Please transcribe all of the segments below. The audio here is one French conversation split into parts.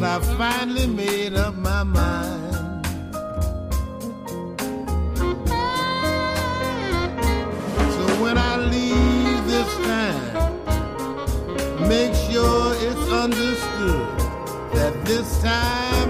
But I finally made up my mind. So when I leave this time, make sure it's understood that this time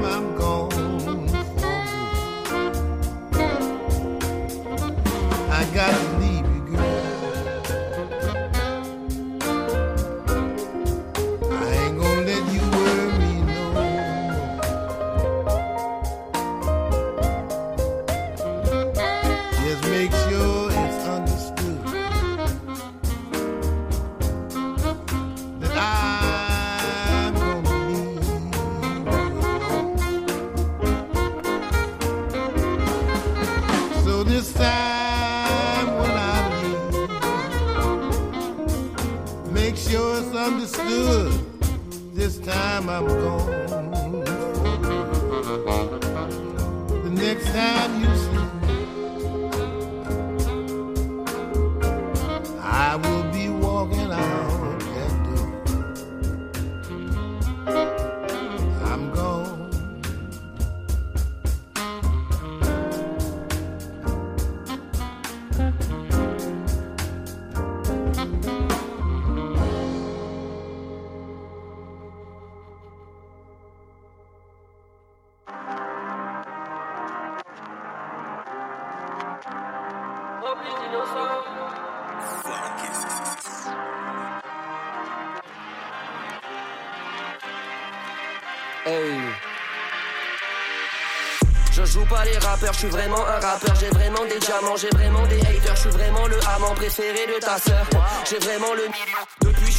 je suis vraiment un rappeur, j'ai vraiment des diamants, j'ai vraiment des haters, je suis vraiment le amant préféré de ta sœur. J'ai vraiment le million.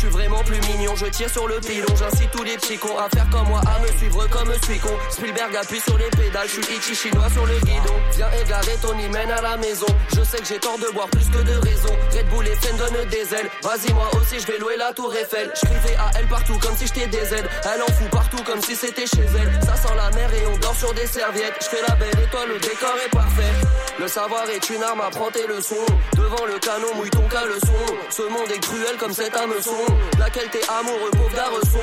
Je suis vraiment plus mignon, je tire sur le pilon, j'incite tous les petits cons à faire comme moi, à me suivre comme je suis con. Spielberg appuie sur les pédales, je suis Ichi chinois sur le guidon. Viens égarer ton hymen à la maison, je sais que j'ai tort de boire plus que de raison. Red Bull et Fen des ailes, vas-y moi aussi je vais louer la tour Eiffel. Je à elle partout comme si j'étais des aides, elle en fout partout comme si c'était chez elle. Ça sent la mer et on dort sur des serviettes, je fais la belle étoile, le décor est parfait. Le savoir est une arme, apprends tes leçons. Devant le canon, mouille ton caleçon. Ce monde est cruel comme cet hameçon. Laquelle t'es amoureux, pauvre garçon.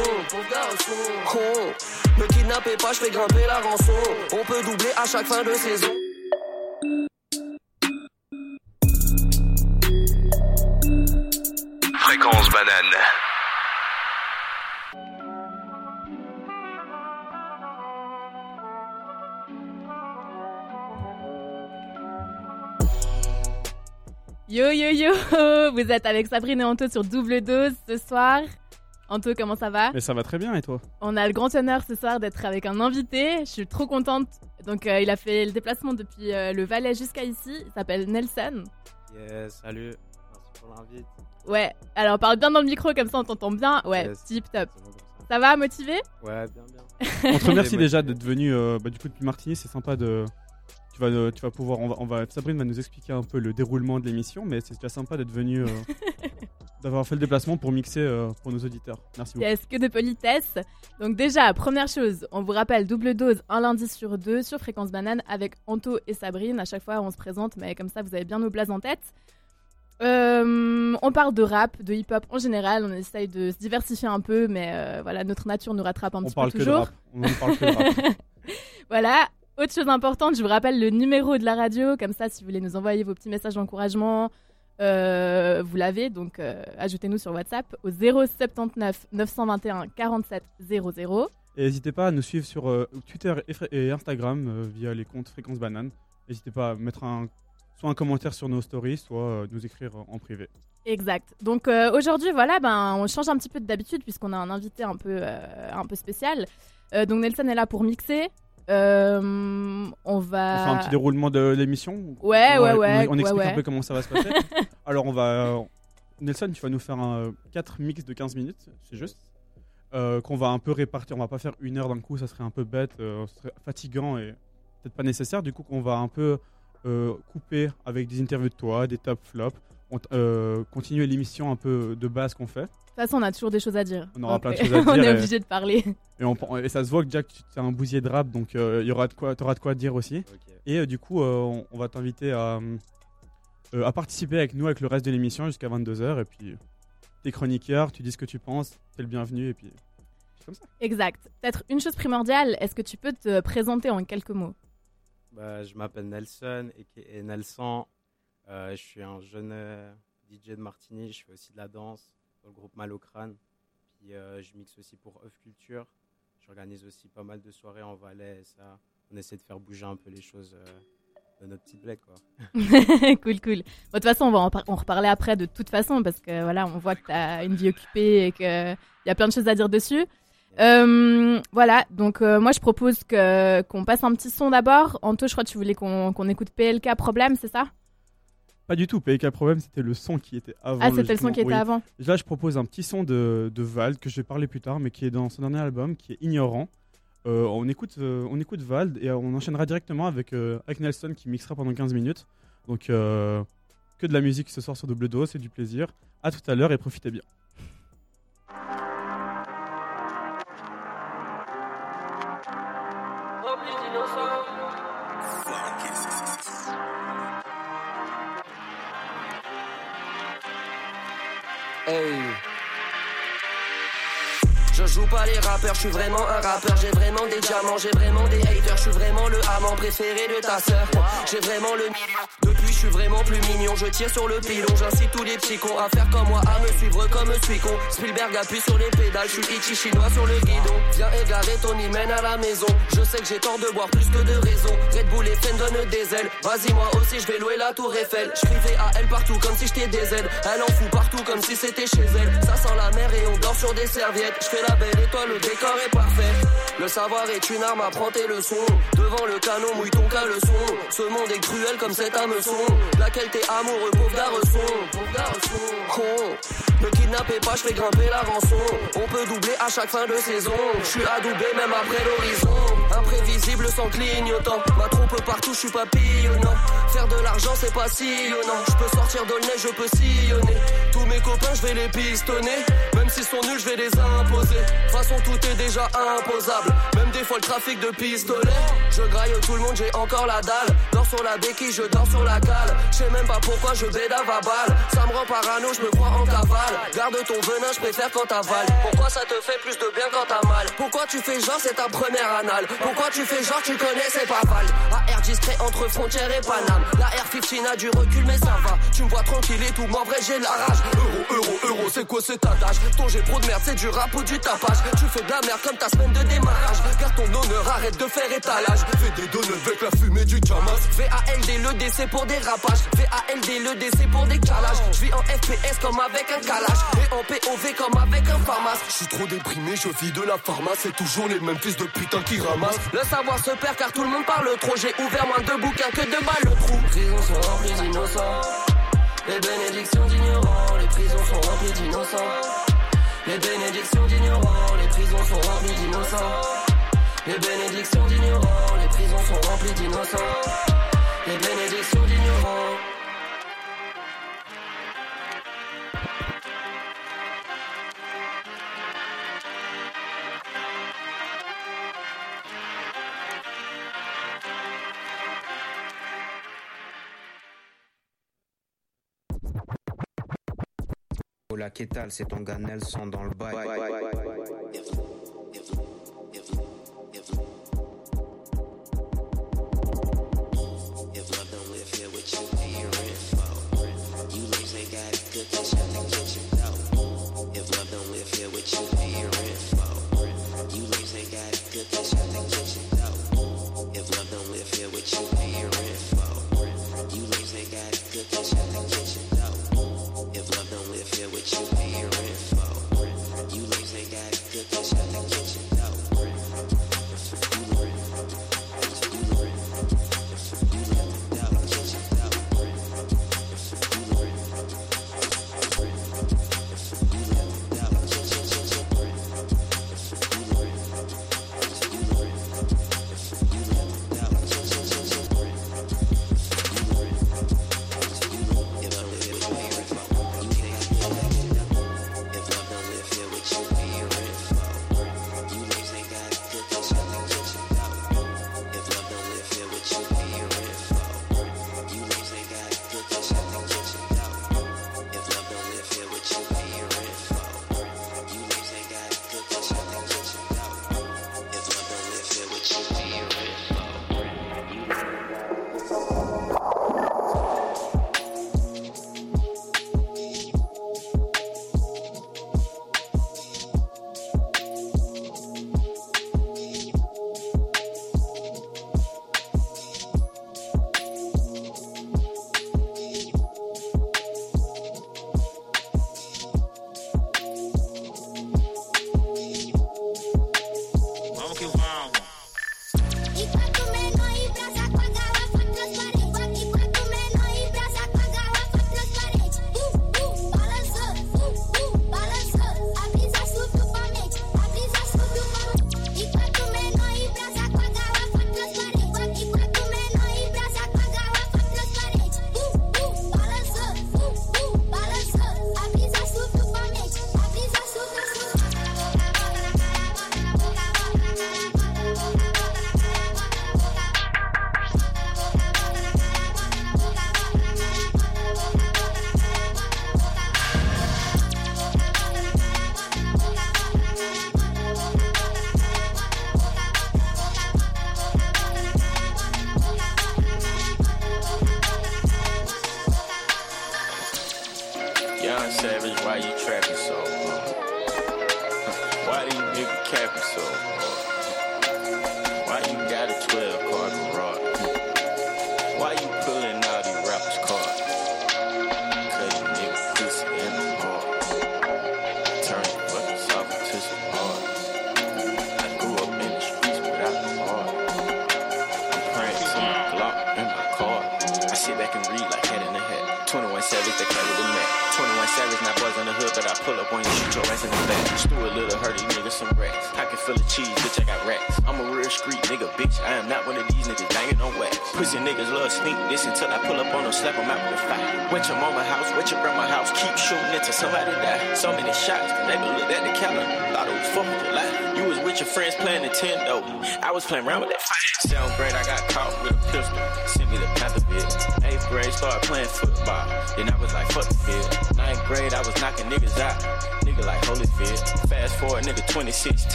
Oh. Ne kidnappez pas, je fais grimper la rançon. On peut doubler à chaque fin de saison. Fréquence banane. Yo yo yo, vous êtes avec Sabrine et Anto sur Double Dose ce soir. Anto, comment ça va? Mais ça va très bien et toi? On a le grand honneur ce soir d'être avec un invité. Je suis trop contente. Donc, euh, il a fait le déplacement depuis euh, le Valais jusqu'à ici. Il s'appelle Nelson. Yes, salut. Merci pour l'invite. Ouais, alors parle bien dans le micro comme ça on t'entend bien. Ouais, Yes, tip top. bon ça. Ça va, motivé? Ouais, bien, bien. On te remercie déjà d'être venu euh, bah, du coup depuis Martigny, c'est sympa de. Tu vas, tu vas pouvoir. On va, on va- Sabrine va nous expliquer un peu le déroulement de l'émission, mais c'est déjà sympa d'être venu. euh, d'avoir fait le déplacement pour mixer euh, pour nos auditeurs. Merci beaucoup. Yes, que de politesse. Donc déjà, première chose, on vous rappelle double dose un lundi sur deux sur Fréquence Banane avec Anto et Sabrine. À chaque fois, on se présente, mais comme ça, vous avez bien nos blases en tête. Euh, on parle de rap, de hip-hop en général. On essaye de se diversifier un peu, mais euh, voilà, notre nature nous rattrape un On petit parle peu que de toujours. rap. On parle que de rap. Voilà. Autre chose importante, je vous rappelle le numéro de la radio, comme ça, si vous voulez nous envoyer vos petits messages d'encouragement, euh, vous l'avez, donc euh, ajoutez-nous sur WhatsApp au 079 921 47 00. Et n'hésitez pas à nous suivre sur euh, Twitter et, Instagram via les comptes Fréquence Banane. N'hésitez pas à mettre un, soit un commentaire sur nos stories, soit nous écrire en privé. Exact. Donc aujourd'hui, voilà, ben, on change un petit peu d'habitude puisqu'on a un invité un peu, un peu spécial. Donc Nelson est là pour mixer. Euh, on On va. fait un petit déroulement de l'émission Ouais, On ouais, ouais, On, on ouais, explique ouais. un peu comment ça va se passer. Alors, on va. euh, Nelson, tu vas nous faire un 4 mix de 15 minutes, c'est juste. Euh, qu'on va un peu répartir. On va pas faire une heure d'un coup, ça serait un peu bête, euh, ce serait fatigant et peut-être pas nécessaire. Du coup, qu'on va un peu euh, couper avec des interviews de toi, des top flops. On euh, continuer l'émission un peu de base qu'on fait. De toute façon, on a toujours des choses à dire. On aura Donc, plein de choses à on dire est et- obligé de parler. Et, on- et ça se voit que Jack, tu es un bousier de rap, donc euh, il y aura de quoi, auras de quoi dire aussi. Et euh, du coup, euh, on, on va t'inviter à, euh, à participer avec nous avec le reste de l'émission jusqu'à 22h. Et puis, t'es chroniqueur, tu dis ce que tu penses, t'es le bienvenu. Et puis, comme ça. Exact. Peut-être une chose primordiale, est-ce que tu peux te présenter en quelques mots? Bah, je m'appelle Nelson et Nelson. Euh, je suis un jeune euh, DJ de Martigny. Je fais aussi de la danse dans le groupe Malocrane. Puis euh, je mixe aussi pour Oeuf Culture. J'organise aussi pas mal de soirées en Valais. Et ça, on essaie de faire bouger un peu les choses de notre petite blague, quoi. cool, cool. de toute façon, on va en, reparler après de toute façon parce que voilà, on voit que tu as une vie occupée et qu'il y a plein de choses à dire dessus. Euh, voilà, donc euh, moi je propose que qu'on passe un petit son d'abord. Anto, je crois que tu voulais qu'on écoute PLK Problème, c'est ça? Pas du tout, PLK Problème c'était le son qui était avant. Ah, c'était le son qui était avant. Là, je propose un petit son de, de Vald que je vais parler plus tard, mais qui est dans son dernier album, qui est Ignorant. Euh, on, écoute, euh, on écoute Vald et on enchaînera directement avec, euh, avec Nelson qui mixera pendant 15 minutes. Donc que de la musique ce soir sur double dose, c'est du plaisir. À tout à l'heure et profitez bien. Joue pas les rappeurs, je suis vraiment un rappeur, j'ai vraiment des diamants, j'ai vraiment des haters, je suis vraiment le amant préféré de ta sœur. J'ai vraiment le million. Depuis je suis vraiment plus mignon, je tire sur le pilon, j'incite tous les petits cons à faire comme moi, à me suivre comme suis con. Spielberg appuie sur les pédales, je suis chinois sur le guidon. Viens égarer ton hymen à la maison. Je sais que j'ai tort de boire plus que de raison. Red Bull et Fen donnent des ailes. Vas-y moi aussi je vais louer la tour Eiffel. Je à elle partout comme si j'étais des aides. Elle en fout partout comme si c'était chez elle. Ça sent la mer et on dort sur des serviettes. Je la belle étoile, le décor est parfait. Le savoir est une arme, apprends tes leçons. Devant le canon, mouille ton caleçon. Ce monde est cruel comme cet hameçon. Laquelle t'es amoureux, pauvre garçon? Con. Ne kidnappez pas, je fais grimper la rançon. On peut doubler à chaque fin de saison. Je suis adoubé même après l'horizon. Imprévisible sans clignotant. Ma trompe partout, je suis papillonnant. Faire de l'argent, c'est pas sillonnant. Je peux sortir de je peux sillonner. Tous mes copains, je vais les pistonner. Je vais les imposer. De toute façon, tout est déjà imposable. Même des fois, le trafic de pistolet. Je graille tout le monde, j'ai encore la dalle. Dors sur la béquille, je dors sur la cale. Je sais même pas pourquoi je bédave à balle. Ça me rend parano, je me crois en cavale. Garde ton venin, je préfère quand t'avales. Pourquoi ça te fait plus de bien quand t'as mal? Pourquoi tu fais genre c'est ta première anale? Pourquoi tu fais genre tu connais c'est pas Val? AR discret entre frontières et Paname. La R15 a du recul mais ça va. Tu me vois tranquille et tout, moi vrai j'ai la rage. Euro, euro, euro, c'est quoi cet adage? Ton j'ai de c'est du rap ou du tapage. Tu fais de la merde comme ta semaine de démarrage. Garde ton honneur, arrête de faire étalage. Fais des données avec la fumée du Jamas. VALD le DC pour des rapages. VALD le DC pour des calages. Je vis en FPS comme avec un calage. Et en POV comme avec un pharmace. Je suis trop déprimé, je vis de la pharmacie. C'est toujours les mêmes fils de putain qui ramassent. Le savoir se perd car tout le monde parle trop. J'ai ouvert moins de bouquins que de balles le trou. Prisons sont remplies d'innocents. Les bénédictions d'ignorants. Les prisons sont remplies d'innocents. Les bénédictions d'ignorants. Les prisons sont remplies d'innocents. Les bénédictions d'ignorants. Les prisons sont remplies d'innocents. Les bénédictions la Kétal, c'est ton gars Nelson dans le bail.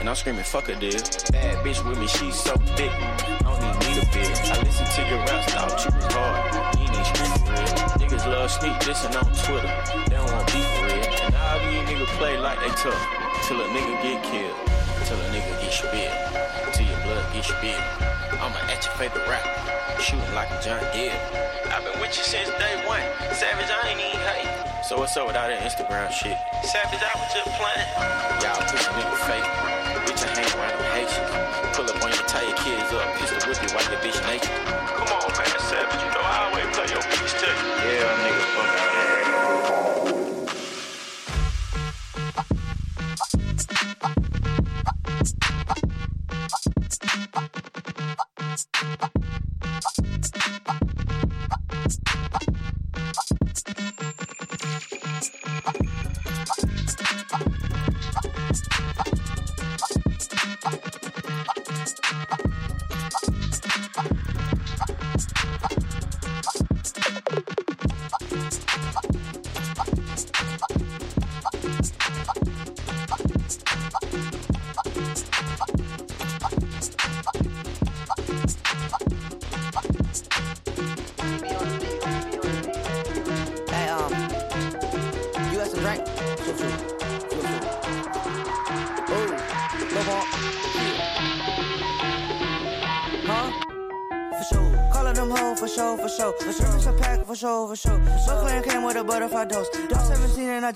And I'm screaming, fuck a deal. Bad bitch with me, she's so thick. I don't even need a bill. I listen to your raps, thought you was hard. You ain't street real. Niggas love sneak dissing on Twitter. They don't want beef real. And all these niggas play like they tough. Till a nigga get killed. Till a nigga get spit. Till your blood get spit. I'ma at your favorite rapper. Shooting like a John Deere. I've been with you since day one. Savage, I ain't even hate. So what's up with all that Instagram shit? Savage, I was just playing. Y'all pussy nigga fake. Bitch, I hang around them Haitians. Pull up on you, tie your kids up. Pistol whip you, wipe your bitch naked.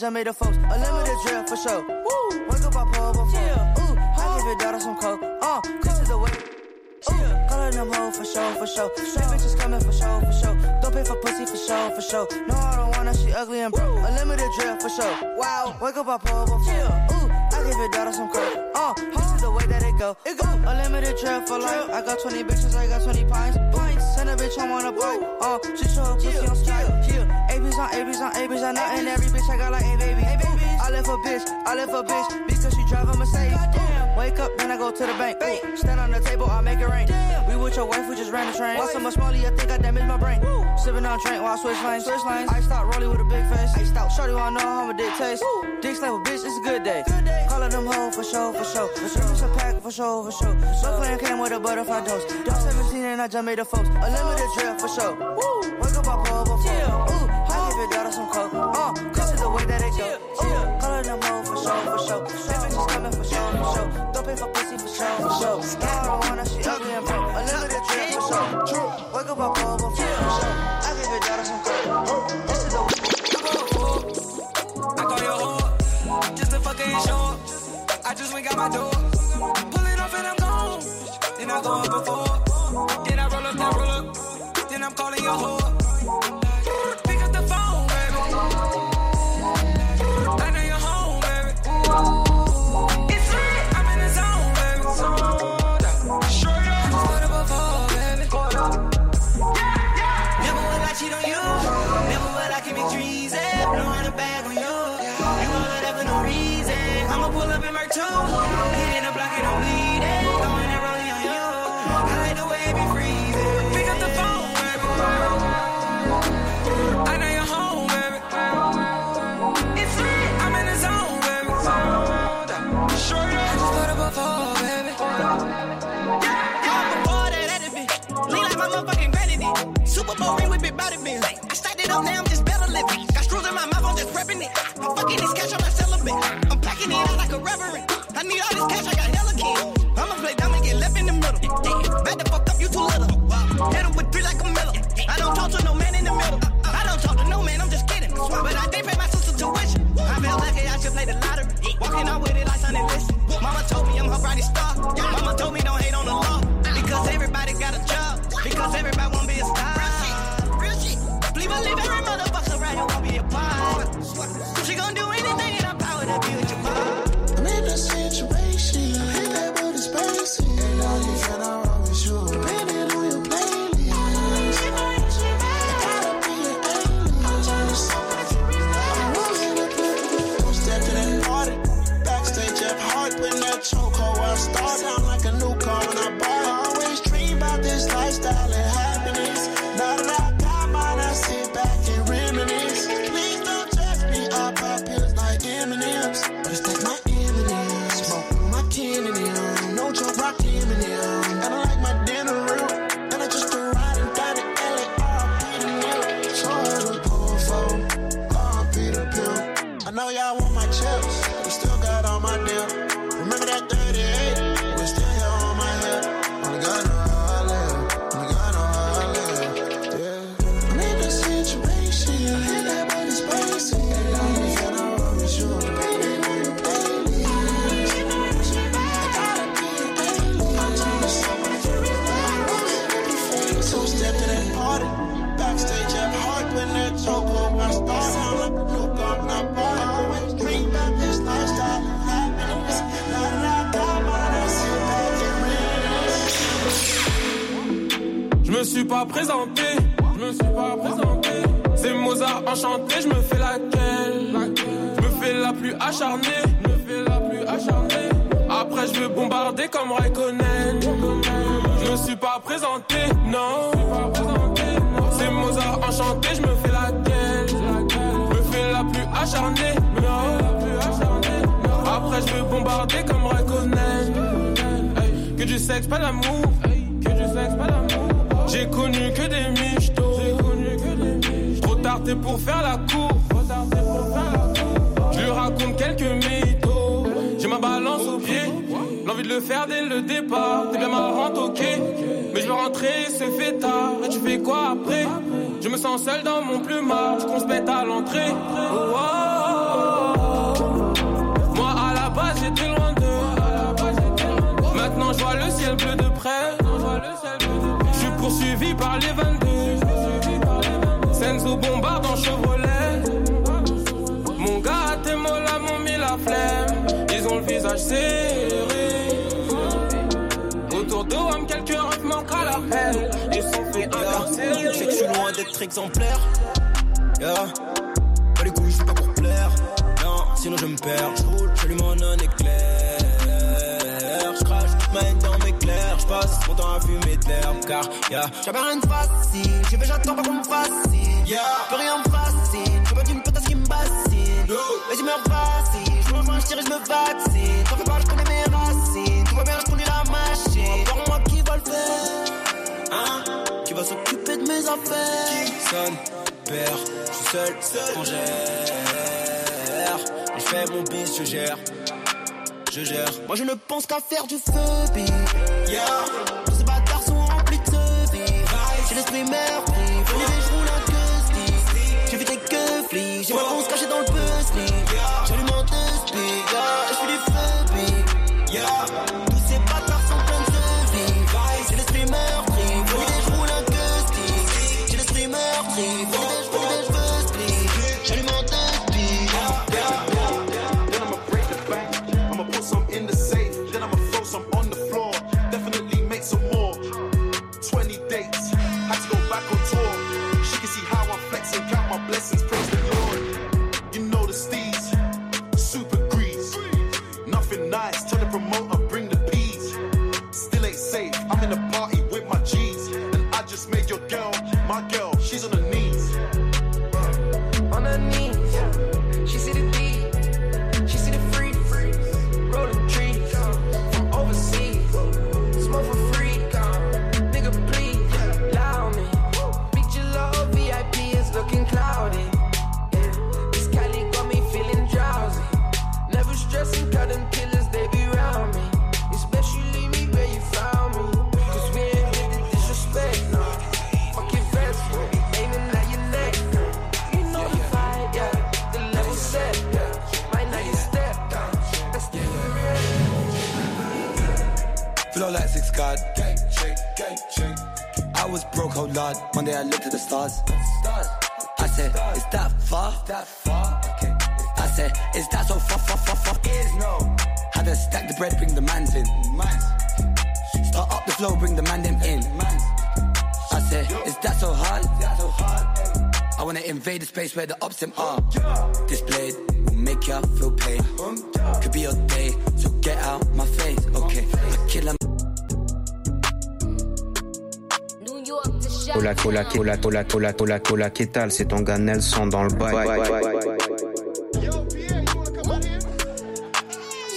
17 and I made a folks. A limited drip for sure. Woo! Wake up, I pull over. Yeah. Ooh, I give your daughter some coke. Uh, this is the way. Ooh, calling them hoes for sure, for sure. Straight bitches coming for sure, for sure. Don't pay for pussy for sure, for sure. No, I don't her, she ugly and broke. A limited drip for sure. Wow, wake up, I pull over. Yeah. Ooh, I give your daughter some coke. Uh, this is the way that it go. It go. A limited drip for life. I got 20 bitches, I got 20 pints. Pints. Send a bitch home on a bike. Uh, she show her pussy on Skype. ABs on ABs on I know, and every bitch I got like a baby. Hey, baby. I live for bitch, I live for bitch because she drive a Mercedes. Wake up, then I go to the bank. Ooh. Stand on the table, I make it rain. Damn. We with your wife, we just ran the train. Why so much money, I think I damaged my brain. Woo. Sipping on drink while I switch lanes. Switch lanes. I stop rolling with a big face. I stop. Shorty wanna know how my dick tastes. Woo. Dick slap a bitch, it's a good day. Good day. Calling them hoes for sure, for sure. For sure, it's a pack for sure, for sure. So clean came with a butterfly dose. Dose 17 and I just made a folks. A limited drip for sure. Woo. Wake up, I your daughter some coke. Uh, this is the way that it go. Ooh, calling them hoes for sure, for sure. That bitch coming for sure, for sure. Don't pay for pussy for sure, for sure. No, I don't her, she ugly and broke. A limited drip for sure. Wake up, I pull over. For sure. I give your daughter some coke. This is the way. I call your whore, just to fucking short. I just went got my door. Pull it off and I'm gone. Then I go up before. Then I roll up, that roll up. Then I'm calling your whore. it. I'm fucking this cash, I'm not celibate. I'm packing it out like a reverend. I need all this cash, I got hella kids. I'ma play dumb and get left in the middle. Damn, back the fuck up, you too little. Hit him with three like a miller. I don't talk to no man in the middle. I don't talk to no man, I'm just kidding. But I did pay my sister tuition. I feel lucky, I should play the lottery. Walking out with it like Sonny Listen. Mama told me I'm her brightest star. Mama told me don't hate on the law. Because everybody got a job. Because everybody me suis pas présenté, je me suis pas présenté. C'est Mozart enchanté, je me fais laquelle Je me fais la plus acharnée, je me fais la plus acharnée. Après je veux bombarder comme Raikkonen. Je me suis pas présenté, non. C'est Mozart enchanté, je me fais laquelle Je me fais la plus acharnée, non. Après je veux bombarder comme Raikkonen. Que du sexe, pas. Que du sexe, pas d'amour. J'ai connu que des michtos. Trop tard t'es pour faire la cour. Je lui raconte quelques mythos. J'ai ma balance au pied. L'envie de le faire dès le départ. T'es bien marrante, ok. Mais je veux rentrer, c'est fait tard. Et tu fais quoi après? Je me sens seul dans mon plumard. qu'on se pète à l'entrée. Oh. Moi à la base j'étais loin d'eux. Maintenant je vois le ciel bleu de près. Je poursuivi par les 22. Senzo bombarde en Chevrolet. Mon gars, tes mots là m'ont mis la flemme. Ils ont le visage serré. Autour d'eux, homme, quelques refs manquent à l'appel. Ils sont fait. Je sais que je suis loin d'être exemplaire. Pas les couilles, je suis pas pour plaire. Non, sinon je me perds. J'allume en un éclair. J'passe mon temps à fumer de l'herbe. Car yeah. j'avais rien de facile. J'ai fait j'attends pas qu'on me fascine. Yeah. Plus rien me fascine. Je pas d'une putasse qui me bassine. Vas-y, meurs facile. Je mange, je tire et je me vaccine. T'en fais pas, je connais mes racines. Tout va bien, je la machine. Encore moi qui va le faire. Hein? Qui va s'occuper de mes affaires? Son, père, je suis seul, quand gère. Je fais mon bis, je gère. Moi je ne pense qu'à faire du feu. Yeah. Tous ces bâtards sont remplis de ce. J'ai l'esprit meurtri. Venez, je roule un que J'ai vu tes keuflis. J'ai ma se cacher dans le puzzle. J'allume en deux speed. Yeah. Je fais du feu, big. Yeah. Flow like six card. Gang, shake, gang, shake. I was broke, whole lot. One day I looked at the stars. I said, is that far? that far? Okay. I said, is that so far, far, far, far? Is no. Had to stack the bread, bring the mans in. Mans. Start up the flow, bring the man them in. Mans. I said, is that so hard? That so hard? I wanna invade the space where the ups them oh, are. This blade will make ya feel pain. Oh, Could be your day, so get out my face. Hola, hola, hola, hola, hola, hola, hola, ¿qué tal? C'est ton gars Nelson dans le bail.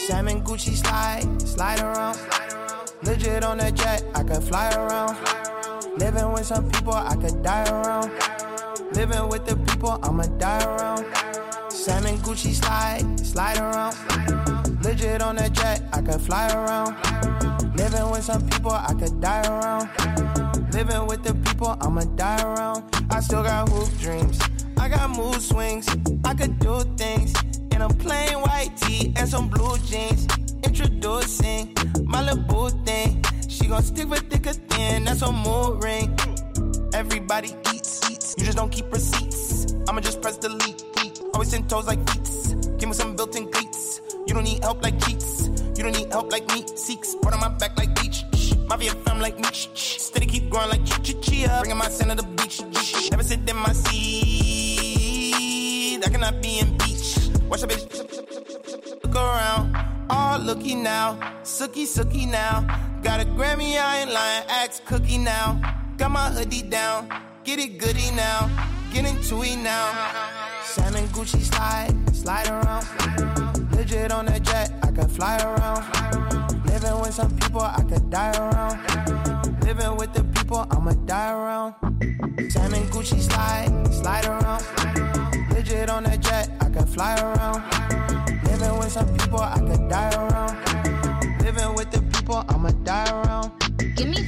Sam and Gucci slide, slide around. Legit on that jet, I could fly around. Living with some people, I could die around. Living with the people, I'ma die around. Sam and Gucci slide, slide around. On that jet, I could fly around. Living with some people, I could die around. Living with the people, I'ma die around. I still got hoop dreams. I got mood swings. I could do things in a plain white tee and some blue jeans. Introducing my little boo thing. She gon' stick with thicker thin. That's a mood ring. Everybody eats, eats. You just don't keep receipts. I'ma just press delete. Always in toes like feet. Give me some built-in cleats. You don't need help like cheats. You don't need help like me. Seeks. Word on my back like beach. My VFM like me. Steady keep growing like chi chia. Bringing my son to the beach. Never sit in my seat. I cannot be in beach. Watch a bitch. Look around. All looky now. Sookie, sookie now. Got a Grammy, I ain't lying. Axe cookie now. Got my hoodie down. Get it goody now. Get into it now. Sam and Gucci slide, slide around. Legit on that jet, I could fly around. Living with some people, I could die around. Living with the people, I'ma die around. Sam and Gucci slide, slide around. Legit on that jet, I could fly around. Living with some people, I could die around. Living with the people, I'ma die around. Give me.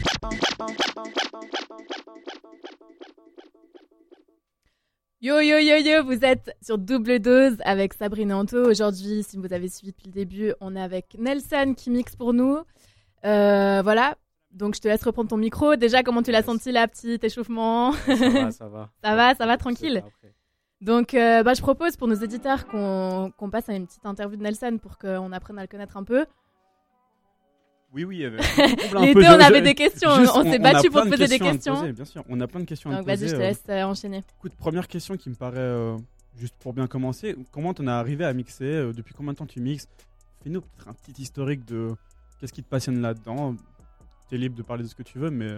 Yo yo yo yo, vous êtes sur double dose avec Sabrina Anto. Aujourd'hui, si vous avez suivi depuis le début, on est avec Nelson qui mixe pour nous. Euh, voilà, donc je te laisse reprendre ton micro. Déjà, comment tu l'as senti là, petit échauffement? Ça va, ça va. ça va, ça va, tranquille. Donc, euh, bah, je propose pour nos éditeurs qu'on qu'on passe à une petite interview de Nelson pour qu'on apprenne à le connaître un peu. Oui, oui. euh, Les deux, on avait des questions, on s'est battu pour de poser des à questions. poser, bien sûr, on a plein de questions à Donc te poser. vas-y, je te euh. laisse euh, enchaîner. Écoute, première question qui me paraît, euh, juste pour bien commencer, comment t'en es arrivé à mixer euh, Depuis combien de temps tu mixes? Fais-nous peut-être un petit historique de qu'est-ce qui te passionne là-dedans. T'es libre de parler de ce que tu veux, mais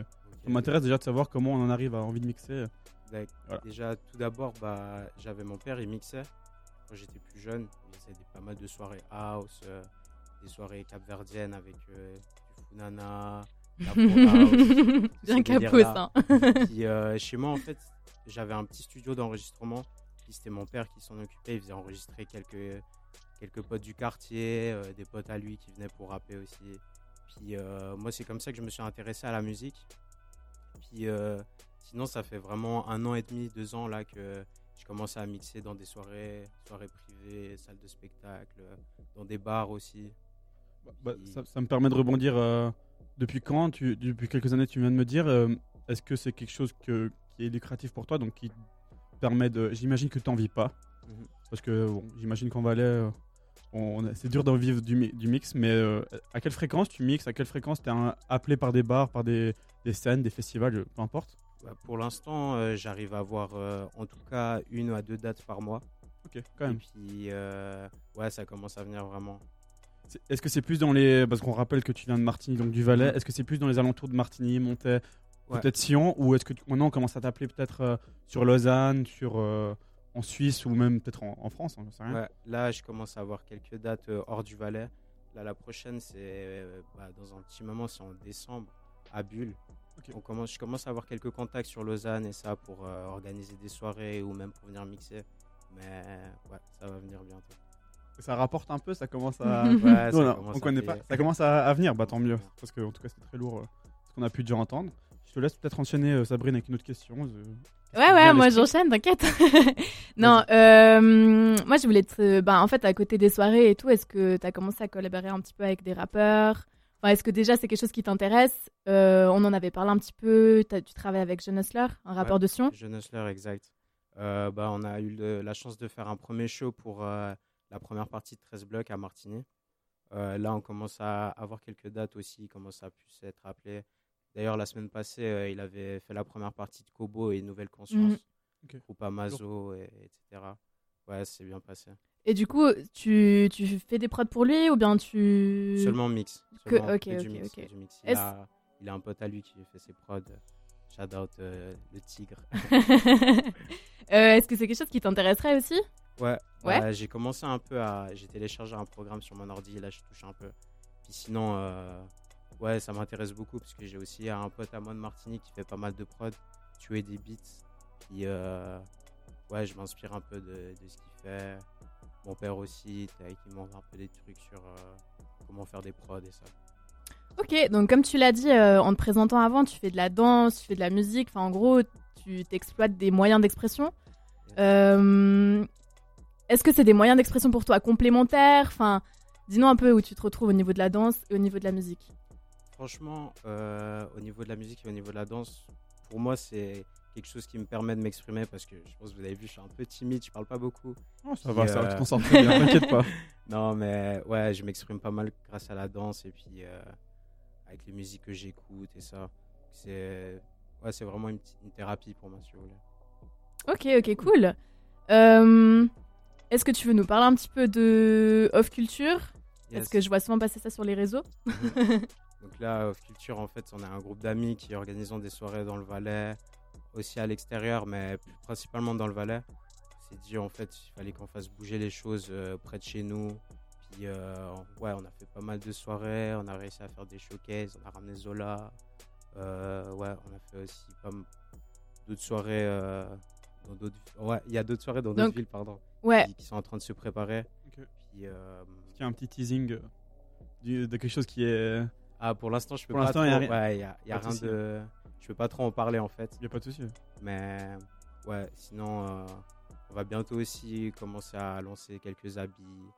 ça m'intéresse déjà de savoir comment on en arrive à envie de mixer. Voilà. Déjà, tout d'abord, bah, j'avais mon père, il mixait quand j'étais plus jeune. Il faisait pas mal de soirées house, euh, des soirées capverdiennes avec euh, du Funana, house, Bien capos, hein. Puis euh, chez moi, en fait, j'avais un petit studio d'enregistrement. Puis c'était mon père qui s'en occupait. Il faisait enregistrer quelques, quelques potes du quartier, euh, des potes à lui qui venaient pour rapper aussi. Puis euh, moi, c'est comme ça que je me suis intéressé à la musique. Puis sinon, ça fait vraiment un an et demi, deux ans là que je commence à mixer dans des soirées, soirées privées, salles de spectacle, dans des bars aussi. Bah, ça, ça me permet de rebondir. euh, depuis quand tu, Depuis quelques années, tu viens de me dire. euh, Est-ce que c'est quelque chose que, qui est lucratif pour toi Donc, qui permet de. J'imagine que tu n'en vis pas. Mhm. Parce que bon, j'imagine qu'en Valais, euh, c'est dur d'en vivre du, mi- du mix. Mais euh, à quelle fréquence tu mixes À quelle fréquence tu es appelé par des bars, par des, des scènes, des festivals, peu importe? Bah, pour l'instant, j'arrive à avoir en tout cas une à deux dates par mois. Ok, quand même. Et puis, ouais, ça commence à venir vraiment. Est-ce que c'est plus dans les. Parce qu'on rappelle que tu viens de Martigny, donc du Valais. Mhm. Est-ce que c'est plus dans les alentours de Martigny, Montais, Ouais. peut-être Sion Ou est-ce que tu- maintenant on commence à t'appeler peut-être euh, sur Lausanne, sur, euh, en Suisse ou même peut-être en, en France hein, j'en sais rien. Ouais, là, je commence à avoir quelques dates euh, hors du Valais. Là, la prochaine, c'est bah, dans un petit moment, c'est en décembre, à Bulle. On commence, je commence à avoir quelques contacts sur Lausanne et ça pour organiser des soirées ou même pour venir mixer. Mais ouais, ça va venir bientôt. Ça rapporte un peu, ça commence à. Ouais, ça Non, non, commence on connaît pas. Ça commence à, à venir, bah tant mieux. Parce que en tout cas, c'était très lourd euh, ce qu'on a pu déjà entendre. Je te laisse peut-être enchaîner, euh, Sabrine, avec une autre question. euh, Ouais, ouais, moi j'enchaîne, t'inquiète. non, euh, moi je voulais te. Ben, en fait, à côté des soirées et tout, est-ce que t'as commencé à collaborer un petit peu avec des rappeurs? Enfin, est-ce que déjà c'est quelque chose qui t'intéresse? Euh, On en avait parlé un petit peu. t'as- Tu travailles avec John Hustler, un rappeur Ouais, de Sion. Jeune Hustler, exact. Euh, bah, on a eu le- la chance de faire un premier show pour euh, la première partie de 13 blocs à Martigny. Euh, là, on commence à avoir quelques dates aussi, il commence à plus être appelé. D'ailleurs, la semaine passée, euh, il avait fait la première partie de Kobo et Nouvelle Conscience, Mhm. Ok. groupe Amazo, et, etc. Ouais, c'est bien passé. Et du coup, tu, tu fais des prods pour lui ou bien tu. Seulement mix. Que- ok, du ok, mix, du mix. Il, a, il a un pote à lui qui fait ses prods. Shout out euh, le tigre. Est-ce que c'est quelque chose qui t'intéresserait aussi? Ouais, Ouais. bah, j'ai commencé un peu à. J'ai téléchargé un programme sur mon ordi, là je touche un peu. Puis sinon, euh, ouais, ça m'intéresse beaucoup parce que j'ai aussi un pote à moi de Martinique qui fait pas mal de prod, tuer des beats. Puis, euh, ouais, je m'inspire un peu de, de ce qu'il fait. Mon père aussi, qui m'envoie un peu des trucs sur euh, comment faire des prods et ça. Ok, donc comme tu l'as dit euh, en te présentant avant, tu fais de la danse, tu fais de la musique, enfin en gros, tu t'exploites des moyens d'expression. Euh, Est-ce que c'est des moyens d'expression pour toi complémentaires? Enfin, dis-nous un peu où tu te retrouves au niveau de la danse et au niveau de la musique. Franchement, euh, au niveau de la musique et au niveau de la danse, pour moi, c'est quelque chose qui me permet de m'exprimer parce que je pense que vous avez vu, je suis un peu timide, je parle pas beaucoup. Oh, ça Puis, va, ça va, euh, tu sors très bien, t'inquiète pas. non, mais ouais, je m'exprime pas mal grâce à la danse et puis euh, avec les musiques que j'écoute et ça. C'est ouais, c'est vraiment une, petite- une thérapie pour moi, si vous voulez. Ok, ok, cool. Euh, Est-ce que tu veux nous parler un petit peu de off culture? Yes. Parce que je vois souvent passer ça sur les réseaux. Donc là, Off Culture, en fait, on a un groupe d'amis qui organisons des soirées dans le Valais, aussi à l'extérieur, mais principalement dans le Valais. On s'est dit, en fait, il fallait qu'on fasse bouger les choses euh, près de chez nous. Puis, euh, ouais, on a fait pas mal de soirées, on a réussi à faire des showcases, on a ramené Zola. Euh, ouais, on a fait aussi pas d'autres soirées dans d'autres Ouais, il y a d'autres soirées dans d'autres Donc, villes, pardon. ouais. Qui, qui sont en train de se préparer. Ok. Puis, euh, Est-ce qu'il y a un petit teasing euh, du- de quelque chose qui est. Ah, pour l'instant, je peux Pour pas l'instant, trop. il y a rien. Ouais, y a, y a Pas de rien souci. de. Je peux pas trop en parler en fait. Y a pas de souci. Mais ouais, sinon, euh, on va bientôt aussi commencer à lancer quelques habits.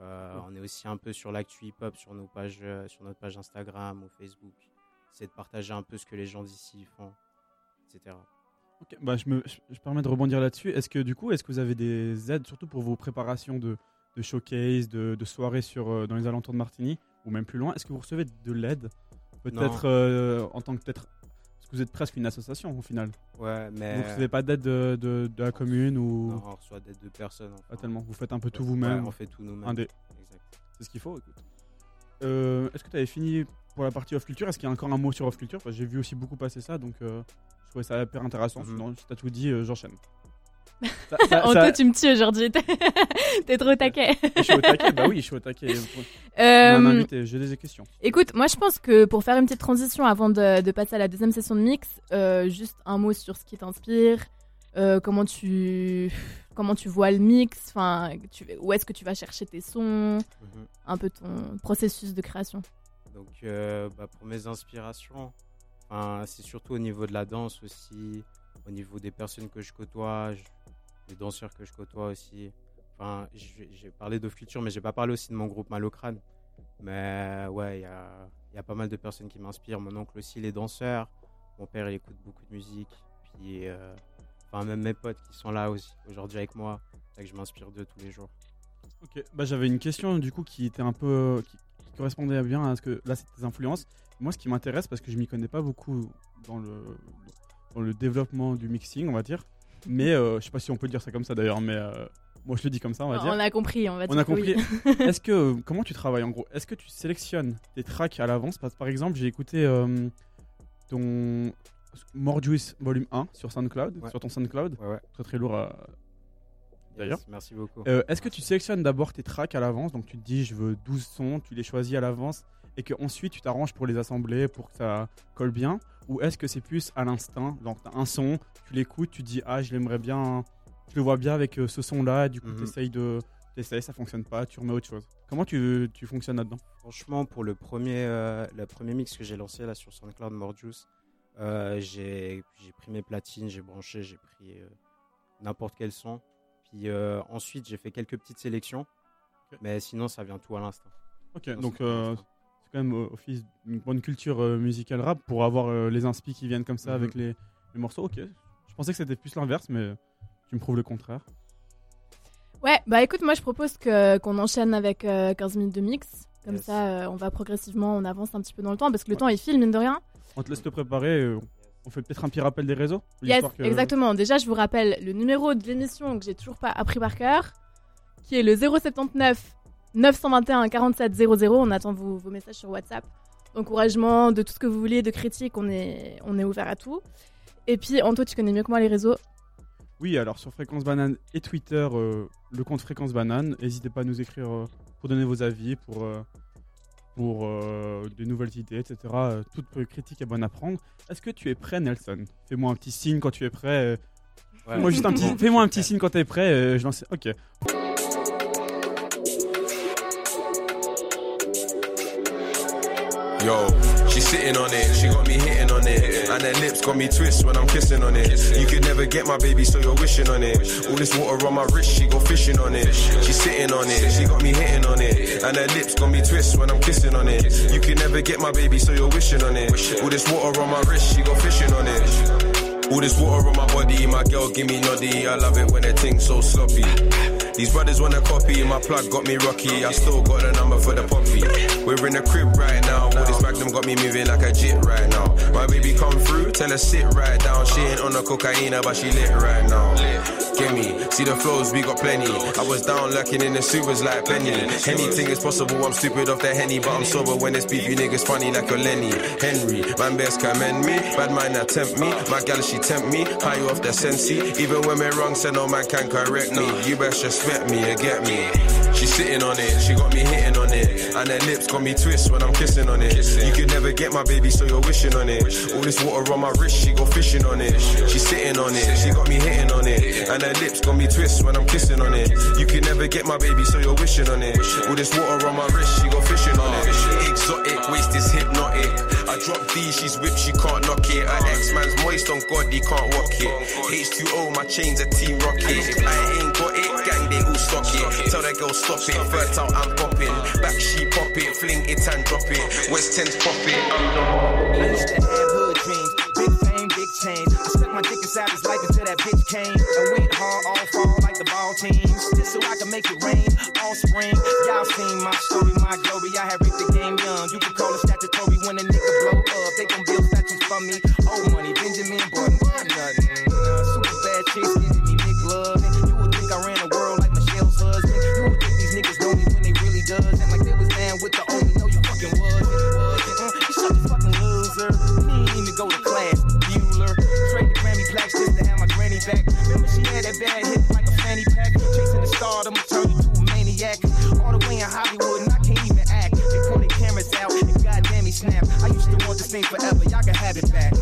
Euh. On est aussi un peu sur l'actu hip-hop sur nos pages, euh, sur notre page Instagram ou Facebook. C'est de partager un peu ce que les gens d'ici font, etc. Bah je me je, je permets de rebondir là-dessus. Est-ce que du coup, est-ce que vous avez des aides, surtout pour vos préparations de, de showcase, de, de soirées sur, euh, dans les alentours de Martigny, ou même plus loin? Est-ce que vous recevez de l'aide Peut-être euh, en tant que peut-être. Parce que vous êtes presque une association au final? Ouais, mais. Vous recevez pas d'aide de, de, de la commune ou? Non, on reçoit d'aide de personnes. enfin. Pas tellement. Vous faites un peu tout Ouais, vous-même. on fait tout nous-mêmes. Exact. C'est ce qu'il faut, écoute. Euh, Est-ce que tu avais fini pour la partie off culture? Est-ce qu'il y a encore un mot sur off culture? Que J'ai vu aussi beaucoup passer ça, donc trouvais ça hyper intéressant. Mhm. Sinon, si t'as tout dit, euh, j'enchaîne. Ça- En ça- toi, ça- tu me tues aujourd'hui. T'es trop taquet. Je suis au taquet, bah oui, je suis au taquet. On Euh, j'ai des questions. Écoute, moi je pense que pour faire une petite transition avant de, de passer à la deuxième session de mix, euh, juste un mot sur ce qui t'inspire, euh, comment tu comment tu vois le mix, enfin tu- où est-ce que tu vas chercher tes sons, Mhm. un peu ton processus de création. Donc, euh, bah, pour mes inspirations, c'est surtout au niveau de la danse aussi, au niveau des personnes que je côtoie, des danseurs que je côtoie aussi. Enfin, j'ai parlé de Future, mais j'ai pas parlé aussi de mon groupe Malocrane. Mais ouais, il y a, pas mal de personnes qui m'inspirent. Mon oncle aussi, il est danseur. Mon père, il écoute beaucoup de musique. Puis, euh, enfin, même mes potes qui sont là aussi aujourd'hui avec moi, que je m'inspire d'eux tous les jours. Ok, bah j'avais une question du coup qui était un peu. Qui correspondait bien à ce que. Là, c'est tes influences. Moi, ce qui m'intéresse, parce que je m'y connais pas beaucoup dans le, dans le développement du mixing, on va dire. Mais euh, je sais pas si on peut dire ça comme ça d'ailleurs, mais euh, moi je le dis comme ça, on va dire. On a compris, on va On dire a oui. compris. Est-ce que comment tu travailles en gros? Est-ce que tu sélectionnes tes tracks à l'avance? Parce que par exemple, j'ai écouté euh, ton Morjuice Volume 1 sur SoundCloud, Ouais. sur ton SoundCloud, Ouais, ouais. très très lourd à- d'ailleurs. Yes, merci beaucoup. Euh, Est-ce que tu sélectionnes d'abord tes tracks à l'avance? Donc tu te dis, je veux 12 sons, tu les choisis à l'avance et que ensuite tu t'arranges pour les assembler pour que ça colle bien? Ou est-ce que c'est plus à l'instinct Donc t'as un son, tu l'écoutes, tu dis, ah, je l'aimerais bien, je le vois bien avec euh, ce son-là, du coup Mhm. t'essayes de. T'essayes, ça fonctionne pas, tu remets autre chose. Comment tu, tu fonctionnes là-dedans? Franchement, pour le premier, euh, le premier mix que j'ai lancé là sur SoundCloud Morjuice, euh, j'ai j'ai pris mes platines, j'ai branché, j'ai pris euh, n'importe quel son. Puis euh, ensuite, j'ai fait quelques petites sélections. Mais sinon, ça vient tout à l'instant. Ok, Non, donc c'est euh, c'est quand même euh, office d'une bonne culture euh, musicale rap pour avoir euh, les inspi qui viennent comme ça Mhm. avec les, les morceaux. Ok. Je pensais que c'était plus l'inverse, mais tu me prouves le contraire. Ouais, bah écoute, moi je propose que qu'on enchaîne avec euh, 15 minutes de mix. Comme Yes. ça, euh, on va progressivement, on avance un petit peu dans le temps parce que le temps il file, mine de rien. On te laisse te préparer. euh, on fait peut-être un petit rappel des réseaux. Yes, que- exactement. Déjà, je vous rappelle le numéro de l'émission que j'ai toujours pas appris par cœur, qui est le 079 921 47 00. On attend vos, vos messages sur WhatsApp. D'encouragement, de tout ce que vous voulez, de critiques, on est, on est ouvert à tout. Et puis, Anto, tu connais mieux que moi les réseaux? Oui, alors sur Fréquence Banane et Twitter, euh, le compte Fréquence Banane. N'hésitez pas à nous écrire euh, pour donner vos avis, pour, euh, pour euh, de nouvelles idées, etc. Euh, toute critique est bonne à prendre. Est-ce que tu es prêt, Nelson? Fais-moi un petit signe quand tu es prêt. euh, Ouais. Fais-moi juste un petit, Bon, fais-moi un petit signe quand tu es prêt. euh, je lance. Ok. Yo, sitting on it, she got me hitting on it. And her lips got me twist when I'm kissing on it. You could never get my baby, so you're wishing on it. All this water on my wrist, she go fishing on it. She's sitting on it, she got me hitting on it. And her lips got me twist when I'm kissing on it. You could never get my baby, so you're wishing on it. All this water on my wrist, she go fishing on it. All this water on my body, my girl give me noddy. I love it when her thing's so sloppy. These brothers wanna copy, my plug got me rocky. I still got the number for the poppy. We're in the crib right now. All this magnum got me moving like a jit right now. My baby come through, tell her sit right down. She ain't on the cocaine, but she lit right now. Gimme, see the flows, we got plenty. I was down lurking in the sewers like Benny. Anything is possible, I'm stupid off the henny, but I'm sober when it's beef. You niggas funny like a Lenny. Henry, man best commend me. Bad mind that tempt me. My gal she tempt me. High off the sensi. Even when we're wrong, say no man can correct me. You best respect me, you get me. She sitting on it, she got me hitting on it. And her lips got me twist when I'm kissing on it. You could never get my baby, so you're wishing on it. All this water on my wrist, she go fishing on it. She sitting on it, she got me hitting on it. And her lips got me twist when I'm kissing on it. You could never get my baby, so you're wishing on it. All this water on my wrist, she go fishing on it. Exotic, waist is hypnotic. I drop D, she's whipped, she can't knock it. Her ex-man's moist on God, he can't walk it. H2O, my chains are Team Rocket. I ain't got it, gang, they all stock it. Tell that girl stop it, first out I'm popping. Back she pop it, fling it and drop it. West 10's pop it. I used to have hood dreams, big fame, big change. I stuck my dick inside his life until that bitch came and went hard all fall like the ball teams, just so I can make it rain all spring. Y'all seen my story, my glory. I had ripped the game young. You can call it statutory when a nigga blow up. They gon' build statues for me. And like they was down with the only know you fucking was. And wasn't. Uh, you such a fucking loser. You ain't even go to class, Bueller. Straight to Grammy plaques just to have my granny back. Remember she had that bad hit like a fanny pack. Chasing the stardom, turn you to a maniac. All the way in Hollywood and I can't even act. They pointed cameras out and goddamn he snapped. I used to want this thing forever. Y'all can have it back.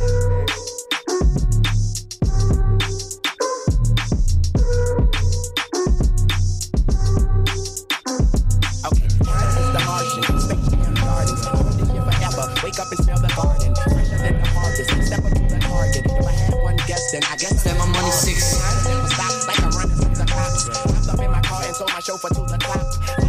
Six. Stop like I'm running from the cops. Hopped up in my car and sold my chauffeur to the top.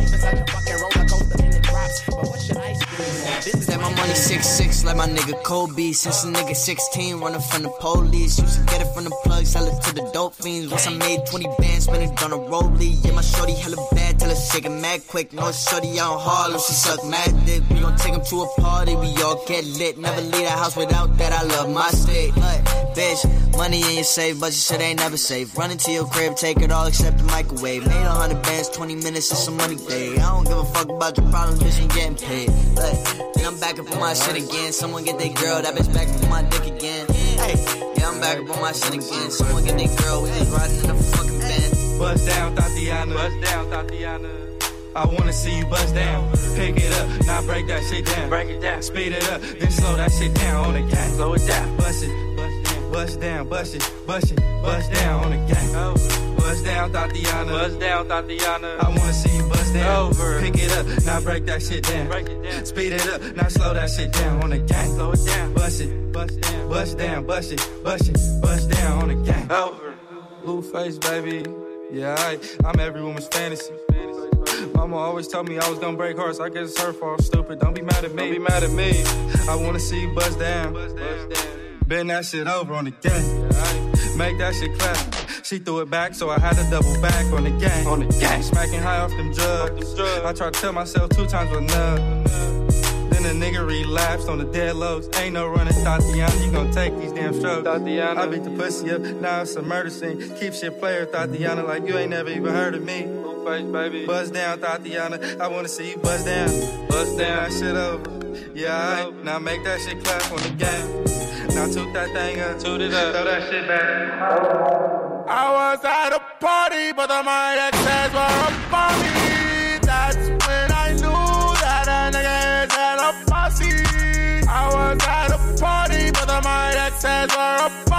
Six like my nigga Kobe. Since a nigga 16, running from the police. Used to get it from the plug, sell it to the dope fiends. Once I made 20 bands, spent it on a rollie. Yeah, my shorty hella bad, tell her shake it mad quick. No shorty in Harlem, she suck mad dick. We gon' take 'em to a party, we all get lit. Never leave the house without that. I love my state. Like, bitch, money in your safe, but your shit ain't never safe. Run into your crib, take it all except the microwave. Made hundred bands, 20 minutes, it's a money day. I don't give a fuck about your problems, bitch, I'm getting paid. Like, then I'm back up on my shit again. Someone get that girl, that bitch back up on my dick again. Hey, yeah, I'm back up on my shit again. Someone get their girl, we just riding in the fucking van. Bust down, Tatiana. Bust down, Tatiana. I wanna see you bust down. Pick it up, now break that shit down. Break it down. Speed it up, then slow that shit down on the gang. Slow it down. Bust it, bust down, bust it, bust it, bust down on the gang. Bust down, Tatiana. Bust down, Tatiana. I wanna see you bust down. Over. Pick it up, now break that shit down. Break it down. Speed it up, now slow that shit down on the gang. Slow it down. Bust it, bust down, bust down, bust it, bust it, bust down on the gang. Over. Blue face, baby. Yeah, I, I'm every woman's fantasy. Mama always told me I was gonna break hearts. I guess it's her fault. Stupid. Don't be mad at me. Don't be mad at me. I wanna see you bust down. Bend that shit over on the game. Make that shit clap. She threw it back, so I had to double back on the gang. On the gang. Smacking high off them drugs. I tried to tell myself two times was enough. Then the nigga relapsed on the dead lows. Ain't no running, Tatiana. You gon' take these damn strokes. Tatiana. I beat the pussy up. Now it's a murder scene. Keep shit player, Tatiana, like you ain't never even heard of me. Face, baby. Buzz down, Tatiana. I wanna see you buzz down. Buzz down. That shit over. Yeah. Now make that shit clap on the game. Now toot that thing up. Toot it up. Throw that shit back. I was at a party, but the my exes were up on me. That's when I knew that a nigga is at a posse. I was at a party, but the my exes were up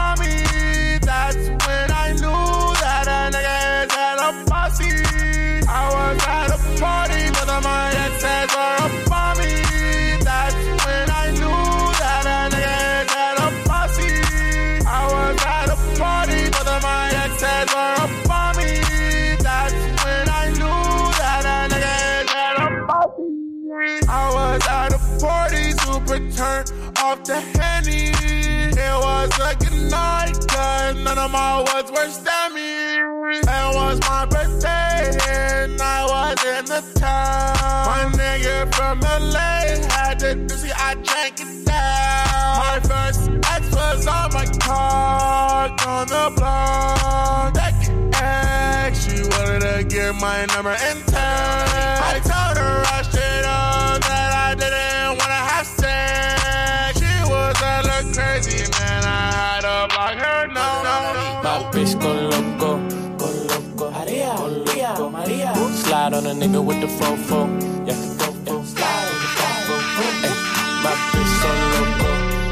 I was at a party, super turn off the henny. It was a good night, cause none of my words were stemmy. It was my birthday, and I was in the town. My nigga from LA had to do, see, I drank it down. My first ex was on my car, on the block. That ex, she wanted to get my number and loco, go loco, Maria, go loco, Maria. Slide on a nigga with the fofo, yeah, go, go, slide on the fofo. Ay, my bitch so loco,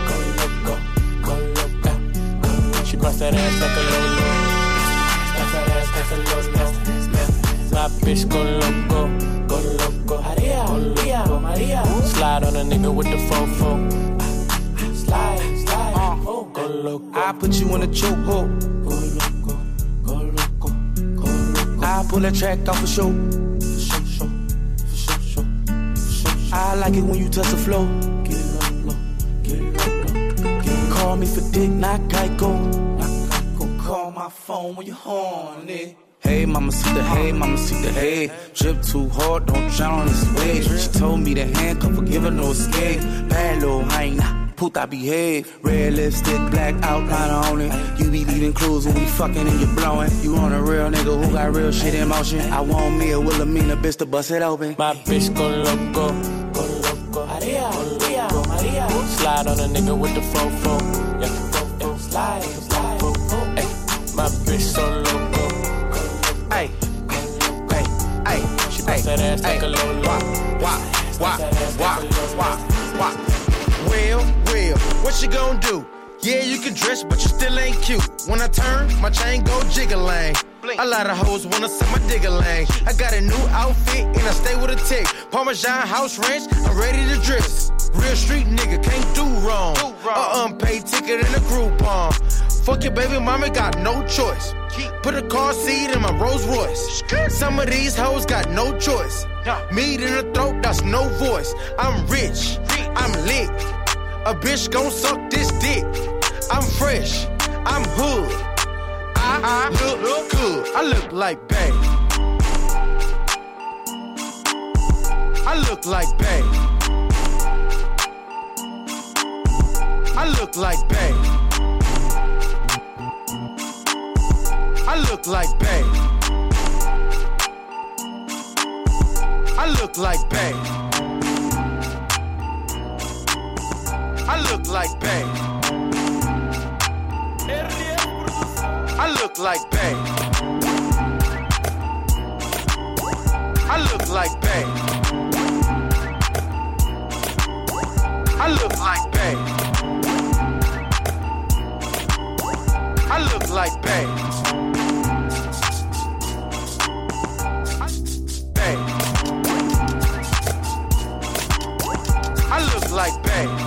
go loco, go loco, go loco. She bust that ass like a lolo, bust that ass like a lolo. My bitch go loco, go loco, Maria, go loco, Maria. Slide on a nigga with the fofo, slide, slide, uh, oh, go loco. I put you in a chokehold. I pull that track off a show. I like it when you touch the flow. Get it up low, get it up low. Call me for dick, not Geico. Call my phone when you're horny. Hey, mama, see the hey, mama, see the hey. Drip too hard, don't drown on this wave. She told me to handcuff, forgive her, no escape. Bad little hyena, puta behave. Red lipstick, black outline on it. You be leaving clues when we fucking and you blowing. You on a real nigga who got real shit in motion. I want me a Wilhelmina bitch to bust it open. My bitch go loco, go loco, Maria, Maria, Maria. Slide on a nigga with the fofo, yeah, go, go, slide, slide. Ay, my bitch so loco, bust that ass like a lolo. Why, why, why, why, why? Well, well, what you gonna do? Yeah, you can dress, but you still ain't cute. When I turn, my chain go jiggling. A lot of hoes wanna see my digger lane. I got a new outfit and I stay with a tick. Parmesan house ranch, I'm ready to dress. Real street nigga can't do wrong. A unpaid ticket and a Groupon. Fuck your baby mama, got no choice. Put a car seat in my Rolls Royce. Some of these hoes got no choice. Meat in the throat, that's no voice. I'm rich, I'm lit. A bitch gon' suck this dick. I'm fresh, I'm hood. I, look, look good. I look like Bay. I look like Bay. I look like Bay. I look like Bay. I look like Bay. I look like Bay. I look like Bay. I look like Bay. I look like Bay. I look like Bay. Bay. I look like Bay.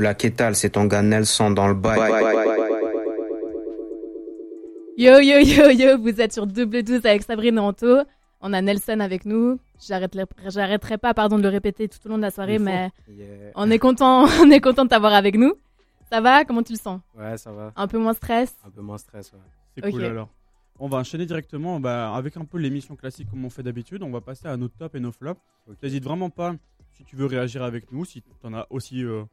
Hola, ¿qué tal? C'est ton gars Nelson dans le bail. Yo yo yo yo, vous êtes sur double 12 avec Sabrine Anto. On a Nelson avec nous. J'arrêterai j'arrêterai pas pardon de le répéter tout au long de la soirée, mais Yeah. on est content, on est content de t'avoir avec nous. Ça va? Comment tu le sens? Ouais, ça va. Un peu moins stress? Un peu moins stress, ouais. C'est Ok. cool alors. On va enchaîner directement bah, avec un peu l'émission classique comme on fait d'habitude. On va passer à nos tops et nos flops. N'hésite vraiment pas si tu veux réagir avec nous, si tu en as aussi, euh,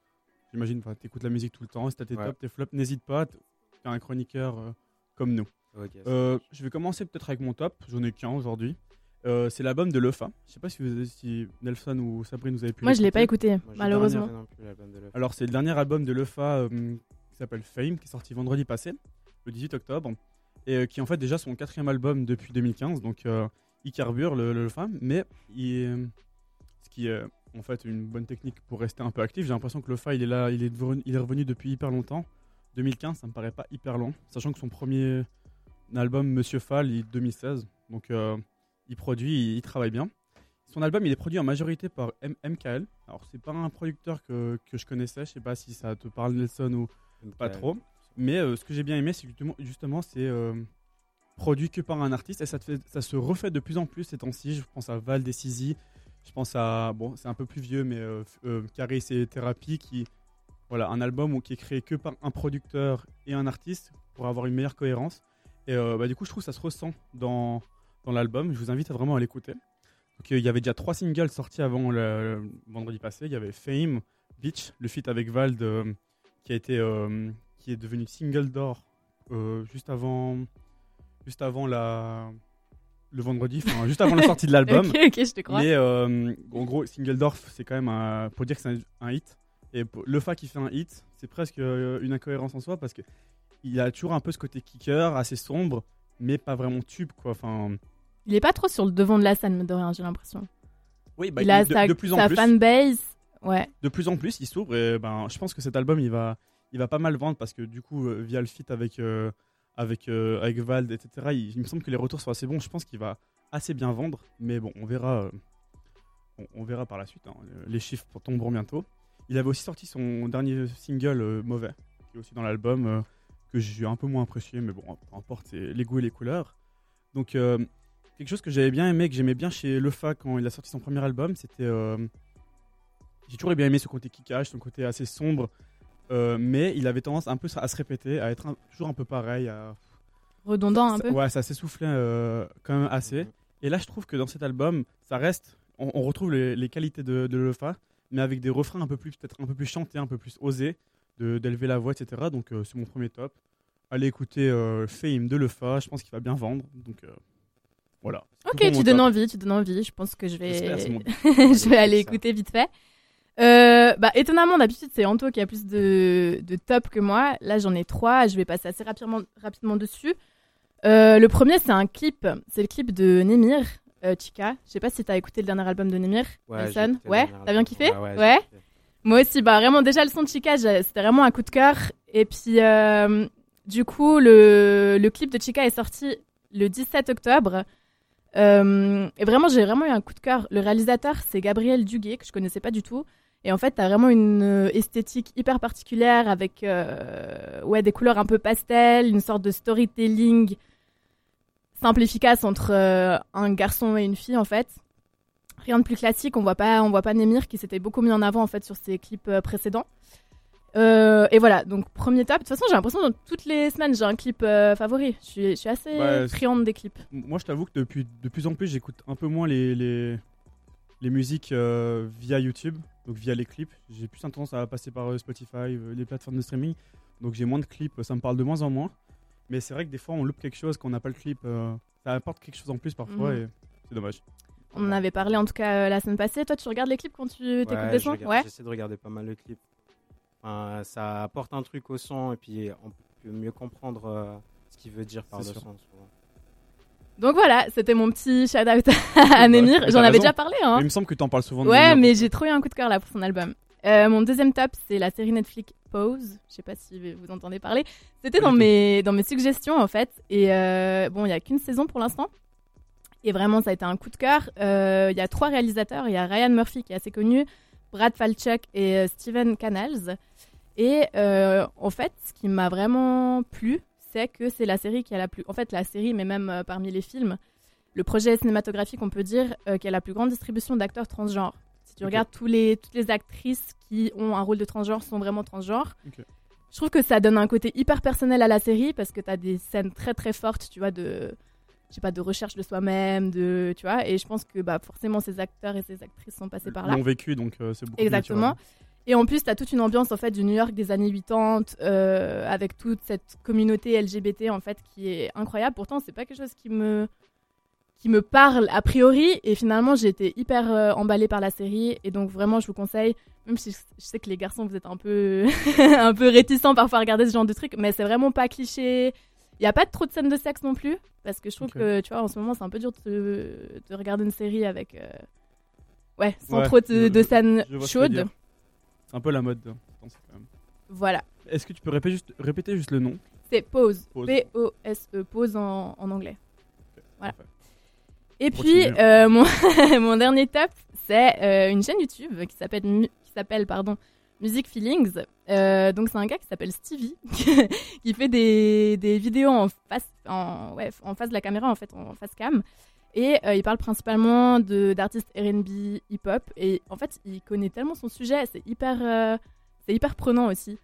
j'imagine, tu écoutes la musique tout le temps, si tu as tes Ouais. tops, tes flops, n'hésite pas, tu es un chroniqueur euh, comme nous. Euh, je vais commencer peut-être avec mon top, j'en ai qu'un aujourd'hui. Euh, c'est l'album de Lefa. Je sais pas si, vous, si Nelson ou Sabrine vous avez pu Moi, je l'ai pas écouté, Moi, malheureusement. plus. Alors c'est le dernier album de Lefa euh, qui s'appelle Fame, qui est sorti vendredi passé, le 18 octobre, et euh, qui est en fait déjà son quatrième album depuis 2015. Donc euh, il carbure le, le Lefa, mais il, euh, ce qui est en fait une bonne technique pour rester un peu actif. J'ai l'impression que Lefa il est là, il est, devenu- il est revenu depuis hyper longtemps. 2015, ça me paraît pas hyper long, sachant que son premier album Monsieur Fall, il est 2016. Donc euh, il produit, il, il travaille bien. Son album, il est produit en majorité par M- MKL. Alors, c'est pas un producteur que, que je connaissais. Je sais pas si ça te parle, Nelson, ou pas trop. Mais euh, ce que j'ai bien aimé, c'est justement, justement, c'est euh, produit que par un artiste et ça, te fait, ça se refait de plus en plus ces temps-ci. Je pense à Val Decisi. Je pense à. Bon, c'est un peu plus vieux, mais euh, euh, Caris et Thérapie, qui. Voilà, un album qui est créé que par un producteur et un artiste pour avoir une meilleure cohérence. Et euh, bah, du coup, je trouve que ça se ressent dans, dans l'album. Je vous invite à vraiment à l'écouter. Il y avait déjà trois singles sortis avant le, vendredi passé. Il y avait Fame, Beach, le feat avec Vald, qui a été, qui est devenu single d'or juste avant, juste avant la, le vendredi, enfin juste avant la sortie de l'album. Ok, ok, je te crois. Mais euh, en gros, single d'or, c'est quand même un, pour dire que c'est un, un hit. Et le fa qui fait un hit, c'est presque euh, une incohérence en soi parce que il a toujours un peu ce côté kicker, assez sombre, mais pas vraiment tube quoi. Enfin, Il est pas trop sur le devant de la scène, de rien, j'ai l'impression. Oui, bah, il a de- sa, de plus en sa plus. fanbase. Ouais. de plus en plus, il s'ouvre et ben, je pense que cet album il va, il va pas mal vendre parce que du coup, euh, via le feat avec, euh, avec, euh, avec Vald, etc., il, me semble que les retours sont assez bons. Je pense qu'il va assez bien vendre, mais bon, on verra, euh, on, verra par la suite. hein. Les chiffres tomberont bientôt. Il avait aussi sorti son dernier single euh, Mauvais, qui est aussi dans l'album, euh, que j'ai un peu moins apprécié, mais bon, peu importe, c'est les goûts et les couleurs. Donc, quelque chose que j'avais bien aimé, que j'aimais bien chez Lefa quand il a sorti son premier album, c'était. j'ai toujours bien aimé ce côté kickage, son côté assez sombre, euh, mais il avait tendance un peu à se répéter, à être un- toujours un peu pareil. À... Redondant un peu. Ouais, ça s'essoufflait euh, quand même assez. Et là, je trouve que dans cet album, ça reste. On, on retrouve les, les qualités de, de Lefa, mais avec des refrains un peu plus, peut-être un peu plus chantés, un peu plus osés, d'élever la voix, etc. Donc, euh, c'est mon premier top. Allez écouter euh, Fame de Lefa, je pense qu'il va bien vendre. Donc, voilà. Ok, tu donnes top. envie, tu donnes envie. Je pense que je vais, je vais aller écouter vite fait. Euh, bah, étonnamment, d'habitude, c'est Anto qui a plus de, de top que moi. Là, j'en ai trois. Je vais passer assez rapidement, rapidement dessus. Euh, le premier, c'est un clip. C'est le clip de Nemir, euh, Chica. Je sais pas si t'as écouté le dernier album de Nemir, Ouais, t'as bien kiffé Ouais, Moi aussi, bah vraiment déjà le son de Chica, c'était vraiment un coup de cœur. Et puis euh, du coup, le, le clip de Chica est sorti le 17 octobre. Euh, et vraiment, j'ai vraiment eu un coup de cœur. Le réalisateur, c'est Gabriel Duguay, que je connaissais pas du tout. Et en fait, t'as vraiment une euh, esthétique hyper particulière avec euh, ouais, des couleurs un peu pastel, une sorte de storytelling simple efficace entre euh, un garçon et une fille en fait. Rien de plus classique, on voit pas, on voit pas Nemir qui s'était beaucoup mis en avant en fait sur ses clips euh, précédents. Euh, et voilà, donc premier top. De toute façon, j'ai l'impression que toutes les semaines j'ai un clip euh, favori. Je suis, je suis assez Ouais, friande des clips. Moi, je t'avoue que depuis de plus en plus, j'écoute un peu moins les, les, les musiques euh, via YouTube, donc via les clips. J'ai plus tendance à passer par euh, Spotify, euh, les plateformes de streaming. Donc j'ai moins de clips, ça me parle de moins en moins. Mais c'est vrai que des fois, on loupe quelque chose qu'on n'a pas le clip. euh, ça apporte quelque chose en plus parfois Mhm. et c'est dommage. On en avait parlé en tout cas euh, la semaine passée. Toi, tu regardes les clips quand tu t'écoutes Ouais, des sons regarde- Ouais. J'essaie de regarder pas mal le clip. Enfin, ça apporte un truc au son et puis on peut mieux comprendre euh, ce qu'il veut dire par le son. souvent. Donc voilà, c'était mon petit shout out à Nemir. Ouais, J'en avais raison. déjà parlé. Hein. Il me semble que t'en parles souvent de Ouais, mais j'ai trop eu un coup de cœur là pour son album. Euh, mon deuxième top, c'est la série Netflix Pose. Je sais pas si vous entendez parler. C'était dans mes, dans mes suggestions en fait. Et euh, bon, il y a qu'une saison pour l'instant. Et vraiment, ça a été un coup de cœur. Euh, Il y a trois réalisateurs. Il y a Ryan Murphy qui est assez connu, Brad Falchuk et euh, Steven Canals. Et euh, en fait, ce qui m'a vraiment plu, c'est que c'est la série qui a la plus. En fait, la série, mais même euh, parmi les films, le projet cinématographique, on peut dire, euh, qui a la plus grande distribution d'acteurs transgenres. Si tu regardes tous les, toutes les actrices qui ont un rôle de transgenre sont vraiment transgenres. Je trouve que ça donne un côté hyper personnel à la série parce que tu as des scènes très très fortes, tu vois, de je sais pas de recherche de soi-même, de tu vois, et je pense que bah forcément ces acteurs et ces actrices sont passés par là. L'ont vécu, donc euh, c'est beaucoup Exactement. naturel. Et en plus, tu as toute une ambiance en fait du New York des années 80 euh, avec toute cette communauté LGBT en fait qui est incroyable. Pourtant, c'est pas quelque chose qui me qui me parle a priori et finalement, j'ai été hyper euh, emballée par la série et donc vraiment, je vous conseille même si je je sais que les garçons vous êtes un peu un peu réticents parfois à regarder ce genre de trucs, mais c'est vraiment pas cliché. Il y a pas trop de scènes de sexe non plus parce que je trouve Ok. que tu vois en ce moment, c'est un peu dur de, de regarder une série avec euh, ouais, sans Ouais, trop de, scènes chaudes. C'est un peu la mode. ce- quand même. Voilà. Est-ce que tu peux répéter juste, répéter juste le nom C'est Pause. Pause. P-O-S-E. Pause en, en anglais. Voilà. Et Continue. puis, euh, mon, mon dernier top, c'est euh, une chaîne YouTube qui s'appelle, Mu- qui s'appelle pardon, Music Feelings. Euh, donc, c'est un gars qui s'appelle Stevie, qui fait des, des vidéos en face, en, ouais, en face de la caméra, en fait, en face cam. Et euh, il parle principalement de, d'artistes RB, hip-hop. Et en fait, il connaît tellement son sujet, c'est hyper, euh, c'est hyper prenant aussi.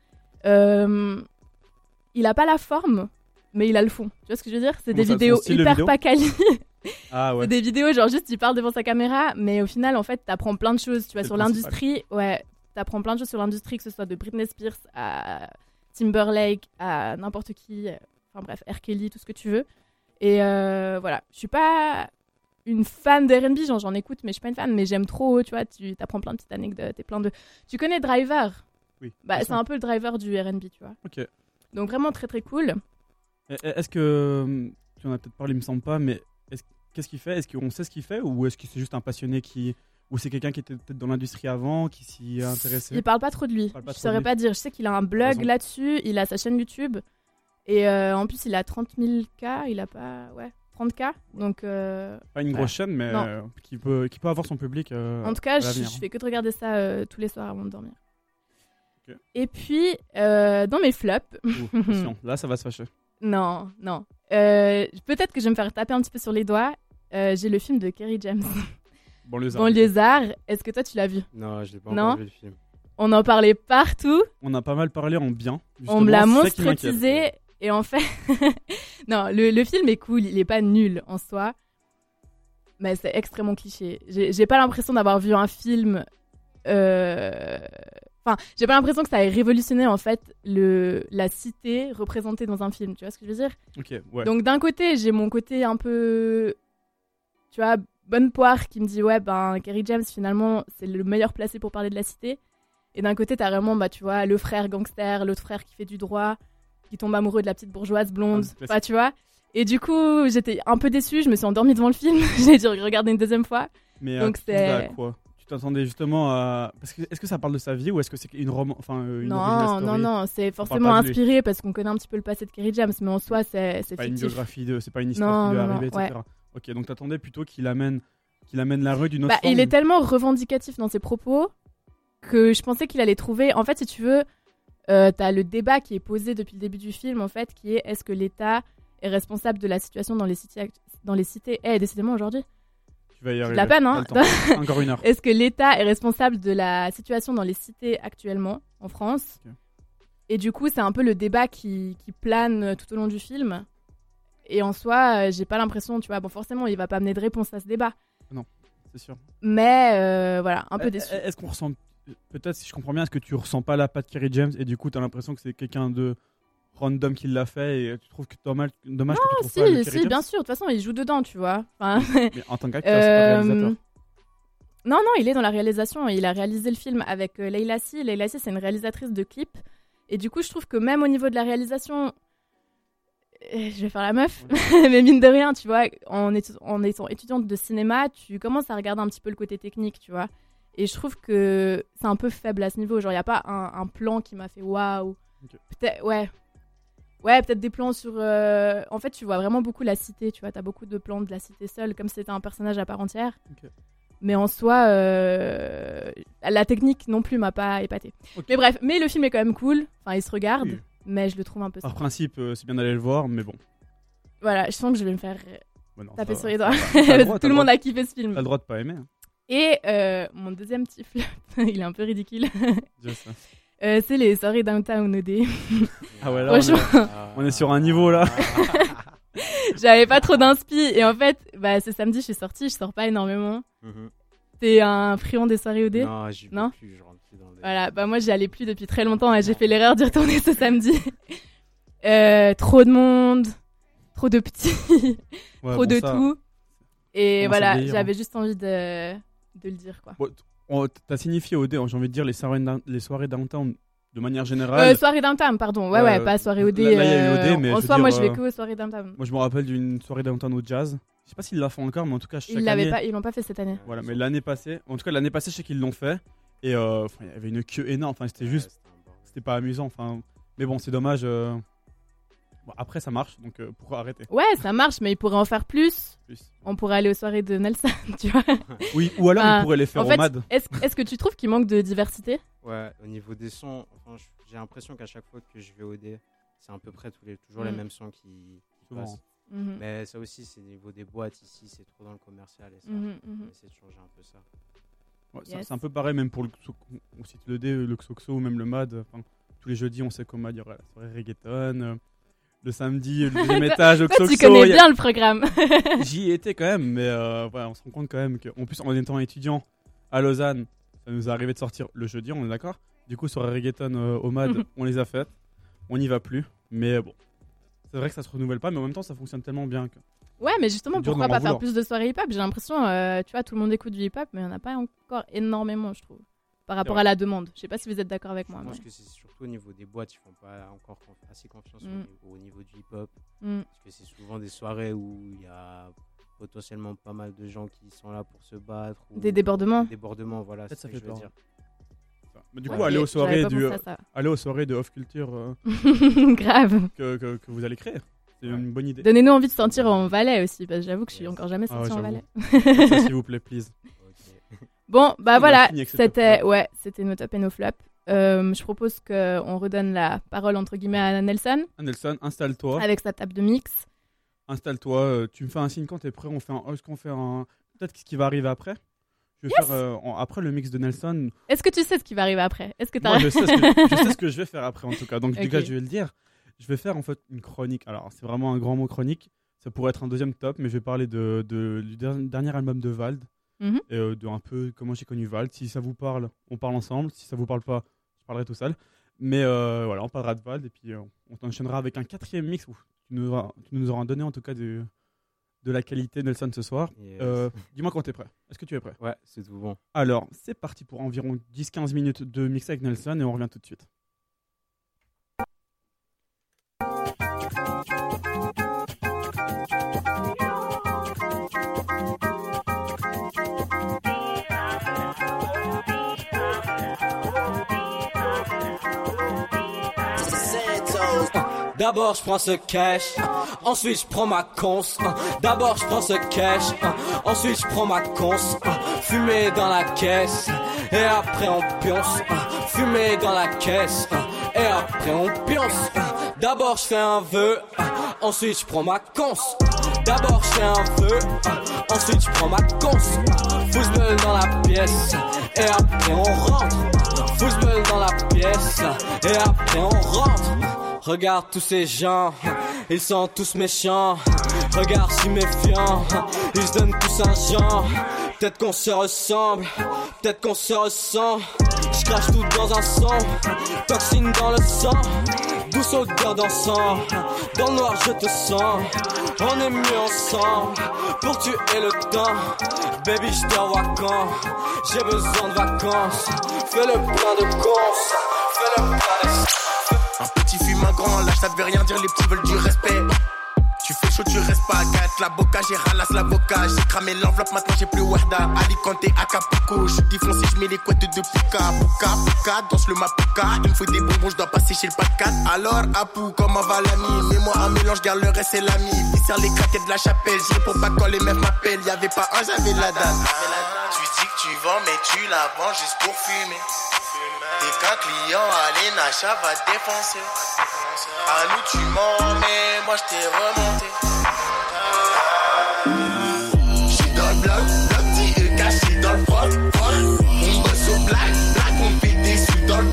Euh, il a pas la forme, mais il a le fond. Tu vois ce que je veux dire? C'est des ça, vidéos hyper vidéo? pas quali. Ah ouais. C'est des vidéos, genre juste il parle devant sa caméra, mais au final, en fait, t'apprends plein de choses, tu vois, sur l'industrie. Ouais, t'apprends plein de choses sur l'industrie, que ce soit de Britney Spears à Timberlake, à n'importe qui, enfin bref, R. Kelly, tout ce que tu veux. Et euh, voilà, je suis pas une fan de R&B, genre j'en écoute, mais je suis pas une fan, mais j'aime trop, tu vois, tu apprends plein de petites anecdotes et plein de... Tu connais Driver? Oui. Bah, c'est un peu le driver du R&B, tu vois. Ok. Donc vraiment très très cool. Est-ce que hum, tu en as peut-être parlé, il me semble pas, mais est-ce- qu'est-ce qu'il fait? Est-ce qu'on sait ce qu'il fait ou est-ce que c'est juste un passionné qui ou c'est quelqu'un qui était peut-être dans l'industrie avant, qui s'y est intéressé? Il parle pas trop de lui. je saurais pas dire. Je sais qu'il a un blog là-dessus, il a sa chaîne YouTube. Et euh, en plus, il a 30 000 k. Il a pas. Ouais, 30 k. Donc. euh, Pas une voilà. grosse chaîne, mais euh, qui peut qui peut avoir son public. euh, En tout cas, à je, je fais que de regarder ça euh, tous les soirs avant de dormir. Et puis, euh, dans mes flops. Ouh, attention, là ça va se fâcher. non, non. Euh, Peut-être que je vais me faire taper un petit peu sur les doigts. Euh, J'ai le film de Kerry James. Banlieusard. Banlieusard. Est-ce que toi, tu l'as vu? Non, je l'ai pas Non. encore vu le film. On en parlait partout. On a pas mal parlé en bien. On me l'a justement, et en fait, non, le, le film est cool, il est pas nul en soi, mais c'est extrêmement cliché. J'ai pas l'impression d'avoir vu un film. euh, Enfin, j'ai pas l'impression que ça ait révolutionné en fait le la cité représentée dans un film. Tu vois ce que je veux dire? Ok, ouais. Donc d'un côté, j'ai mon côté un peu, tu vois, bonne poire qui me dit ouais ben Kerry James finalement c'est le meilleur placé pour parler de la cité. Et d'un côté, t'as vraiment, bah, tu vois, le frère gangster, l'autre frère qui fait du droit, qui tombe amoureux de la petite bourgeoise blonde, Ah, bah, tu vois. Et du coup, j'étais un peu déçue, je me suis endormie devant le film, j'ai dû regarder une deuxième fois. Mais Donc euh, à c'est. quoi? Tu t'attendais justement à parce que est-ce que ça parle de sa vie ou est-ce que c'est une roman enfin euh, une Non, non, story? non, c'est forcément inspiré parce qu'on connaît un petit peu le passé de Kerry James, mais en soi, c'est c'est pas une biographie de c'est pas une histoire Non, qui lui est arrivée ouais. etc. Ok donc t'attendais plutôt qu'il amène qu'il amène la rue d'une autre Bah, forme. il est tellement revendicatif dans ses propos que je pensais qu'il allait trouver. En fait, si tu veux, euh, t'as le débat qui est posé depuis le début du film, en fait, qui est est-ce que l'État est responsable de la situation dans les cités dans les cités? Eh, décidément aujourd'hui. Tu vas y J'ai de arriver. la peine, hein. Encore une heure. Est-ce que l'État est responsable de la situation dans les cités actuellement en France? Et du coup, c'est un peu le débat qui, qui plane tout au long du film. Et en soi, euh, j'ai pas l'impression, tu vois, bon, forcément, il va pas amener de réponse à ce débat. Non, c'est sûr. Mais euh, voilà, un peu Euh, déçu. Est-ce qu'on ressent peut-être si je comprends bien est-ce que tu ressens pas la patte Kerry James et du coup t'as l'impression que c'est quelqu'un de random qui l'a fait et tu trouves que dommage dommage que tu trouves Si, pas si, James bien sûr. De toute façon, il joue dedans, tu vois. Enfin, Mais en tant qu'acteur, c'est pas réalisateur. Non, non, il est dans la réalisation. Il a réalisé le film avec euh, Leila Si. Leila Si, c'est une réalisatrice de clips. Et du coup, je trouve que même au niveau de la réalisation, euh, je vais faire la meuf, mais mine de rien, tu vois, en, étu- en étant étudiante de cinéma, tu commences à regarder un petit peu le côté technique, tu vois. Et je trouve que c'est un peu faible à ce niveau. Genre, il n'y a pas un, un plan qui m'a fait waouh. Peut-être, ouais. Ouais, peut-être des plans sur. euh, En fait, tu vois vraiment beaucoup la cité, tu vois. T'as beaucoup de plans de la cité seule, comme si c'était un personnage à part entière. Mais en soi, euh, la technique non plus m'a pas épaté. Mais bref, mais le film est quand même cool. Enfin, il se regarde, Oui. mais je le trouve un peu. Par principe, euh, c'est bien d'aller le voir, mais bon. Voilà, je sens que je vais me faire Ouais, non, taper sur les doigts. Tout le monde a kiffé ce film. T'as le droit de pas aimer. hein. Et euh, mon deuxième petit flop, il est un peu ridicule. Euh, c'est les soirées downtown OD. Ah ouais, là, on est- Franchement, on est sur un niveau là. j'avais pas trop d'inspi. Et en fait, bah, ce samedi, je suis sortie, je sors pas énormément. Mhm. T'es un friand des soirées OD Non, j'y vais Non? plus, je rentre plus dans les- Voilà, bah moi j'y allais plus depuis très longtemps et j'ai fait l'erreur d'y retourner ce samedi. Euh, trop de monde, trop de petits, Ouais, trop bon, de ça, tout. Et voilà, hein. j'avais juste envie de, de le dire quoi. Bon, T'as signifié au dé, j'ai envie de dire les soirées, les soirées downtown de manière générale. Euh, soirée downtown, pardon. Ouais, ouais, euh, pas soirée OD. Là, là, il y a eu euh, OD, mais en soi, moi je vais euh, que aux soirées downtown. Moi, je me rappelle d'une soirée downtown au jazz. Je sais pas s'ils la font encore, mais en tout cas, chaque Ils l'avaient année- pas, ils l'ont pas fait cette année. Voilà, mais l'année passée, en tout cas l'année passée, je sais qu'ils l'ont fait. Et euh, enfin, il y avait une queue énorme. Enfin, c'était juste, c'était pas amusant. Enfin, mais bon, c'est dommage. Euh. Bon, après, ça marche, donc euh, pourquoi arrêter? Ouais, ça marche, mais ils pourraient en faire plus. On pourrait aller aux soirées de Nelson, tu vois. Oui, ou alors Enfin, ils pourraient les faire en au fait, MAD. Est-ce que tu trouves qu'il manque de diversité? Ouais, au niveau des sons, enfin, j'ai l'impression qu'à chaque fois que je vais au D, c'est à peu près tous les, toujours les Mm. mêmes sons qui, qui passent. Mhm. Mais ça aussi, c'est au niveau des boîtes ici, c'est trop dans le commercial et ça. Mhm. On essaie de changer un peu ça. Ouais, c'est- Yes. C'est un peu pareil, même pour le on cite le D, le Xoxo ou même le MAD. Enfin, tous les jeudis, on sait qu'au MAD, il y aura la soirée reggaeton. Le samedi, le deuxième étage, au toi, tu connais a- bien le programme. J'y étais quand même, mais euh, voilà, on se rend compte quand même qu'en plus, en étant étudiant à Lausanne, ça nous est arrivé de sortir le jeudi, on est d'accord Du coup, sur reggaeton euh, au MAD, Mhm. on les a faites. On n'y va plus, mais bon. C'est vrai que ça se renouvelle pas, mais en même temps, ça fonctionne tellement bien que. Ouais, mais justement, pourquoi pas faire plus de soirées hip-hop? J'ai l'impression, euh, tu vois, tout le monde écoute du hip-hop, mais il n'y en a pas encore énormément, je trouve, par rapport à la demande. Je sais pas si vous êtes d'accord avec moi. Je pense mais- que c'est surtout au niveau des boîtes, ils font pas encore assez confiance au Mm. niveau- au, niveau du hip-hop. Mm. Parce que c'est souvent des soirées où il y a potentiellement pas mal de gens qui sont là pour se battre. ou- Des débordements. Des débordements, voilà. Ça ça que fait je veux dire. Mais du Ouais, coup, aller ok, aux soirées du, ça. aller aux soirées de off culture euh, Grave. que, que, que vous allez créer. C'est une bonne idée. Donnez-nous envie de sentir en Valais aussi, parce que j'avoue que je suis encore jamais Ah ouais, sortie en. Valais. Ça, S'il vous plaît, please. Bon, bah On voilà, c'était ouais, c'était nos top et nos flops. Euh, je propose qu'on redonne la parole entre guillemets à Nelson Nelson, installe-toi. avec sa table de mix. Installe-toi. euh, tu me fais un signe quand t'es prêt. On fait un. Est-ce qu'on fait un. Peut-être ce qui va arriver après? Je vais Yes. faire euh, en- après le mix de Nelson. Est-ce que tu sais ce qui va arriver après? Est-ce que t'as Moi, je sais, ce que, je sais ce que je vais faire après en tout cas. Donc, Ok. déjà, je vais le dire. Je vais faire en fait une chronique. Alors, c'est vraiment un grand mot chronique. Ça pourrait être un deuxième top, mais je vais parler de, de- du der- dernier album de Vald. Et euh, de un peu comment j'ai connu Vald. Si ça vous parle, on parle ensemble. Si ça vous parle pas, je parlerai tout seul. Mais euh, voilà, on parlera de Vald et puis euh, on t'enchaînera avec un quatrième mix. Ouf, tu, nous auras, tu nous auras donné en tout cas de, de la qualité, Nelson, ce soir. Yes. Euh, Dis-moi quand t'es prêt. Est-ce que tu es prêt? Ouais, c'est tout bon. Alors, c'est parti pour environ 10-15 minutes de mix avec Nelson et on revient tout de suite. D'abord je prends ce cash, ensuite je prends ma cons. D'abord je prends ce cash, ensuite je prends ma cons. Fumer dans la caisse, et après on pionce. Fumer dans la caisse, et après on pionce. D'abord je fais un vœu, ensuite je prends ma cons. D'abord je fais un vœu, ensuite je prends ma cons. Football dans la pièce, et après on rentre. Football dans la pièce, et après on rentre. Regarde tous ces gens, ils sont tous méchants. Regarde si méfiants, ils donnent tous un genre. Peut-être qu'on se ressemble, peut-être qu'on se ressent. Je crache tout dans un sang, toxine dans le sang. Douce odeur d'encens, dans le noir je te sens. On est mieux ensemble, pour tuer le temps. Baby, je te quand j'ai besoin de vacances. Fais le plein de cons, fais le plein de. Un petit grand, lâche ça devait rien dire, les petits veulent du respect. Tu fais chaud, tu restes pas, gâte la boca, j'ai ralasse l'avocat. J'ai cramé l'enveloppe, maintenant j'ai plus Warda. Alicante, Acapulco, je dis foncé, je mets les couettes de Puka. Puka, Puka, danse le Mapuka. Il me faut des bonbons, je dois passer chez le 4. Alors, Apou, comment va l'ami? Mets-moi un mélange, garde le reste, c'est l'ami. Viscère les craquettes de la chapelle, je réponds pas quand les meufs m'appellent. Y'avait pas un, j'avais la date. tu dis que tu vends, mais tu la vends juste pour fumer. Et qu'un client à l'Enacha va défoncer. Nous, tu mens, mais moi, je t'ai remonté. Le caché dans le black, on dans.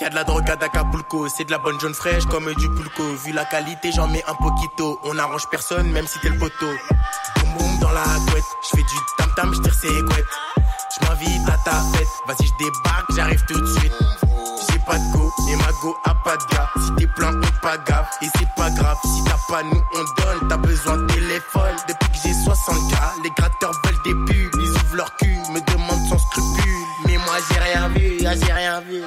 Y'a de la drogue à Acapulco, c'est de la bonne jaune fraîche comme du pulco. Vu la qualité, j'en mets un poquito. On arrange personne, même si t'es le poteau. Boum boum dans la couette, j'fais du tam tam, j'tire ses couettes. J'm'invite à ta fête, vas-y j'débarque, j'arrive tout de suite. J'ai pas de go, et ma go a pas de gars. Si t'es plein, on pas gaffe, et c'est pas grave. Si t'as pas, nous on donne, t'as besoin de téléphone. Depuis que j'ai 60K, les gratteurs veulent des pubs. Ils ouvrent leur cul, me demandent sans scrupule. Mais moi j'ai rien vu, ah, j'ai rien vu.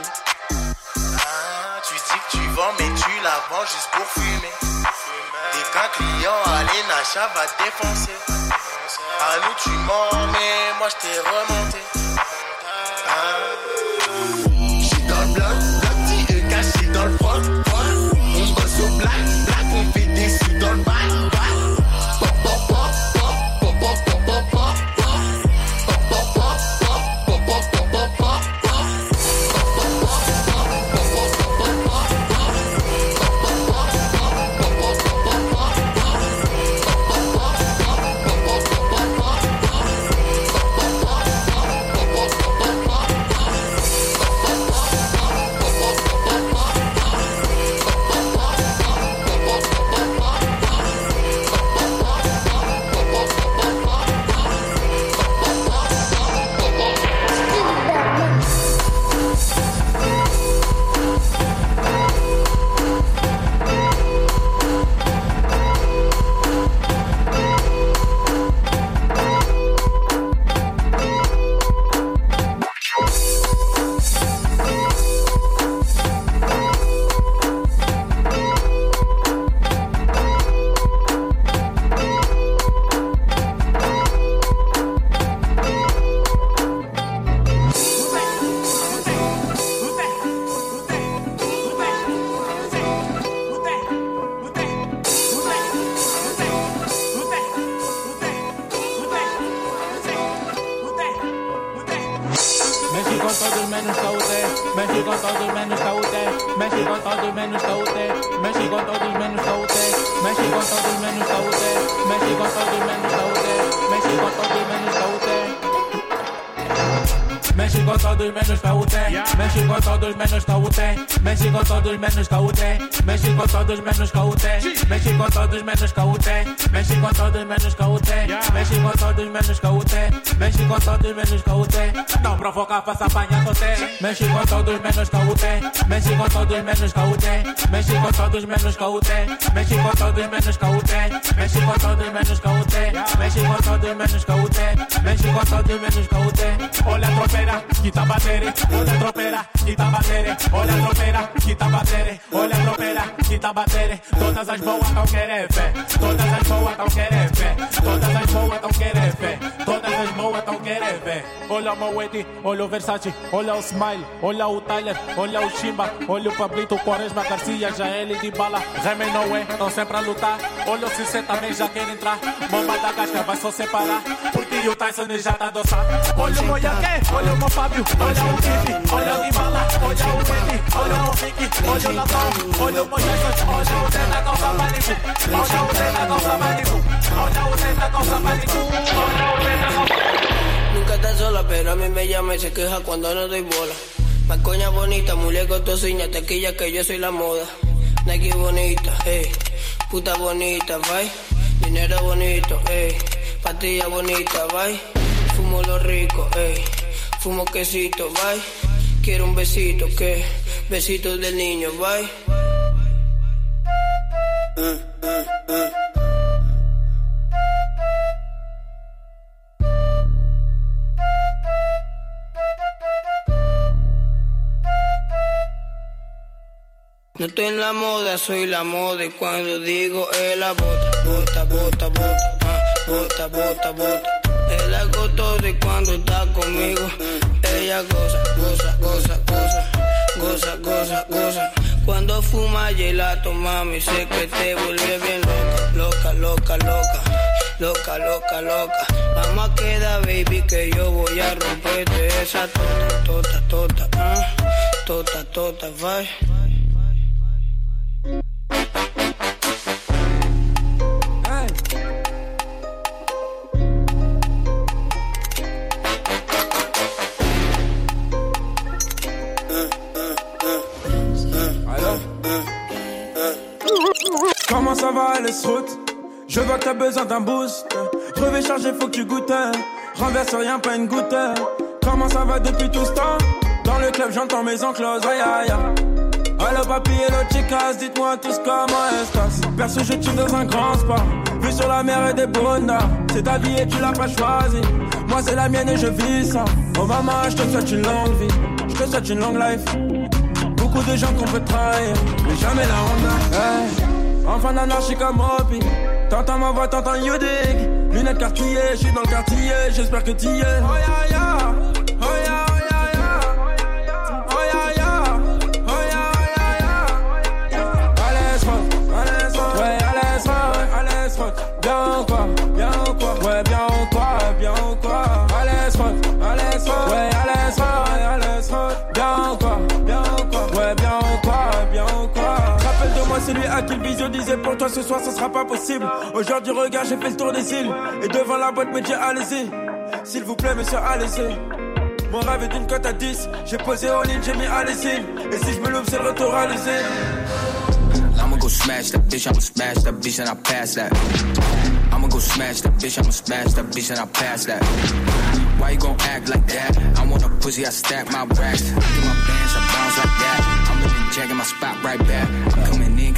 Ah, tu dis que tu vends, mais tu la vends juste pour fumer. Sacha va défoncer. Allô, tu mens, mais moi je t'ai remonté. todos menos que o tem. Mexe com todos menos que o tem. Mexe com todos menos que o tem. Mexe com todos menos que o tem. Não provoca, faça apanha com tem. Mexe com todos menos que o tem. Mexe com todos menos que o tem. Mexe com todos menos que o tem. Mexe com todos menos que o tem. Mexe com todos menos que o tem. Mexe com todos menos que o tem. Mexe com todos menos que o tem. Olha a tropeira, que tá batendo. Olha a tropeira, que tá batendo. Olha a tropeira, que tá batendo. Olha a quita batere. Todas as boas tão querer fé. Todas as boas tão querer fé. Todas as boas tão querer fé. Todas as boas tão querer fé. Olha o Moedi, olha o Versace, olha o Smile, olha o Tyler, olha o Chimba, olha o Pablito, Quaresma, Garcia, Jael de Bala, Remy Noé, estão sempre a lutar. Olha o Cissé também já quer entrar. Bomba da Gasca vai só separar, porque o Tyson já tá adoçar. Olha o Moyaque, olha o Fábio, olha o Tibi, olha o Dibala, olha o Wendy, olha o Ricky, olha o Latão, olha o Moisés, olha o Zé da calça olha o Zé da calça Manico, olha o Zé da calça Manico, olha o Zé da Nunca está sola, pero a mí me llama y se queja cuando no doy bola. Más coña bonita, muleco tosiña, tequilla que yo soy la moda. Nike bonita, ey, puta bonita, bye. Dinero bonito, ey, pastilla bonita, bye. Fumo lo rico, ey, fumo quesito, bye. Quiero un besito, que besito del niño, bye. Uh, uh, uh. No estoy en la moda, soy la moda y cuando digo es la bota, bota, bota, bota, ah, bota, bota, bota. Él hago todo y cuando está conmigo, ella goza, goza, goza, goza, goza, goza, goza, Cuando fuma gelato, mami, sé que te vuelve bien loca, loca, loca, loca. Loca, loca, loca. Vamos a quedar, baby, que yo voy a romperte esa tota, tota, tota, ah. Tota, tota, vai. Je vois que t'as besoin d'un boost. Crevé chargé, faut que tu goûtes. Renverse rien, pas une goutte. Comment ça va depuis tout ce temps? Dans le club, j'entends mes enclos, aïe aïe aïe. Allo papi, hello chicas, dites-moi tous comment estás Perso, je tue dans un grand spa. Vue sur la mer et des bondas. C'est ta vie et tu l'as pas choisi. Moi, c'est la mienne et je vis ça. Oh maman, je te souhaite une longue vie. Je te souhaite une longue life. Beaucoup de gens qu'on peut trahir, mais jamais la Honda. Hey. Enfant d'anarchie comme Hopi. T'entends ma voix, t'entends you dig. Lunettes quartier, je suis dans le quartier, j'espère que es. Oh ya ya, celui à qui le visio disait pour toi ce soir ce sera pas possible. Aujourd'hui regarde j'ai fait le tour des îles et devant la boîte me dit allez-y. S'il vous plaît monsieur allez-y. Mon rêve est d'une cote à 10. J'ai posé en ligne, j'ai mis allez-y. Et si je me loupe c'est le retour à. I'ma go smash that bitch, I'ma smash that bitch and I pass that. I'ma go smash that bitch, I'ma smash that bitch and I pass that. Why you gon' act like that? I want a pussy, I stack my racks. Do my bands, I bounce like that. I'm living jacking my spot right back.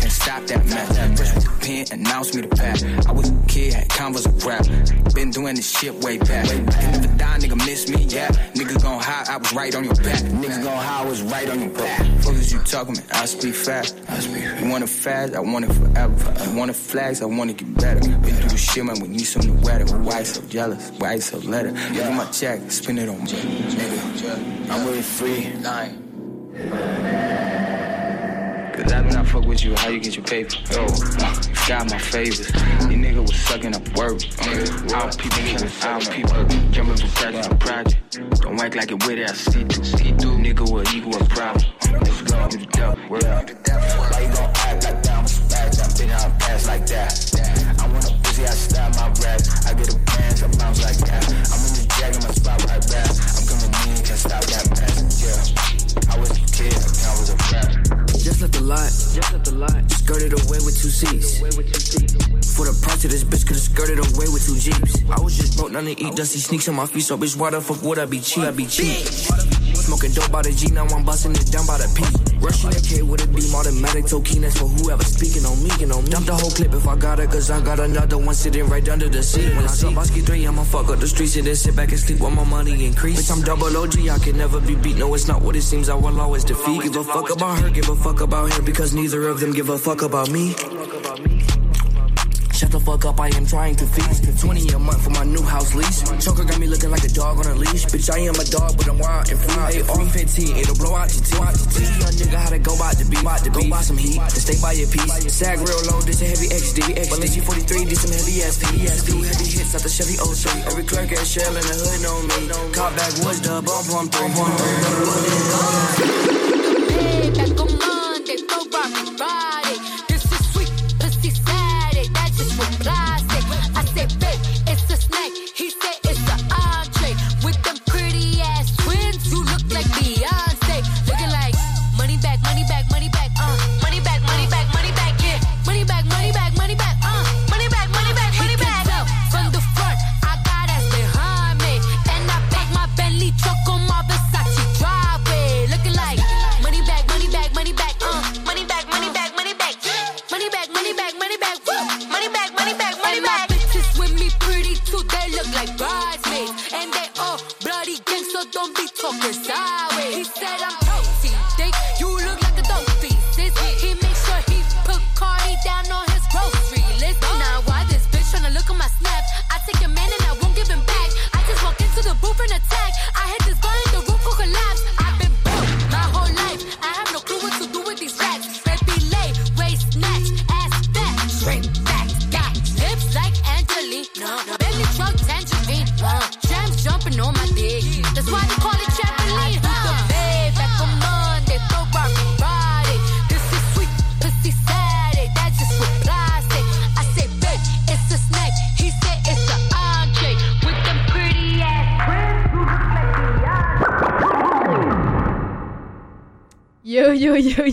Stop that mess. Fresh with the pen, announce me the pack. I was a kid, had convos of rap. Been doing this shit way back. I can never die, nigga miss me, yeah. Niggas gon' hide, I was right on your back. Niggas gon' hide, I was right on your back. Fuck is you talking, man? I speak fast. I speak. You want it fast, I want it forever. You want it flags, I want to get better. Been through the shit, man, we need some new weather. Why so jealous? Why so letter? Look at my check, spin it on me. Nigga, I'm really free. Nine. Cause I fuck with you, how you get your paper? Yo, uh, you got my favors. You nigga was sucking up work. Uh, our people killing our people. Jumping from project to project. Don't act like it with it, I see through. See through. Nigga will equal a problem. Uh, let's go, you the devil. Why you gon' act like that? I'm a I'm big, I'm pass like that. I want a pussy, I style my rap. I get a bands, I bounce like that. I'm in the in my spot right back. I'm coming in, can't stop that mess. Yeah. Just left the lot. Just left the lot. Skirted away with two seats. For the price of this bitch, could've skirted away with two jeeps. I was just broke, nothing to eat. Dusty sneaks on my feet, so bitch, why the fuck would I be cheap? I be cheap. Smoking dope by the G, now I'm busting it down by the P. Rushing the K with a beam, automatic, toe keen, that's for whoever speaking on me, and on me. Dump the whole clip if I got it, cause I got another one sitting right under the seat. When I saw Bosky 3, I'ma fuck up the streets and then sit back and sleep while my money increase. Bitch, I'm double OG, I can never be beat. No, it's not what it seems, I will always defeat. Give a fuck about her, give a fuck about him, because neither of them give a fuck about me. Shut the fuck up, I am trying to feast. 20 a month for my new house lease. Choker got me looking like a dog on a leash. Bitch, I am a dog, but I'm wild and free. Hey, all 15, it'll blow out your teeth. Teach young nigga how to go by the beat. Go buy some heat, to stay by your piece. Sag real low, this a heavy XD. Valencia 43, this some heavy SP. Two heavy hits out the Chevy 03. Every clerk at Shell in the hood know me. Caught back woods, the bump on Hey, back on Monday,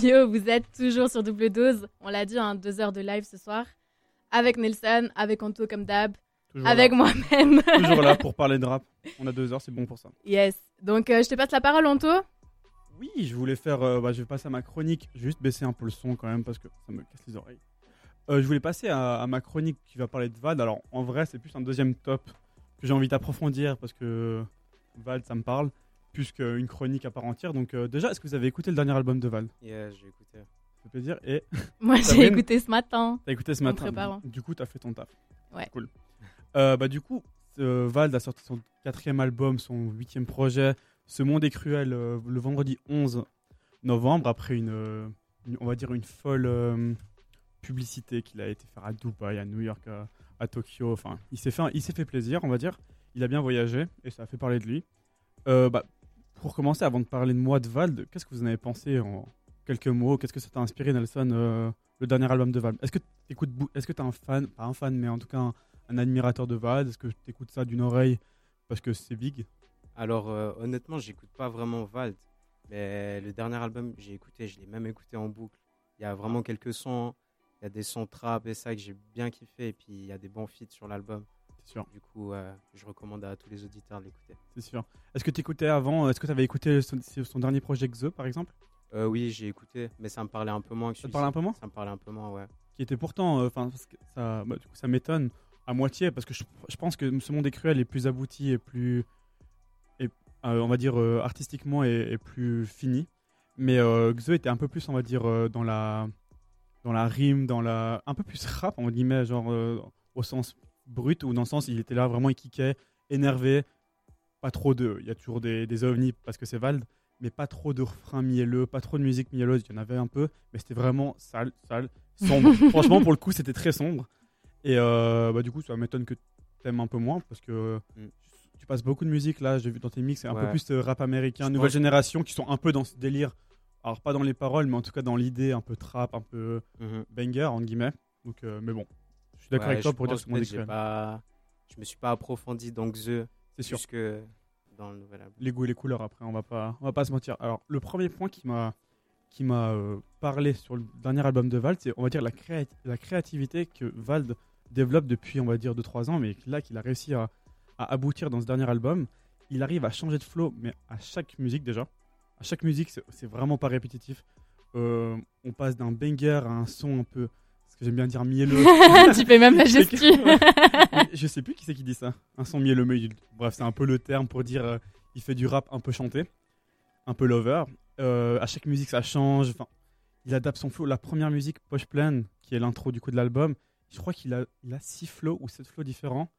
yo vous êtes toujours sur double dose. On l'a dit, hein, deux heures de live ce soir. Avec Nelson, avec Anto comme d'hab, avec moi-même. Toujours là pour parler de rap. On a deux heures, c'est bon pour ça. Yes. Donc euh, je te passe la parole Anto. Oui, je voulais faire. euh, bah, je vais passer à ma chronique. Je vais juste baisser un peu le son quand même parce que ça me casse les oreilles. Euh, je voulais passer à, à ma chronique qui va parler de Vald. Alors en vrai, c'est plus un deuxième top que j'ai envie d'approfondir parce que Vald, ça me parle plus qu'une chronique à part entière. Donc euh, déjà, est-ce que vous avez écouté le dernier album de Vald Yeah, j'ai écouté. Ça fait plaisir. Et Moi, j'ai écouté ce matin. T'as écouté ce matin. préparant. Du coup, t'as fait ton taf. Ouais. Cool. Euh, bah, du coup, euh, Vald a sorti son quatrième album, son huitième projet, Ce Monde est cruel, euh, le vendredi 11 novembre, après une, euh, une- on va dire une folle euh, publicité qu'il a été faire à Dubaï, à New York, à, à Tokyo. Enfin, il s'est fait, il s'est fait plaisir, on va dire. Il a bien voyagé et ça a fait parler de lui. Euh, bah, pour commencer, avant de parler de moi, de Vald, qu'est-ce que vous en avez pensé en quelques mots? Qu'est-ce que ça t'a inspiré, Nelson, euh, le dernier album de Vald? Est-ce que bou- est-ce que t'es un fan, pas un fan, mais en tout cas un, admirateur de Vald? Est-ce que tu ça d'une oreille parce que c'est big? Alors, euh, honnêtement, j'écoute pas vraiment Vald. Mais le dernier album, j'ai écouté, je l'ai même écouté en boucle. Il y a vraiment quelques sons. Il y a des sons trap et ça que j'ai bien kiffé. Et puis, il y a des bons feats sur l'album. Sûr. Du coup, euh, je recommande à tous les auditeurs de l'écouter. C'est sûr. Est-ce que tu écoutais avant Est-ce que tu avais écouté son, son dernier projet Xe, par exemple? Euh, oui, j'ai écouté, mais ça me parlait un peu moins que Ça te parlait un peu moins? Ça me parlait un peu moins, ouais. Qui était pourtant, euh, enfin, ça, bah, du coup, ça m'étonne à moitié parce que je, je pense que ce monde est cruel est plus abouti et plus, et, euh, on va dire euh, artistiquement et, et plus fini. Mais euh, Xe était un peu plus, on va dire, euh, dans la, dans la rime, dans la, un peu plus rap, on guillemets, genre euh, au sens brut ou dans le sens il était là vraiment, il kickait, énervé, pas trop de, il y a toujours des, des ovnis parce que c'est Vald, mais pas trop de refrains mielleux, pas trop de musique mielleuse, il y en avait un peu, mais c'était vraiment sale, sale, sombre. Franchement, pour le coup, c'était très sombre. Et euh, bah, du coup, ça m'étonne que t'aimes un peu moins parce que tu passes beaucoup de musique là. J'ai vu dans tes mix, c'est un peu Mm. Plus euh, rap américain, Je nouvelle pense- génération qui sont un peu dans ce délire. Alors, pas dans les paroles, mais en tout cas dans l'idée, un peu trap, un peu Mhm. banger, entre guillemets. Donc, euh, mais bon, suis d'accord Ouais, avec toi je pour dire ce cruel. pas... Je me suis pas approfondi dans Xe. C'est sûr. que dans le nouvel album. les goûts et les couleurs après on va pas on va pas se mentir alors le premier point qui m'a qui m'a euh, parlé sur le dernier album de Vald c'est on va dire la, la créativité que Vald développe depuis on va dire 2-3 ans mais là qu'il a réussi à, à aboutir dans ce dernier album il arrive à changer de flow mais à chaque musique déjà à chaque musique c'est- vraiment pas répétitif Euh, on passe d'un banger à un son un peu j'aime bien dire mielleux Tu fais même la gestu. je sais plus qui c'est qui dit ça. Un son mielleux, mais bref, c'est un peu le terme pour dire euh, il fait du rap un peu chanté, un peu lover. Euh, à chaque musique, ça change. Enfin, il adapte son flow. La première musique, Poche Pleine, qui est l'intro du coup de l'album, je crois qu'il a, il a six flows ou sept flows différents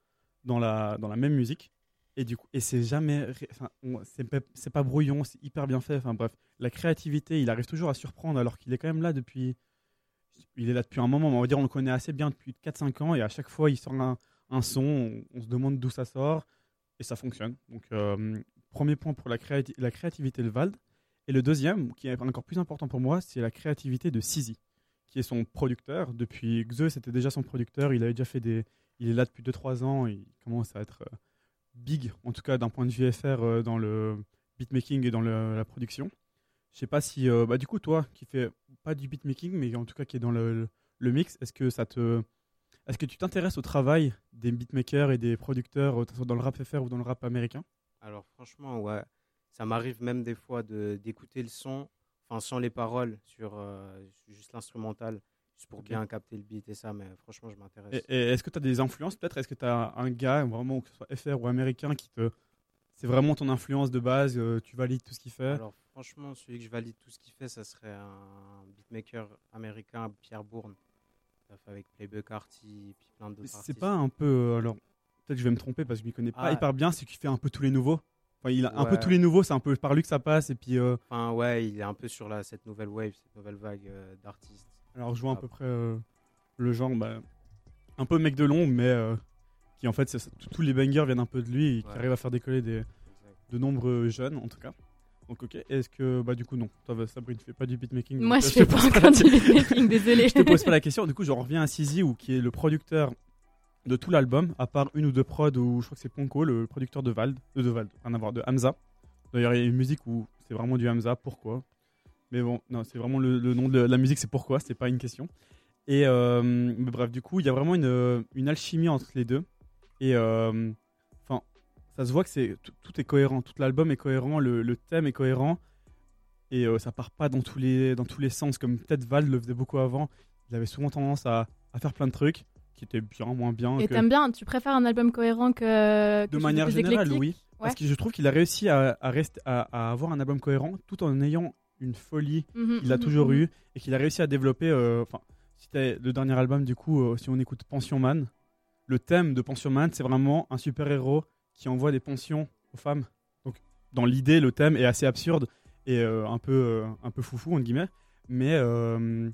dans la, dans la même musique. Et du coup, et c'est jamais, enfin, c'est pas brouillon, c'est hyper bien fait. Enfin bref, la créativité, il arrive toujours à surprendre alors qu'il est quand même là depuis, il est là depuis un moment. mais On va dire, on le connaît assez bien depuis 4-5 ans et à chaque fois, il sort un, son, on, se demande d'où ça sort et ça fonctionne. Donc, euh, premier point pour la, créati- la créativité de Vald. Et le deuxième, qui est encore plus important pour moi, c'est la créativité de Sizi, qui est son producteur. Depuis Xe, c'était déjà son producteur. Il avait déjà fait des. Il est là depuis 2-3 ans. Il commence à être euh, big, en tout cas d'un point de vue FR, euh, dans le beatmaking et dans la production. Je sais pas si. euh, bah, du coup, toi, qui fais pas du beatmaking, mais en tout cas qui est dans le, le- le mix, est-ce que ça te. Est-ce que tu t'intéresses au travail des beatmakers et des producteurs, euh, que ce soit dans le rap FR ou dans le rap américain? Alors franchement, ouais, ça m'arrive même des fois de d'écouter le son, enfin sans les paroles, sur euh, juste l'instrumental, juste pour bien capter le beat et ça, mais franchement, je m'intéresse. Et, et est-ce que tu as des influences peut-être? Est-ce que tu as un gars, vraiment, que ce soit FR ou américain, qui te. C'est vraiment ton influence de base, euh, tu valides tout ce qu'il fait Alors franchement, celui que je valide tout ce qu'il fait, ça serait un beatmaker américain, Pierre Bourne. Avec Playboy Carty et puis plein d'autres C'est pas un peu. euh, alors, peut-être que je vais me tromper parce que je m'y connais pas Ah. hyper bien, c'est qu'il fait un peu tous les nouveaux. Enfin, il a un peu tous les nouveaux, c'est un peu par lui que ça passe. Et puis. euh, Enfin ouais, il est un peu sur la, cette nouvelle wave, cette nouvelle vague d'artistes. alors, je vois à peu près le genre. Bah, un peu mec de l'ombre, mais qui en fait, tous les bangers viennent un peu de lui et qui Ouais. arrive à faire décoller des, de nombreux jeunes en tout cas. Donc ok, est-ce que bah du coup non, toi bah, Sabrine, tu fais pas du beatmaking. Moi, je euh, fais pas encore du beatmaking, désolé. je te pose pas la question. Du coup, j'en reviens à Sizi ou qui est le producteur de tout l'album, à part une ou deux prods où je crois que c'est Ponko, le producteur de Vald, euh, de Vald, rien à voir, de Hamza. D'ailleurs, il y a une musique où c'est vraiment du Hamza. Pourquoi? Mais bon, non, c'est vraiment le, le nom de la musique, c'est pourquoi, c'est pas une question. Et euh, mais bref, du coup, il y a vraiment une, une alchimie entre les deux. Et euh, enfin, ça se voit que c'est tout, est cohérent, tout l'album est cohérent, le, le thème est cohérent. Et euh, ça part pas dans tous les, dans tous les sens, comme peut-être Val le faisait beaucoup avant. Il avait souvent tendance à, à faire plein de trucs qui étaient bien, moins bien. Et que- t'aimes bien, tu préfères un album cohérent que. de manière générale, oui. Ouais. Parce que je trouve qu'il a réussi à, à, rester, à, à avoir un album cohérent tout en ayant une folie Mhm, qu'il a mhm, toujours mhm. eu et qu'il a réussi à développer. euh, Enfin, si t'as le dernier album, du coup, euh, si on écoute Pension Man, le thème de Pension Man, c'est vraiment un super-héros qui envoie des pensions aux femmes. Donc, dans l'idée, le thème est assez absurde et euh, un, peu, euh, un peu foufou, entre guillemets. Mais, euh,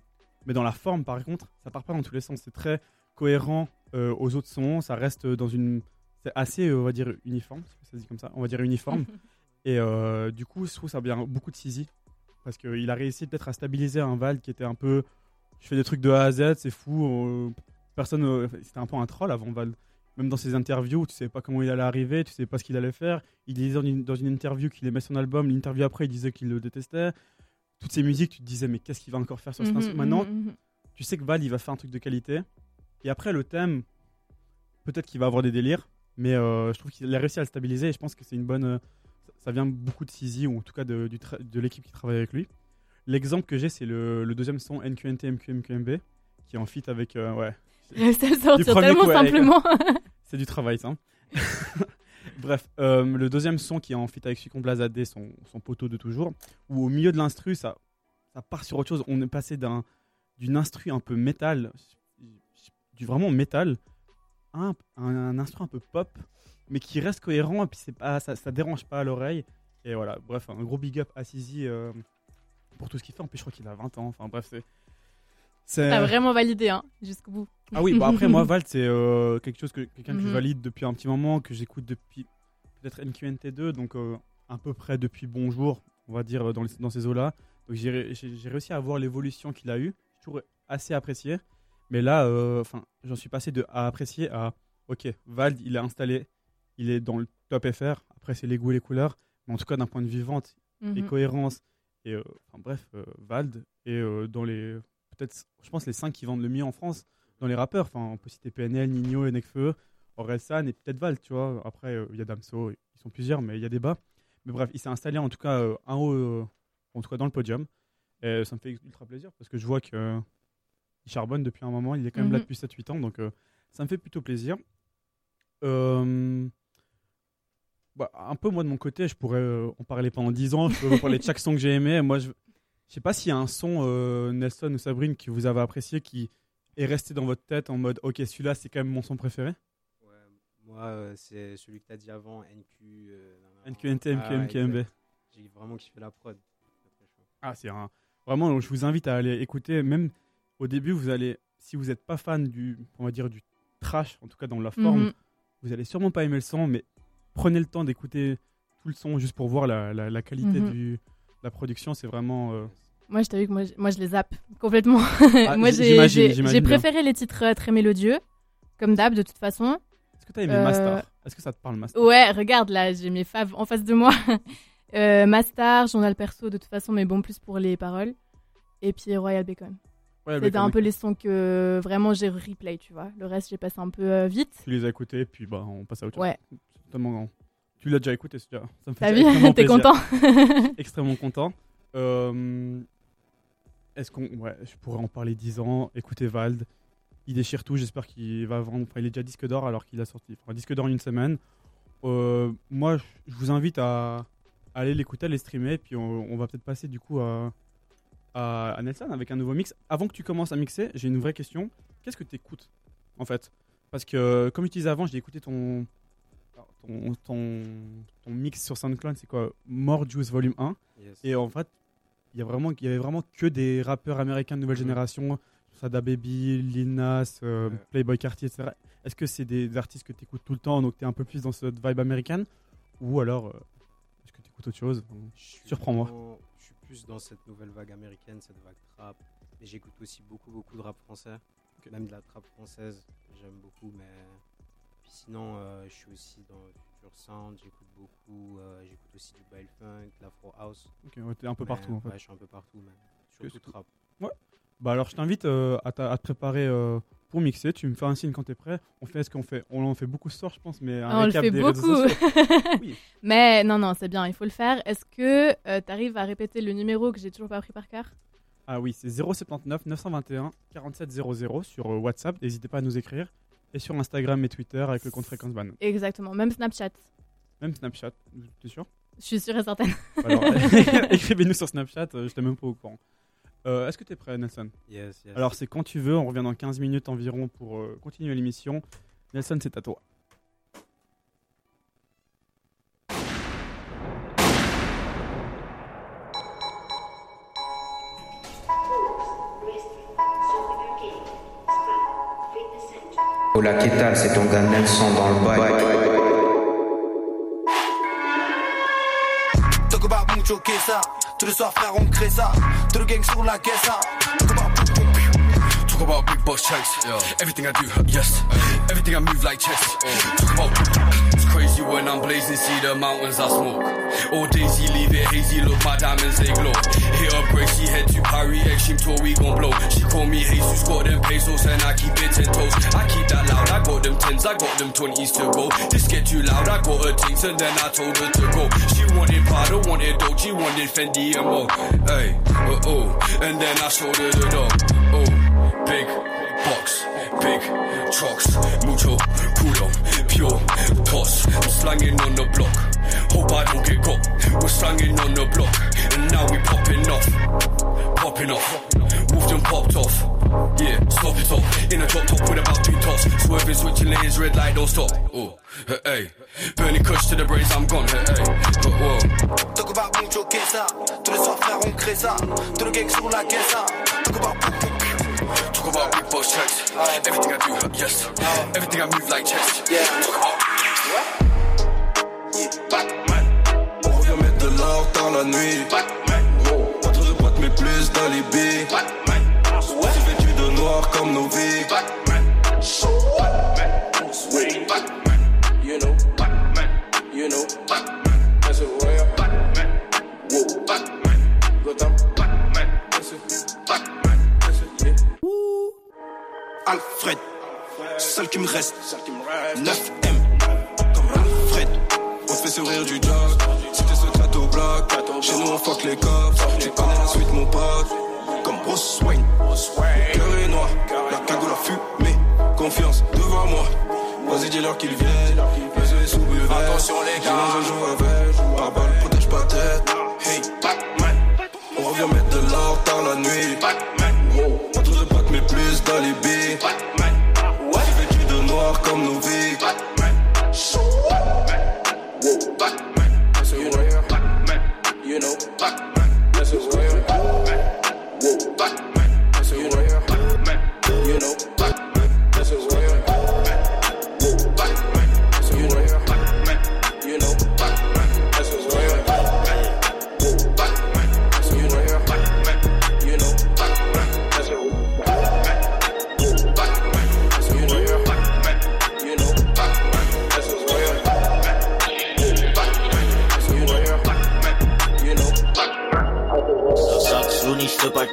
mais dans la forme, par contre, ça part pas dans tous les sens. C'est très cohérent aux autres sons. Ça reste dans une. C'est assez, on va dire, uniforme. Ça se dit comme ça. On va dire uniforme. et du coup, je trouve ça vient beaucoup de Sizi. Parce qu'il a réussi peut-être à stabiliser un Val qui était un peu. Je fais des trucs de A à Z, c'est fou. Euh, personne. euh, C'était un peu un troll avant Val. Même dans ses interviews, tu sais pas comment il allait arriver, tu sais pas ce qu'il allait faire. Il disait dans une, dans une interview qu'il aimait son album, l'interview après, il disait qu'il le détestait. Toutes ces musiques, tu te disais, mais qu'est-ce qu'il va encore faire sur cet Mhm, instrument? Maintenant, mhm, mhm. tu sais que Val, il va faire un truc de qualité. Et après, le thème, peut-être qu'il va avoir des délires, mais euh, je trouve qu'il a réussi à le stabiliser et je pense que c'est une bonne. euh, ça- vient beaucoup de Sizi, ou en tout cas de, du tra- de l'équipe qui travaille avec lui. L'exemple que j'ai, c'est le, le deuxième son NQNT MQMQMB, qui est en feat avec. euh, ouais. À sortir tellement coup, simplement. c'est du travail, ça. Bref, euh, le deuxième son qui est en feat avec Sucon Blazadé, son, son poteau de toujours, où au milieu de l'instru, ça, ça part sur autre chose. On est passé d'un d'une instru un peu métal, du vraiment métal, à un, un, un instru un peu pop, mais qui reste cohérent et puis c'est pas, ça, ça dérange pas à l'oreille. Et voilà, bref, un gros big up à Sizi euh, pour tout ce qu'il fait. En plus, je crois qu'il a 20 ans. Enfin, bref, c'est. T'as vraiment validé, hein, jusqu'au bout. ah oui, bon après moi Vald c'est euh, quelque chose que quelqu'un que je Mhm. valide depuis un petit moment, que j'écoute depuis peut-être NQNT2, donc euh, à peu près depuis Bonjour, on va dire dans, les- dans ces eaux-là. Donc j'ai ré- j'ai j'ai réussi à voir l'évolution qu'il a eu, j'ai toujours assez apprécié. Mais là, euh, j'en suis passé de à apprécier à ok, Vald il est installé, il est dans le top FR. Après c'est les goûts et les couleurs, mais en tout cas d'un point de vue vente et Mhm. cohérence et euh, enfin bref, Vald euh, dans les peut-être, je pense les 5 qui vendent le mieux en France dans les rappeurs. Enfin, on peut citer PNL, Nino, Nekfeu, Orelsan et peut-être Val, tu vois. Après, euh, il y a Damso, ils sont plusieurs, mais il y a débat. Mais bref, il s'est installé en tout cas euh, en haut, euh, en tout cas dans le podium. Et ça me fait ultra plaisir parce que je vois que euh, il charbonne depuis un moment. Il est quand même là Mhm. depuis 7-8 ans, donc ça me fait plutôt plaisir. Bah, un peu moi de mon côté, je pourrais en parler pendant 10 ans. Je peux vous parler de chaque son que j'ai aimé. Moi, je, je sais pas s'il y a un son euh, Nelson ou Sabrine que vous avez apprécié qui est resté dans votre tête en mode ok celui-là c'est quand même mon son préféré. Moi, euh, c'est celui que tu as dit avant, NQ. euh. NQNT, Ah. J'ai vraiment kiffé la prod. Ah c'est un vraiment je vous invite à aller écouter même au début vous allez si vous n'êtes pas fan du on va dire du trash en tout cas dans la forme Mhm. vous allez sûrement pas aimer le son mais prenez le temps d'écouter tout le son juste pour voir la, la, la qualité Mhm. du de la production c'est vraiment euh, Moi, je t'avoue que moi, je- moi, je les zappe complètement. Ah, moi, j'ai préféré les titres euh, très mélodieux, comme d'hab, de toute façon. Est-ce que t'as aimé Euh, Master Est-ce que ça te parle Master? Ouais, regarde, là, j'ai mes faves en face de moi. euh, Mastar, Journal Perso, de toute façon, mais bon, plus pour les paroles. Et puis Royal Bacon. C'était un peu les sons que vraiment j'ai replay, tu vois. Le reste, j'ai passé un peu euh, vite. Tu les as écoutés, puis bah, on passe à autre chose. Ouais. C'est totalement- Tu l'as déjà écouté, c'est déjà- ça me fait T'as vu T'es content Extrêmement content. Euh, Est-ce qu'on. Ouais, je pourrais en parler 10 ans. Écoutez Vald. Il déchire tout. J'espère qu'il va vendre. Enfin, il est déjà disque d'or alors qu'il a sorti. Enfin, disque d'or en une semaine. Euh, moi, je- vous invite à, aller l'écouter, à les streamer. Puis on, on va peut-être passer du coup à, à, à Nelson avec un nouveau mix. Avant que tu commences à mixer, j'ai une vraie question. Qu'est-ce que tu écoutes en fait? Parce que, comme je disais avant, j'ai écouté ton, ton, ton, ton mix sur SoundCloud, c'est quoi? More Juice Volume 1. Yes. Et en fait, il y, a vraiment, il y avait vraiment que des rappeurs américains de nouvelle Mhm. génération. Sada Baby, Lil Nas, euh, Playboy Cartier, etc. Est-ce que c'est des artistes que tu écoutes tout le temps, donc tu es un peu plus dans cette vibe américaine? Ou alors, euh, est-ce que tu écoutes autre chose? Surprends-moi. Je suis plus dans cette nouvelle vague américaine, cette vague trap. Et j'écoute aussi beaucoup, beaucoup de rap français. Même de la trap française, j'aime beaucoup. Mais puis sinon, euh, je suis aussi dans Future Sound, j'écoute beaucoup. euh, j'écoute aussi du Bail Funk, de l'Afro House. Ok, ouais, t'es un peu Mais, partout, en fait. Ouais, je suis un peu partout, même. Surtout trap. Ouais. Bah alors je t'invite euh, à, t'a- à te préparer euh, pour mixer. Tu me fais un signe quand t'es prêt. On fait ce qu'on fait. On en fait beaucoup ce soir, je pense, mais un Ah, on le fait des beaucoup. Mais non, non, c'est bien, il faut le faire. Est-ce que tu arrives à répéter le numéro que j'ai toujours pas appris par cœur? Ah oui, c'est 079 921 4700 sur euh, WhatsApp. N'hésitez pas à nous écrire. Et sur Instagram et Twitter avec le compte Fréquence Banane. Exactement, même Snapchat. Même Snapchat, t'es sûr? Je suis sûre et certaine. Alors, écrivez-nous sur Snapchat, euh, j'étais même pas au courant. Euh, Est-ce que tu es prêt, Nelson? Yes, yes. Alors, c'est quand tu veux, on revient dans 15 minutes environ pour euh, continuer l'émission. Nelson, c'est à toi. Hola, ¿qué tal? C'est ton gars Nelson dans le bail. Tous les soirs, frère, on crée ça. Tout le gang sur la. About big boss checks. Everything I do, yes. Everything I move like chess. Talk about it's crazy when I'm blazing, see the mountains I smoke. All daisy, leave it hazy, look my diamonds they glow. Hit up Gracie, head to Paris, extreme tour, we gon' blow. She call me Jesus, got them pesos and I keep it ten toes. I keep that loud, I got them tens, I got them twenties to go. This get too loud, I got her things and then I told her to go. She wanted Prada, wanted Dolce, wanted Fendi and more. Hey, uh oh, and then I showed her the door. Oh. Big box, big trucks, mucho culo, pure toss. I'm slanging on the block. Hope I don't get caught. We're slanging on the block, and now we popping off, popping off. Wolfed and popped off. Yeah, stop it off. In a drop top with about two tops. Swerving, switching lanes, red light, don't stop. Oh, hey. Burning kush to the brains, I'm gone. Hey, hey. But whoa. Talk about mucho que ça. Tous les soirs, frère, on crée ça. Tout le gang sur la caisse. Talk about Talk about big boss checks. Everything I do, yes. Everything I move like chess. Talk about. On revient mettre de l'or dans la nuit. Pas trop de potes, mais plus d'alibi. C'est vêtu de noir comme nos vies. Alfred, seul qui me reste. 9M, comme Alfred. On te fait sourire du jog. C'était ce château bloc. Chez nous, on fuck les cops. Tu connais la suite, mon pote. Comme Bruce Wayne. Le cœur est noir. La cagoule a fumé. Confiance devant moi. Vas-y, dis-leur qu'ils viennent. Les yeux sous. Attention, les gars. Un jour avec.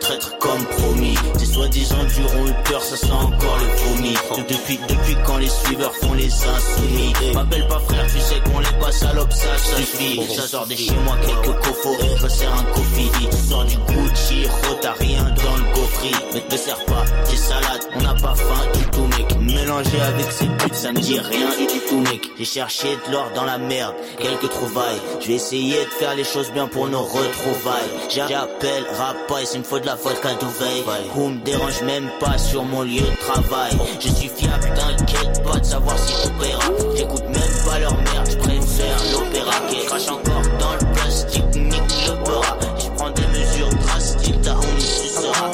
Traître comme promis. Tes soi-disant durant le cœur, ça sent encore le vomi. De- Depuis, depuis quand les suiveurs font les insoumis? M'appelle pas frère, tu sais qu'on les pas salope, ça suffit. Ça sort de chez moi quelques cofos, je me sers un coffee. Sors du Gucci, t'as rien dans le coffre. Mais te sers pas tes salades, on n'a pas faim du tout mec. Mélanger avec ces putes, ça me dit rien du tout mec. J'ai cherché de l'or dans la merde, quelques trouvailles. Je vais essayer de faire les choses bien pour nos retrouvailles. J'appelle Rapaille, s'il me faut de la vodka d'ouveille. Ou me dérange même pas sur mon lieu de travail. Je suis fiable, t'inquiète pas de savoir si paiera. J'écoute même pas leur merde, je préfère l'opéra qui crache encore dans le plastique, nique le bras. Je prends des mesures drastiques, t'as on y sucera.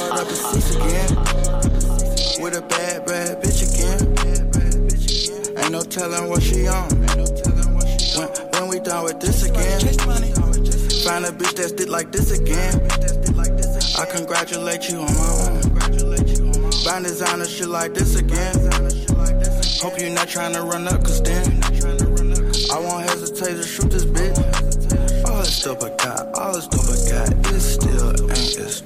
Nacho. no telling what she on. When, when we done with this again, find a bitch that's did like this again. I congratulate you on my own. Find designer shit like this again. Hope you're not trying to run up, cause then I won't hesitate to shoot this bitch. All this stuff I got, all this stuff I got, it still ain't as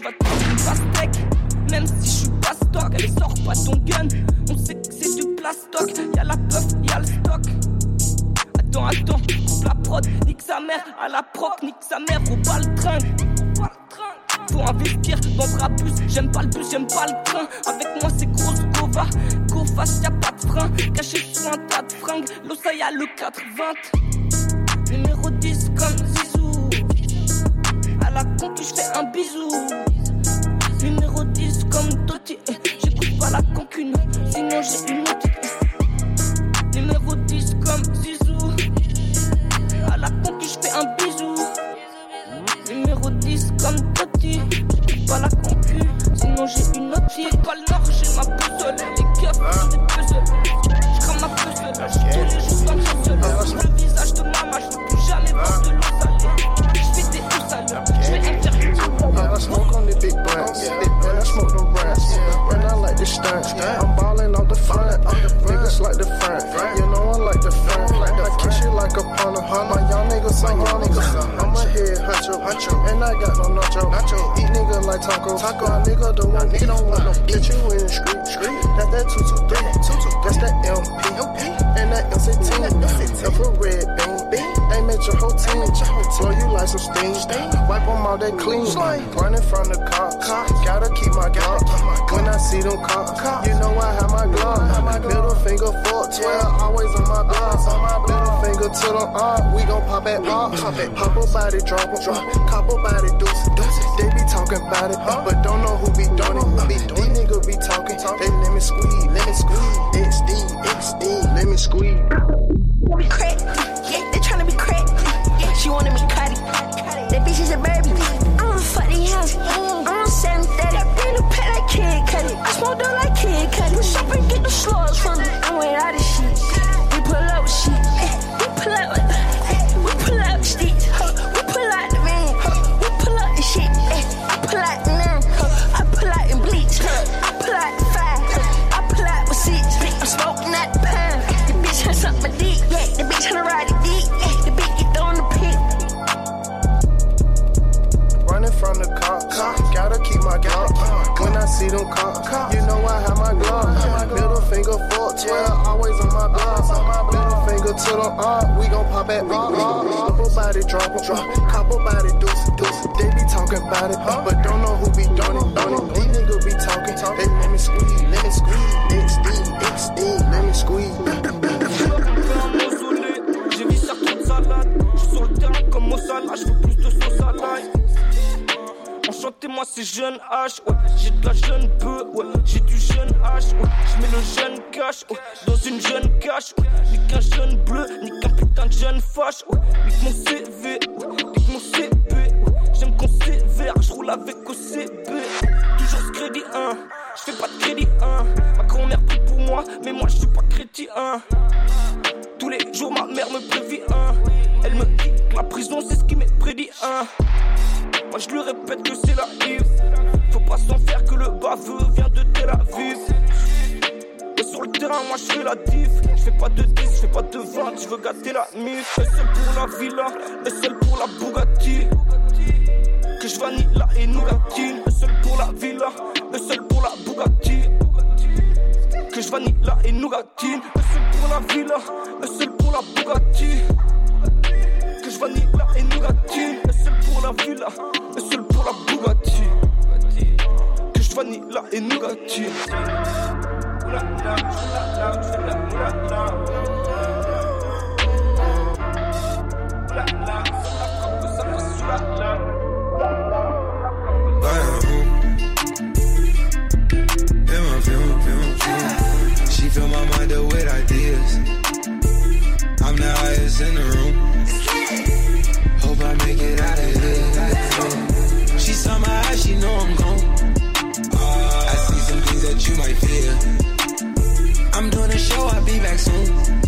but body drop, drop, couple body deuce, deuce. They be talking about it, but don't know who be doing it. Don't. These niggas be talking, they let me squeeze, let me squeeze. XD, XD, let me squeeze. J'ai vu ça trop salade. Je suis sur le terrain comme au Salah, je veux plus de sauce à l'ail. Enchanté, moi c'est jeune H, ouais. J'ai de la jeune peu, ouais. J'ai du jeune H, ouais. Je mets le jeune cash, ouais. Dans une jeune cache, ouais. Ni qu'un jeune bleu, ni qu'un putain de jeune fâche, ouais. Nique mon CV, ouais. Nique mon CB, ouais. J'aime qu'on sévère, je roule avec OCB. Toujours ce crédit 1, je fais pas de crédit 1. Ma grand-mère prie pour moi, mais moi je suis pas chrétien. Tous les jours, ma mère me prévient. hein. Elle me dit que la prison, c'est ce qui m'est prédit. hein. Moi, je lui répète que c'est la hive. Faut pas s'en faire que le baveux vient de Tel Aviv. Et sur le terrain, moi, je fais la diff. Je fais pas de 10, je fais pas de 20, je veux gâter la mif. Et seul pour la villa, et seul pour la Bugatti. Que je vanille la et nougatine. Et seul pour la villa, et seul pour la Bugatti que je vanille la et nougatine. Pour la villa, un seul pour la Bugatti. Que je vanille la et nougatine. Un seul pour la villa, un seul pour la Bugatti. Que je vanille la et my. She fill my mind up the in the room. Hope I make it out of here. She saw my eyes, she know I'm gone. I see some things that you might fear. I'm doing a show, I'll be back soon.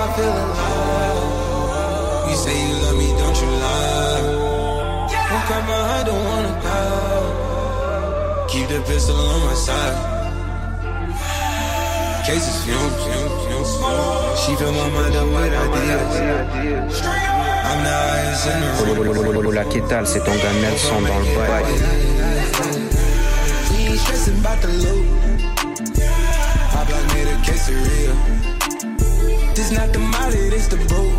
I feel alive. You say you love me, don't you lie? Won't don't wanna die. Keep the pistol on my side. Cases fumes, fumes, fumes. She fill my mind up with ideas. I'm the highest in the room. Hola, ¿qué tal? C'est ton gars Nelson dans le vibe. We ain't stressing about the loot. I block made a quesadilla. This not the molly, this the boat.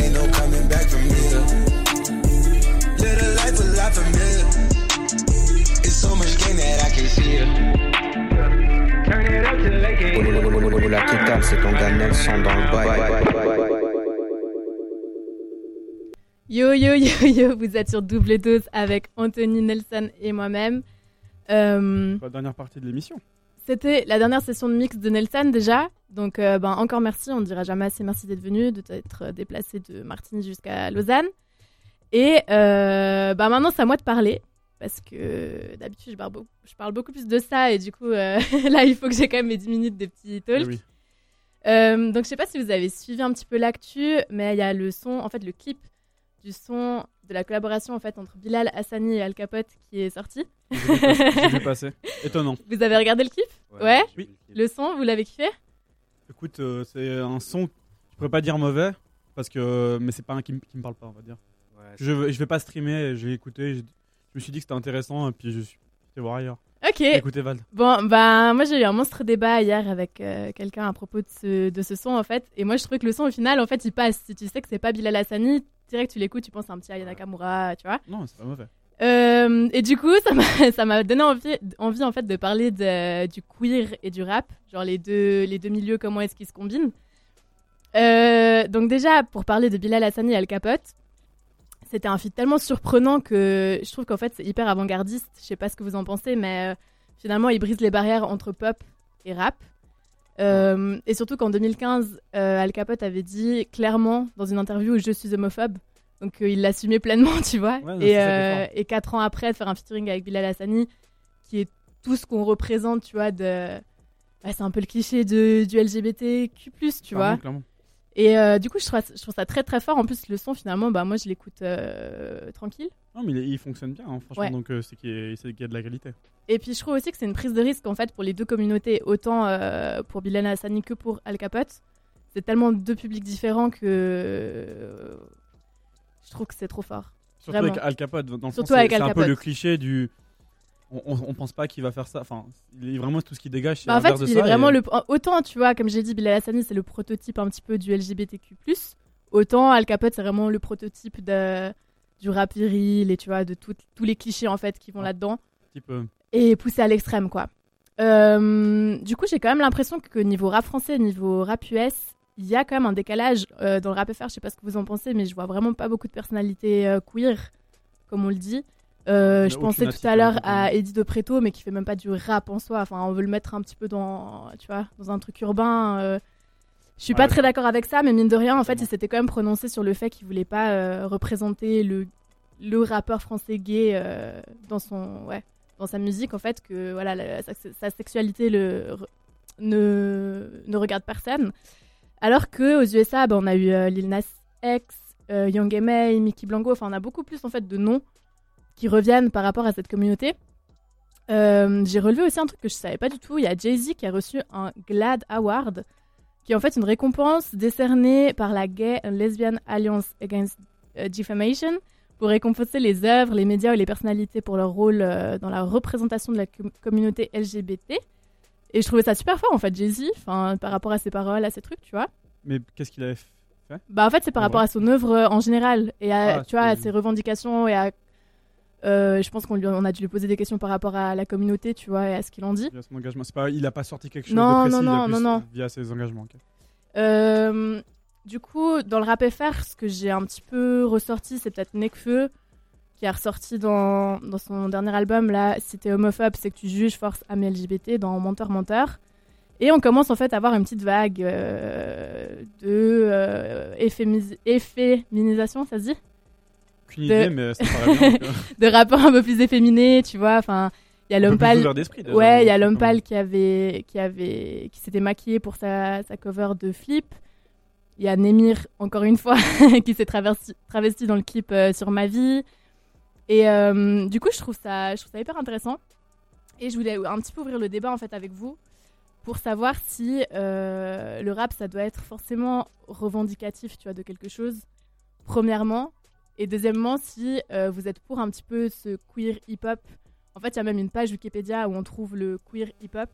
Ain't no coming back from here. Live a life a lot familiar. It's so much game that I can see it. Turn it up to the lake. Hola, ¿qué tal? C'est ton gars Nelson dans le. Yo yo yo yo, vous êtes sur double dose avec Anthony Nelson et moi-même. Euh, La dernière partie de l'émission. C'était la dernière session de mix de Nelson déjà. Donc euh, ben, encore merci, on ne dira jamais assez merci d'être venu, de t'être déplacé de Martigny jusqu'à Lausanne. Et euh, ben, maintenant c'est à moi de parler. Parce que d'habitude je, parle beau- je parle beaucoup plus de ça et du coup euh, là il faut que j'ai quand même mes 10 minutes de petit talk. Eh oui. Euh, donc je sais pas si vous avez suivi un petit peu l'actu, mais il y a le son, en fait le clip du son de la collaboration en fait entre Bilal Hassani et Al Capote qui est sorti. J'ai vu passer. Étonnant. Vous avez regardé le clip? Ouais, vu Le son, vous l'avez kiffé? Écoute, euh, c'est un son, je pourrais pas dire mauvais, parce que, mais c'est pas un qui, qui me parle pas, on va dire. je, vais- je vais pas streamer, j'ai écouté, je me suis dit que c'était intéressant, et puis je suis été voir ailleurs. Ok. Écoutez Val. Bon, bah, moi j'ai eu un monstre débat hier avec euh, quelqu'un à propos de ce, de ce son en fait. Et moi je trouvais que le son au final, en fait, il passe. Si tu sais que c'est pas Bilal Hassani, direct tu l'écoutes, tu penses à un petit Aya Nakamura, tu vois. Non, c'est pas mauvais. Euh, et du coup, ça m'a, donné envie, envie en fait de parler du queer et du rap, genre les deux, les deux milieux, comment est-ce qu'ils se combinent. Euh, donc déjà, pour parler de Bilal Hassani et Al Capote, c'était un feat tellement surprenant que je trouve qu'en fait c'est hyper avant-gardiste. Je sais pas ce que vous en pensez, mais euh, finalement il brise les barrières entre pop et rap. Et surtout qu'en 2015, euh, Al Capote avait dit clairement dans une interview je suis homophobe. Donc euh, il l'assumait pleinement, tu vois. Ouais, non, et, euh, et quatre ans après, de faire un featuring avec Bilal Hassani, qui est tout ce qu'on représente, tu vois, de... bah, c'est un peu le cliché de, du LGBTQ+, tu Clairement, vois. clairement. Et euh, du coup, je trouve, je trouve ça très très fort. En plus, le son, finalement, bah, moi, je l'écoute euh, tranquille. Non, mais il, il fonctionne bien, hein, franchement, Ouais. donc c'est qu'il y, y a de la qualité. Et puis, je trouve aussi que c'est une prise de risque, en fait, pour les deux communautés, autant pour Bilal Hassani que pour Al Capote. C'est tellement deux publics différents que je trouve que c'est trop fort. Surtout Vraiment. avec Al Capote, dans le Surtout c'est avec c'est Al un peu le cliché du. On, on, on pense pas qu'il va faire ça. Enfin, il est vraiment tout ce qui dégage. Bah, en fait, de il ça, est vraiment et- le. Autant, tu vois, comme j'ai dit, Bilal Hassani, c'est le prototype un petit peu du LGBTQ. Autant Al Capote, c'est vraiment le prototype de, du rap viril et tu vois, de tout- tous les clichés en fait qui vont là-dedans. Type, euh, Et poussé à l'extrême, quoi. Euh, du coup, j'ai quand même l'impression que niveau rap français, niveau rap US, il y a quand même un décalage euh, dans le rap FR. Je sais pas ce que vous en pensez, mais je vois vraiment pas beaucoup de personnalités euh, queer, comme on le dit. Euh, je pensais tout à l'heure à Eddie De Preto, mais qui fait même pas du rap en soi. Enfin, on veut le mettre un petit peu dans, tu vois, dans un truc urbain. Je suis Ouais, pas ouais. très d'accord avec ça, mais mine de rien, en fait, il s'était quand même prononcé sur le fait qu'il voulait pas représenter le, le rappeur français gay dans son, ouais, dans sa musique, en fait, que voilà, la- sa, sa sexualité le, ne, ne regarde personne. Alors que aux USA, bah, on a eu euh, Lil Nas X, euh, Young M.A., Mickey Blanco, enfin, on a beaucoup plus en fait de noms qui reviennent par rapport à cette communauté. Euh, J'ai relevé aussi un truc que je savais pas du tout. Il y a Jay-Z qui a reçu un GLAD Award, qui est en fait une récompense décernée par la Gay and Lesbian Alliance Against euh, Defamation pour récompenser les œuvres, les médias et les personnalités pour leur rôle dans la représentation de la com- communauté LGBT. Et je trouvais ça super fort en fait, Jay-Z, par rapport à ses paroles, à ses trucs, tu vois. Mais qu'est-ce qu'il avait fait? Bah en fait c'est par rapport à son œuvre euh, en général et à Ah, tu vois à c'est- ses revendications et à euh, je pense qu'on lui on a dû lui poser des questions par rapport à la communauté tu vois et à ce qu'il en dit. Via son engagement. C'est pas, il a pas sorti quelque chose Non, de précis, non, il a non, non, non. via ses engagements. ok. Euh, du coup dans le rap FR ce que j'ai un petit peu ressorti c'est peut-être Nekfeu qui a ressorti dans, dans son dernier album là si t'es homophobe c'est que tu juges force amis LGBT dans Menteur Menteur. Et on commence en fait à avoir une petite vague euh, de euh, efféminisation, ça se dit? Aucune idée, mais ça paraît bien, de rappeurs un peu plus efféminés, tu vois. Enfin, il y a l'homme pâle. Ouais, il y a l'homme pâle qui avait, qui avait, qui s'était maquillé pour sa, sa cover de Flip. Il y a Nemir, encore une fois, qui s'est travesti, travesti dans le clip euh, sur ma vie. Et euh, du coup, je trouve ça, je trouve ça hyper intéressant. Et je voulais un petit peu ouvrir le débat en fait avec vous pour savoir si euh, le rap ça doit être forcément revendicatif, tu vois, de quelque chose. Premièrement, et deuxièmement, si euh, vous êtes pour un petit peu ce queer hip-hop, en fait, il y a même une page Wikipédia où on trouve le queer hip-hop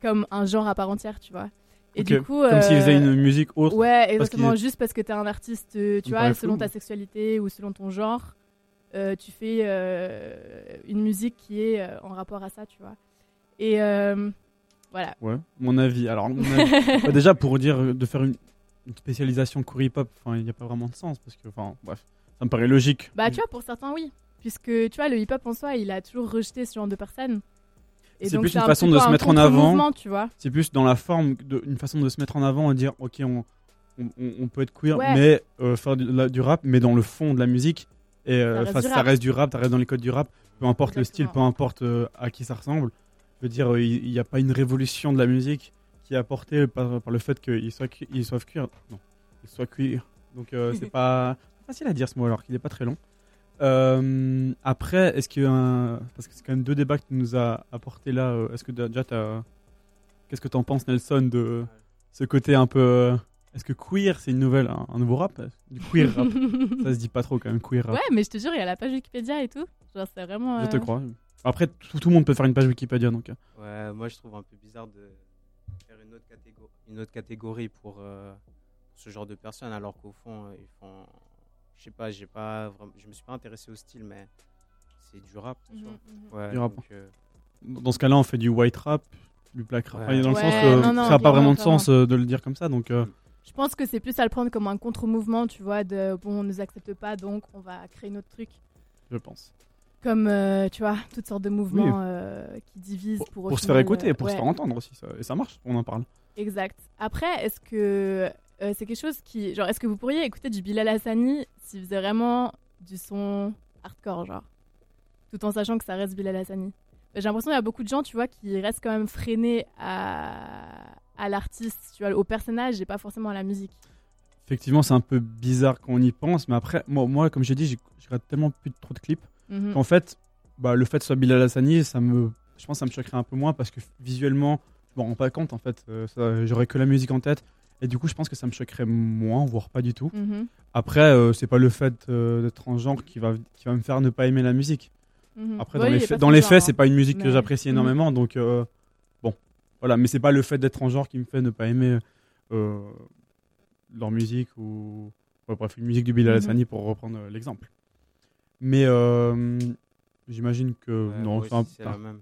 comme un genre à part entière, tu vois. Et du coup, comme s'ils faisaient euh, une musique autre, Ouais, exactement. Juste parce que t'es un artiste, euh, tu vois, selon flou. ta sexualité ou selon ton genre, euh, tu fais euh, une musique qui est euh, en rapport à ça, tu vois. Et voilà. Ouais, mon avis. Alors, mon avis- bah, déjà, pour dire de faire une, une spécialisation hip-hop, enfin, il n'y a pas vraiment de sens parce que, enfin, bref, ça me paraît logique. Bah, tu vois, pour certains, oui. Puisque, tu vois, le hip-hop en soi, il a toujours rejeté ce genre de personnes. C'est plus une un façon de se mettre en avant. C'est plus dans la forme, de, une façon de se mettre en avant et dire, ok, on, on, peut être queer, Ouais. mais faire du, la- du rap, mais dans le fond de la musique. Et euh, Ça reste rap. reste du rap, ça reste dans les codes du rap, peu importe le style, peu importe euh, à qui ça ressemble. Je veux dire, euh, il n'y a pas une révolution de la musique qui est apporté par, par le fait qu'ils soient, ils soient cuir. Non, ils soient cuir. Donc euh, c'est pas facile à dire ce mot alors qu'il n'est pas très long. Euh, après, est-ce que un- parce que c'est quand même deux débats que tu nous as apporté là. euh, Est-ce que déjà t'as qu'est-ce que t'en penses Nelson de ce côté un peu euh, est-ce que queer c'est une nouvelle un, un nouveau rap? Du queer rap ça se dit pas trop quand même queer rap. Ouais, mais je te jure, il y a la page Wikipédia et tout. Genre, c'est vraiment. Je te euh, crois. Après tout, tout le monde peut faire une page Wikipédia donc. euh. Ouais, moi je trouve un peu bizarre de faire une autre, catégo- une autre catégorie pour, euh, pour ce genre de personnes, alors qu'au fond, ils font. Je sais pas, j'ai pas vraiment- je me suis pas intéressé au style, mais c'est du rap. tu Mhm, vois. mhm. Ouais, Du rap. donc, euh, Dans ce cas-là, on fait du white rap, du black rap. Ouais. Enfin, dans le Ouais, sens, non, non, ça n'a pas vraiment de sens euh, de le dire comme ça. Donc, euh, Je pense que c'est plus à le prendre comme un contre-mouvement, tu vois, de bon, on nous accepte pas, donc on va créer notre truc. je pense. Comme, euh, tu vois, toutes sortes de mouvements euh, qui divisent pour. se faire écouter, euh, pour se faire entendre aussi. ça- et ça marche, on en parle. Exact. Après, est-ce que euh, c'est quelque chose qui. Genre, est-ce que vous pourriez écouter du Bilal Hassani s'il faisait vraiment du son hardcore, genre? Tout en sachant que ça reste Bilal Hassani. J'ai l'impression qu'il y a beaucoup de gens, tu vois, qui restent quand même freinés à, à l'artiste, tu vois, au personnage et pas forcément à la musique. Effectivement, c'est un peu bizarre quand on y pense. Mais après, moi, moi comme j'ai dit, je regarde tellement plus trop de clips. Mhm. qu'en fait, bah, le fait que ce soit Bilal Hassani, ça me, je pense que ça me choquerait un peu moins parce que visuellement, je me rends pas compte en fait. Euh, J'aurais que la musique en tête. Et du coup, je pense que ça me choquerait moins, voire pas du tout. Mhm. Après, euh, c'est pas le fait euh, d'être transgenre qui va, qui va me faire ne pas aimer la musique. Mhm. Après, Ouais, dans les, pas dans les faits, hein. c'est pas une musique que j'apprécie Mhm. énormément. Donc, euh, voilà. Mais c'est pas le fait d'être transgenre qui me fait ne pas aimer euh, leur musique ou. ouais, bref, une musique du Bilal Mhm. Hassani pour reprendre euh, l'exemple. Mais euh, j'imagine que. ouais, non, enfin, c'est la même.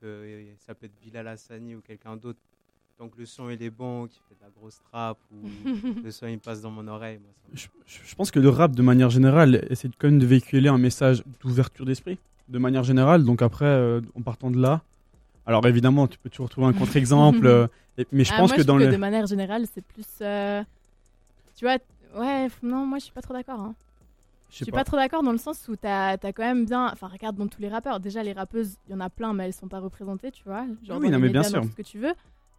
Que, euh, ça peut être Bilal Hassani ou quelqu'un d'autre. Tant que le son il est bon, qui fait de la grosse trap ou le son il passe dans mon oreille. Moi, ça me- je, je pense que le rap, de manière générale, essaie quand même de véhiculer un message d'ouverture d'esprit, de manière générale. Donc après, euh, en partant de là, alors évidemment, tu peux toujours trouver un contre-exemple, euh, mais je Ah, pense moi, que dans le... de manière générale, c'est plus. euh, Tu vois, ouais, non, moi je suis pas trop d'accord. hein. Je suis pas. pas trop d'accord dans le sens où t'as as quand même bien. Enfin, regarde dans tous les rappeurs. Déjà, les rappeuses, il y en a plein, mais elles sont pas représentées, tu vois. Genre Oui, dans non, mais bien sûr. ce que tu veux.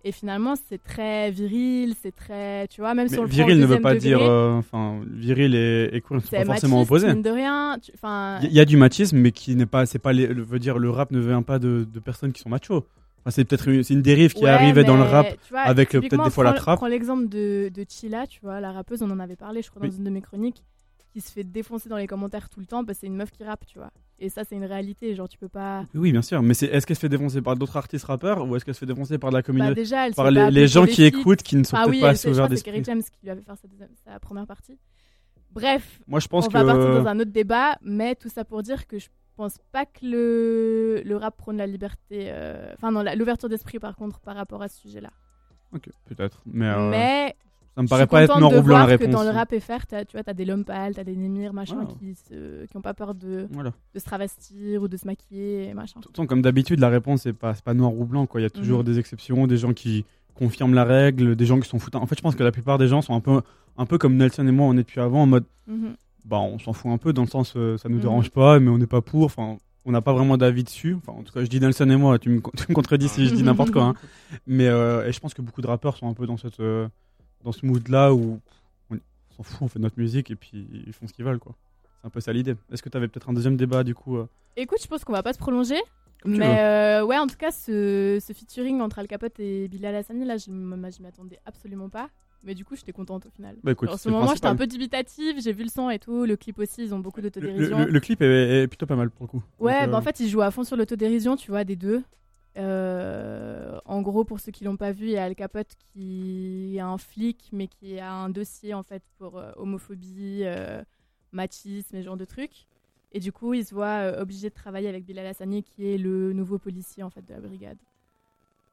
Et finalement, c'est très viril, c'est très. Tu vois, même Mais sur le viril ne veut pas degré, dire. euh, Enfin, viril et, et queer ne sont c'est pas forcément opposés. mine de rien. Il y, a du machisme, mais qui n'est pas. C'est pas. Les, le, veut dire, le rap ne vient pas de, de personnes qui sont machos. Enfin, c'est peut-être une, une dérive qui Ouais, arrivée dans le rap vois, avec euh, peut-être des fois la trappe. Prends l'exemple de, de Chila, tu vois, la rappeuse, on en avait parlé, je crois, dans Oui. une de mes chroniques, qui se fait défoncer dans les commentaires tout le temps parce que c'est une meuf qui rappe, tu vois. Et ça, c'est une réalité, genre, tu peux pas. Oui, bien sûr. Mais c'est, est-ce qu'elle se fait défoncer par d'autres artistes rappeurs ou est-ce qu'elle se fait défoncer par la communauté Bah, déjà, elle se Par les, gens qui écoutent, qui ne sont ah oui, pas assez ouverts c'est d'esprit. Kerry James qui lui avait fait sa, deuxième- sa première partie. Bref, Moi, je pense on va que- partir dans un autre débat, mais tout ça pour dire que je pense pas que le, le rap prône la liberté, euh, enfin non, l'ouverture d'esprit par contre par rapport à ce sujet-là. Ok, peut-être. Mais, euh, mais ça me paraît pas être noir de ou blanc la voir que réponse. dans le rap FR, t'as- tu vois, t'as des Lompal, t'as des Némir, machin, Voilà. qui, se, qui ont pas peur de, Voilà. de se travestir ou de se maquiller, machin. Pourtant, comme d'habitude, la réponse c'est pas, pas noir ou blanc. Quoi. Il y a toujours Mhm. des exceptions, des gens qui confirment la règle, des gens qui sont foutants. En fait, je pense que la plupart des gens sont un peu, un peu comme Nelson et moi, on est depuis avant, en mode, Mhm. bah, on s'en fout un peu dans le sens, euh, ça nous Mhm. dérange pas, mais on n'est pas pour. Enfin, on n'a pas vraiment d'avis dessus. Enfin, en tout cas, je dis Nelson et moi, tu me, tu me contredis si je dis n'importe quoi. hein. Mais euh, et je pense que beaucoup de rappeurs sont un peu dans cette, euh, dans ce mood-là où on on s'en fout, on fait notre musique et puis ils font ce qu'ils veulent, quoi. C'est un peu ça l'idée. Est-ce que tu avais peut-être un deuxième débat du coup euh, Écoute, je pense qu'on va pas se prolonger. Comme Mais euh, ouais, en tout cas, ce, ce featuring entre Al Capote et Bilal Hassani, là, je m'y attendais absolument pas. Mais du coup, j'étais contente au final. Bah, écoute, Alors, c'est ce moment, j'étais un peu dubitative, j'ai vu le son et tout. Le clip aussi, ils ont beaucoup le, d'autodérision. le- le clip est, est plutôt pas mal pour le coup. Ouais, Donc, bah, euh, en fait, ils jouent à fond sur l'autodérision, tu vois, des deux. Euh, en gros, pour ceux qui l'ont pas vu, il y a Al Capote qui est un flic, mais qui a un dossier en fait pour euh, homophobie, euh, machisme et ce genre de trucs. Et du coup, il se voit obligé de travailler avec Bilal Hassani, qui est le nouveau policier en fait de la brigade.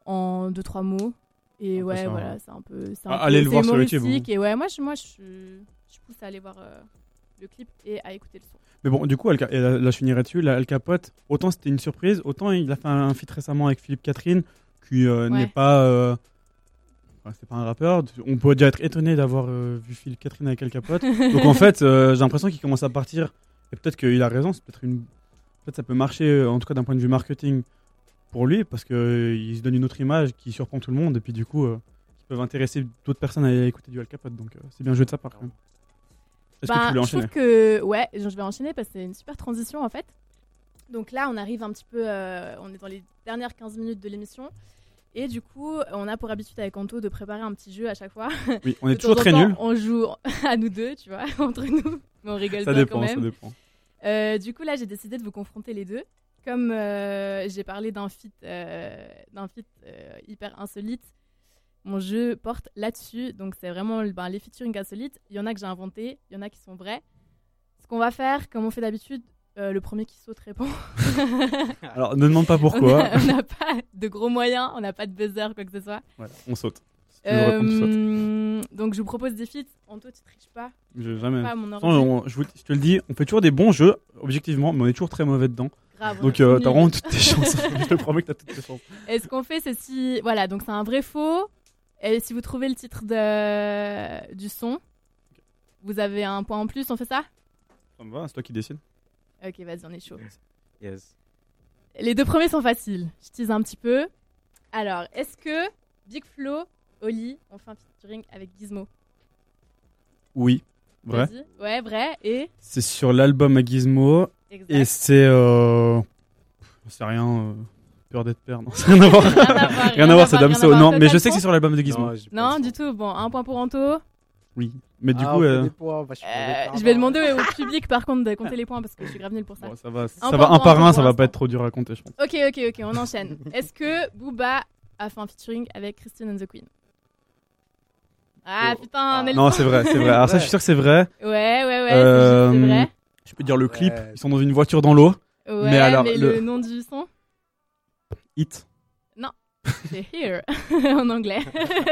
En deux trois mots. Et ouais, ça, voilà, c'est un peu. un Ah, peu- allez le voir sur YouTube, hein. Et ouais, moi, je, moi, je, je pousse à aller voir le clip et à écouter le son. Mais bon, du coup, Al et là, là, je finirai dessus. là, Al Capote, autant c'était une surprise, autant il a fait un, un feat récemment avec Philippe Catherine, qui euh, Ouais. n'est pas. euh, enfin, c'est pas un rappeur. On pourrait déjà être étonné d'avoir euh, vu Philippe Catherine avec Al Capote. Donc en fait, j'ai l'impression qu'il commence à partir. Et peut-être qu'il a raison, c'est peut-être une. Peut-être ça peut marcher, en tout cas d'un point de vue marketing, pour lui parce que euh, il se donne une autre image qui surprend tout le monde et puis du coup, qui peuvent intéresser d'autres personnes à écouter du Al Capote. Donc c'est bien joué de sa part quand même. Est-ce que Bah, tu voulais je enchaîner trouve que ouais, je vais enchaîner parce que c'est une super transition en fait. Donc là, on arrive un petit peu, euh, on est dans les dernières 15 minutes de l'émission. Et du coup, on a pour habitude avec Anto de préparer un petit jeu à chaque fois. Oui, on est toujours très nuls. On joue à nous deux, tu vois, entre nous. Mais on rigole Ça bien dépend, quand ça même. dépend. Euh, du coup, là, j'ai décidé de vous confronter les deux. Comme euh, j'ai parlé d'un feat, euh, d'un feat hyper insolite, mon jeu porte là-dessus. Donc, c'est vraiment ben, les featuring insolites. Il y en a que j'ai inventé, il y en a qui sont vrais. Ce qu'on va faire, comme on fait d'habitude, euh, le premier qui saute répond. Alors, ne demande pas pourquoi. On n'a pas de gros moyens, on n'a pas de buzzer, quoi que ce soit. Voilà, on saute. Euh, donc, je vous propose des feats. Anto, tu triches pas. Je, jamais. Pas Non, on- je, vous- je te le dis, on fait toujours des bons jeux, objectivement, mais on est toujours très mauvais dedans. Grave, Donc euh, t'as vraiment toutes tes chances. je te promets que t'as toutes tes chances. Et ce qu'on fait, c'est si. Voilà, donc c'est un vrai faux. Et si vous trouvez le titre de... du son, vous avez un point en plus, on fait ça? Ça me va, c'est toi qui décides. Ok, vas-y, on est chaud. Yes. Les deux premiers sont faciles. Je tease un petit peu. Alors, est-ce que Big Flo, Oli ont fait un featuring avec Gizmo? Oui, vrai? Vas-y. Ouais, vrai. Et? C'est sur l'album à Gizmo. Exact. Et c'est. Euh... C'est rien. euh, Peur d'être père. Non, rien à voir. Rien à voir, rien Rien à à voir, c'est Damso. Non, mais je sais que point c'est sur l'album de Gizmo. Non, du tout. Bon, un point pour Anto. Oui. Mais du Ah, coup. euh, points, bah, je Euh, points. je vais demander au public par contre de compter les points parce que je suis grave nulle pour ça. bon, ça va, Un ça va un par un, ça va pas être trop dur à raconter, je pense. Ok, ok, ok, on enchaîne. Est-ce que Booba a fait un featuring avec Christine and the Queen? Ah putain, Nelson. Non, c'est vrai, c'est vrai. Alors ça, je suis sûr que c'est vrai. Ouais, ouais, ouais, c'est Euh, c'est vrai. Je peux dire le clip. Ouais. Ils sont dans une voiture dans l'eau. Ouais, mais alors, le... le nom du son? Hit. Non, c'est Here en anglais.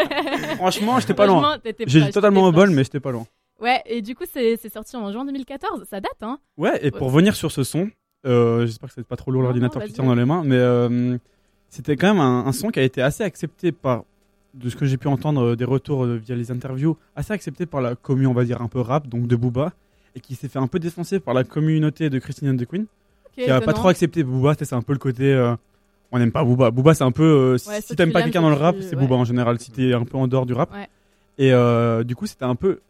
Franchement, j'étais pas loin. Dit totalement au bol, mais j'étais pas loin. Ouais, et du coup, c'est sorti en juin 2014. Ça date, hein Ouais, et pour venir sur ce son, euh, j'espère que c'est pas trop lourd l'ordinateur qui tient dans les mains, mais euh, c'était quand même un, un son qui a été assez accepté par, de ce que j'ai pu entendre euh, des retours via les interviews, assez accepté par la commu, on va dire un peu rap, donc de Booba, et qui s'est fait un peu défoncer par la communauté de Christine and the Queen, qui a pas trop accepté Booba, c'est un peu le côté. euh, on n'aime pas Booba. Booba, c'est un peu. euh, Ouais, si t'aimes pas quelqu'un dans le rap, c'est ouais. Booba en général, si t'es un peu en dehors du rap. Ouais. Et euh, du coup, c'était un peu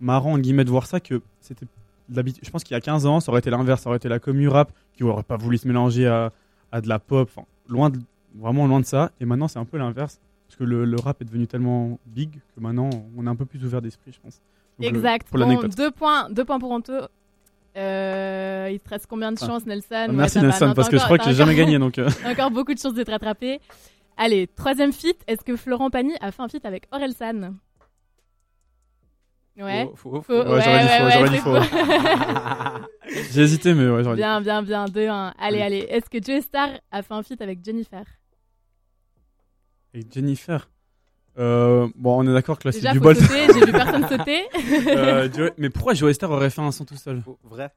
marrant, entre guillemets, de voir ça, que c'était. Je pense qu'il y a 15 ans, ça aurait été l'inverse, ça aurait été la commu rap qui aurait pas voulu se mélanger à, à de la pop, loin de, vraiment loin de ça. Et maintenant, c'est un peu l'inverse, parce que le, le rap est devenu tellement big que maintenant, on est un peu plus ouvert d'esprit, je pense. Donc, le- Exact. pour Bon, deux points, deux points pour Anto. Euh, il te reste combien de chances, Nelson? Ouais, merci. Nelson, parce que je crois que j'ai jamais gagné, donc, euh. encore beaucoup de chances d'être rattrapé. Allez, troisième feat. Est-ce que Florent Pagny a fait un feat avec Orelsan? Ouais. Faux, faux, Faux. faux. Ouais, j'aurais dit faux, j'aurais dit faux. J'ai hésité, mais ouais, j'aurais dit Bien, bien, bien. 2-1. Allez, Oui. allez. Est-ce que Joe Star a fait un feat avec Jennifer? Et Jennifer? Euh, bon, on est d'accord que là c'est Déjà, du faut bol. sauter, j'ai vu personne sauter. Euh, Joe- Mais pourquoi Joe Star aurait fait un son tout seul Vrai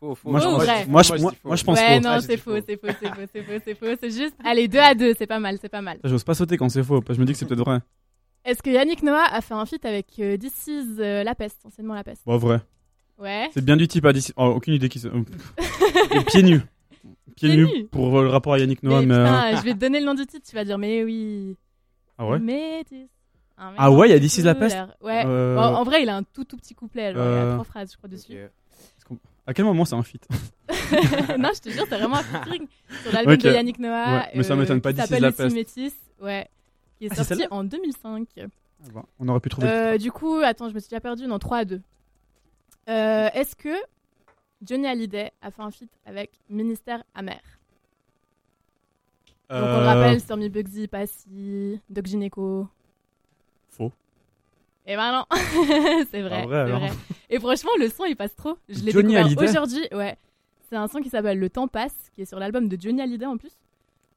Faux, faux. Moi, je Faux pense- vrai moi, je- moi- moi, je pense Ouais, faux. non, Ah, c'est faux, c'est faux, c'est faux, c'est faux, c'est faux, c'est juste. Allez, 2 à 2, c'est pas mal, c'est pas mal. J'ose pas sauter quand c'est faux, parce que je me dis que c'est peut-être vrai. Est-ce que Yannick Noah a fait un feat avec euh, This Is euh, La Peste, anciennement La Peste? Bon, vrai. Ouais. C'est bien du type à d'ici. Oh, aucune idée qui se. Et pieds nus. Pieds Pieds nus nus. pour euh, le rapport à Yannick Noah, mais mais. euh, putain, je vais te donner le nom du titre, tu vas dire, mais oui. Ah ouais Métis. Ah ouais, il y a Is La Peste. Ouais. Euh, Bon, en vrai, il a un tout tout petit couplet, genre, il y a Euh, trois phrases, je crois, dessus. À quel moment c'est un feat non, je te jure, c'est vraiment un featuring sur l'album de Yannick Noah. Ouais, mais ça m'étonne pas, qui This Is s'appelle La Peste. Métis, ouais. Qui est Ah, sorti en 2005. Ah bah, On aurait pu trouver. Euh, du coup, attends, je me suis déjà perdu. Non, 3 à 2. Euh, Est-ce que Johnny Hallyday a fait un feat avec Ministère Amer? Donc, on le Euh, rappelle, Stormy Bugsy, Passy, Doc Gineco. Faux. Et ben non, c'est vrai. Ah, vrai. Et franchement, le son il passe trop. Je l'ai Johnny découvert aujourd'hui. Ouais. C'est un son qui s'appelle Le temps passe, qui est sur l'album de Johnny Hallyday en plus.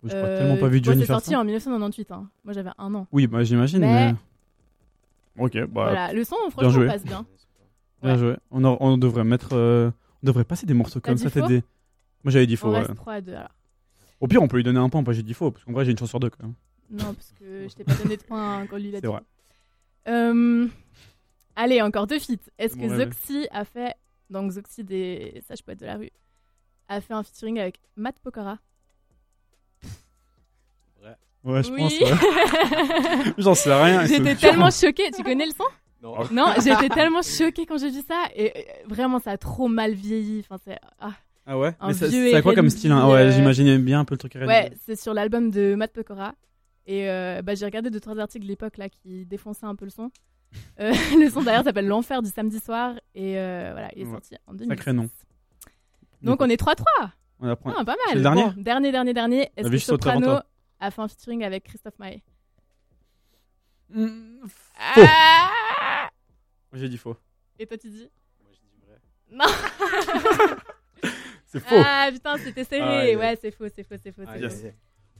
Je crois tellement pas vu Johnny C'est sorti en 1998. hein. Moi j'avais un an. Oui, bah j'imagine, Mais- mais. Ok, bah. Voilà, le son bien franchement joué. passe bien. Bien Ouais. joué. On, a- on devrait mettre. euh, On devrait passer des morceaux comme ça, t'aider. Moi j'avais dit faux, On ouais. reste 3 à 2 alors. Au pire, on peut lui donner un point, pas j'ai dit faux, parce qu'en vrai j'ai une chance sur deux quand même. Non, parce que je t'ai pas donné de points quand lui l'a C'est dit. vrai. Euh, Allez, encore deux feats. Est-ce que rêve. Zoxy a fait. Donc Zoxy des Sages Poètes de la rue a fait un featuring avec Matt Pokora? Ouais, je Oui. pense. ouais. J'en sais rien. J'étais tellement choquée. Tu connais le son? Non. Non, j'étais tellement choquée quand j'ai vu ça. Et euh, vraiment, ça a trop mal vieilli. Enfin, c'est. ah. Ah ouais Un Mais ça- vieux quoi comme style hein Ouais, j'imaginais bien un peu le truc R&B. Ouais, c'est sur l'album de Matt Pokora. Et euh, bah, j'ai regardé deux trois articles de l'époque là qui défonçaient un peu le son. Euh, le son d'ailleurs s'appelle L'enfer du samedi soir et euh, voilà, il est Ouais. sorti en 2006. Sacré nom. Donc on est 3-3. On apprend. Ah, pas C'est mal. le dernier Bon, dernier, dernier, dernier. La Est-ce que Soprano a fait un featuring avec Christophe Maé Faux. Ah Moi, J'ai dit faux. Et toi tu dis Non C'est faux. Ah putain, c'était serré. Aïe. ouais, c'est faux, c'est faux, c'est faux. Là, je suis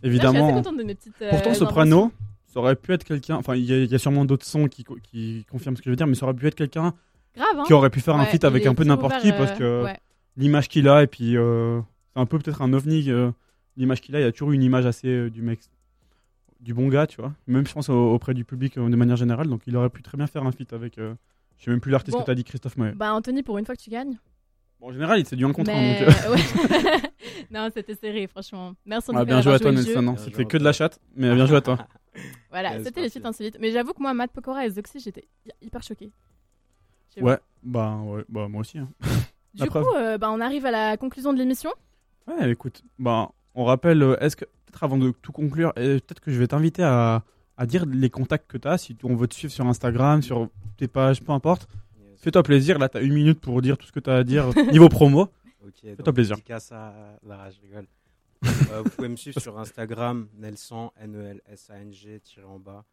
Évidemment. assez contente de mes petites. euh, Pourtant, Soprano, ça aurait pu être quelqu'un. Enfin, il y, a- y sûrement d'autres sons qui, co- qui confirment ce que je veux dire, mais ça aurait pu être quelqu'un hein. qui aurait pu faire un feat avec un peu n'importe qui parce que euh, ouais. l'image qu'il a, et puis euh, c'est un peu peut-être un ovni. euh, l'image qu'il a, il a toujours eu une image assez du mec, du bon gars, tu vois. Même, je pense, au- auprès du public de manière générale. Donc, il aurait pu très bien faire un feat avec. je sais même plus l'artiste Bon. que tu as dit, Christophe Maé. Bah, Anthony, pour une fois que tu gagnes. Bon, en général, il s'est dû un contre un. Mais- Donc, euh, ouais. non, c'était serré, franchement. Merci cas bien joué à toi, Nelson. hein. C'était que de la chatte, mais bien joué à toi. Voilà, c'était les feats insolites. Mais j'avoue que moi, Matt Pokora et Zoxy, j'étais hy- hyper choquée. Ouais, bah, ouais, bah moi aussi. hein. Du La coup, euh, bah, on arrive à la conclusion de l'émission. Ouais, écoute, bah, on rappelle, euh, est-ce que, peut-être avant de tout conclure, euh, peut-être que je vais t'inviter à, à dire les contacts que tu as, si on veut te suivre sur Instagram, sur tes pages, peu importe. Fais-toi plaisir, là, tu as une minute pour dire tout ce que tu as à dire niveau promo. Ok, Fais-toi plaisir. à Lara, je rigole. Euh, vous pouvez me suivre sur Instagram, Nelson, N-E-L-S-A-N-G, tiré en bas.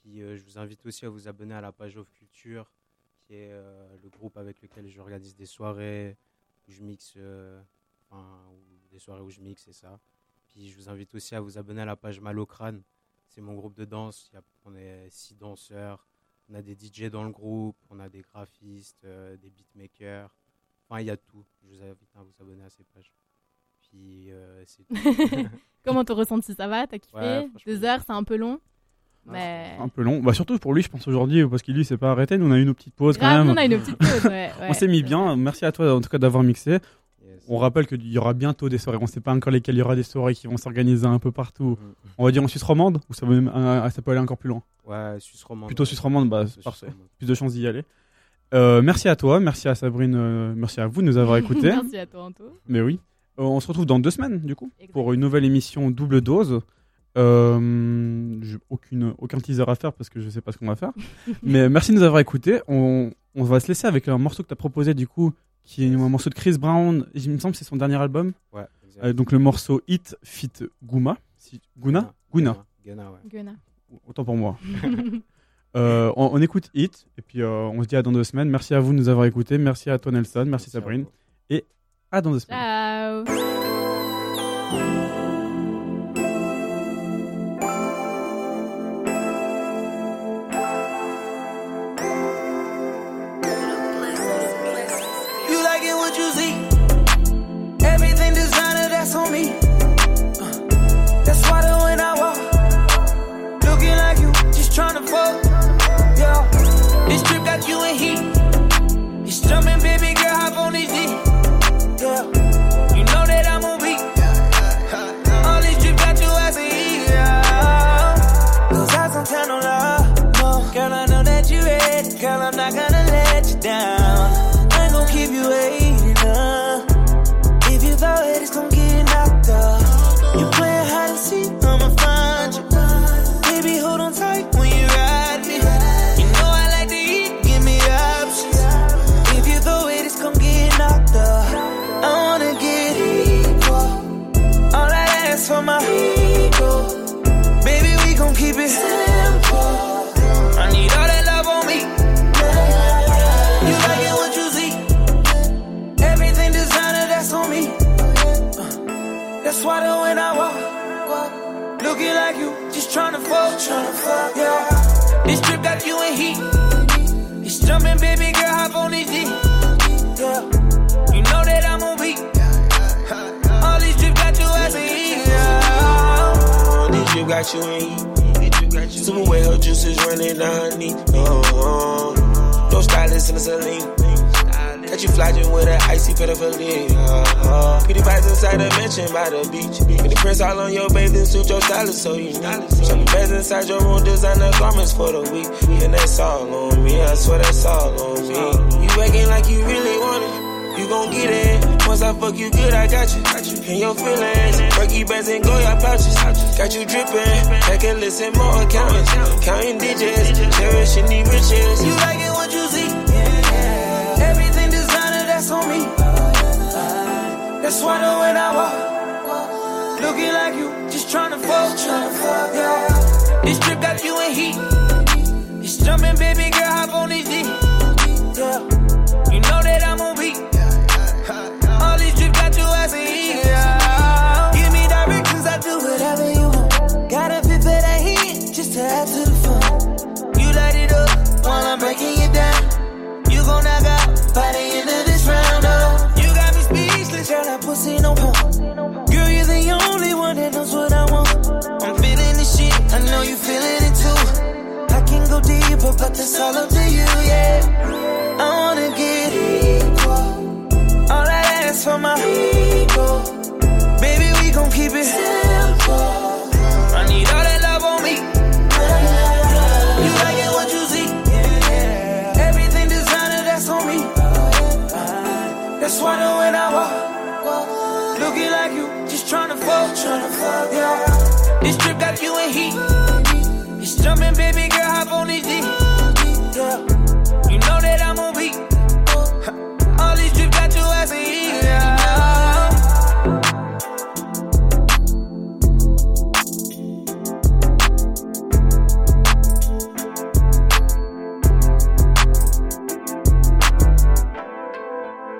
Puis euh, je vous invite aussi à vous abonner à la page Off Culture, qui est euh, le groupe avec lequel je organise des soirées où je mixe, enfin, des soirées où je mixe, c'est ça. Puis je vous invite aussi à vous abonner à la page Malocrane. C'est mon groupe de danse. Il y a- on est six danseurs. On a des DJ dans le groupe, on a des graphistes, euh, des beatmakers. Enfin, il y a tout. Je vous invite à vous abonner à ces pages. Puis, euh, c'est tout. Comment t'as ressenti Ça va? T'as kiffé? Ouais, Deux heures, c'est un peu long. Mais. Un peu long. Bah, surtout pour lui, je pense aujourd'hui, parce qu'il lui s'est pas arrêté. Nous, on a eu nos petites pauses Grave, quand même. on a eu nos petites pauses, ouais, on s'est mis bien. Merci à toi, en tout cas, d'avoir mixé. On rappelle qu'il y aura bientôt des soirées. On sait pas encore lesquelles il y aura des soirées qui vont s'organiser un peu partout. On va dire en Suisse romande ou ça, va même- euh, ça peut aller encore plus loin Ouais, Suisse romande. Plutôt Suisse romande, bah, c'est parfait. romande. Plus de chances d'y aller. Euh, merci à toi, merci à Sabrine, euh, merci à vous de nous avoir écoutés. Merci à toi, Anto. Mais oui. Euh, on se retrouve dans deux semaines, du coup, pour une nouvelle émission double dose. Euh, j'ai aucune, aucun teaser à faire parce que je sais pas ce qu'on va faire. Mais merci de nous avoir écoutés. On, on va se laisser avec un morceau que tu as proposé, du coup, qui est un morceau de Chris Brown. Il me semble que c'est son dernier album. Ouais. Euh, donc le morceau Hit Fit Guma. Si, Guna? Guna. Ouais. Gunna. Autant pour moi. Euh, on, on écoute Hit et puis euh, on se dit à dans deux semaines. Merci à vous de nous avoir écoutés. Merci à toi Nelson. Merci, Sabrine. Et à dans deux semaines. Ciao.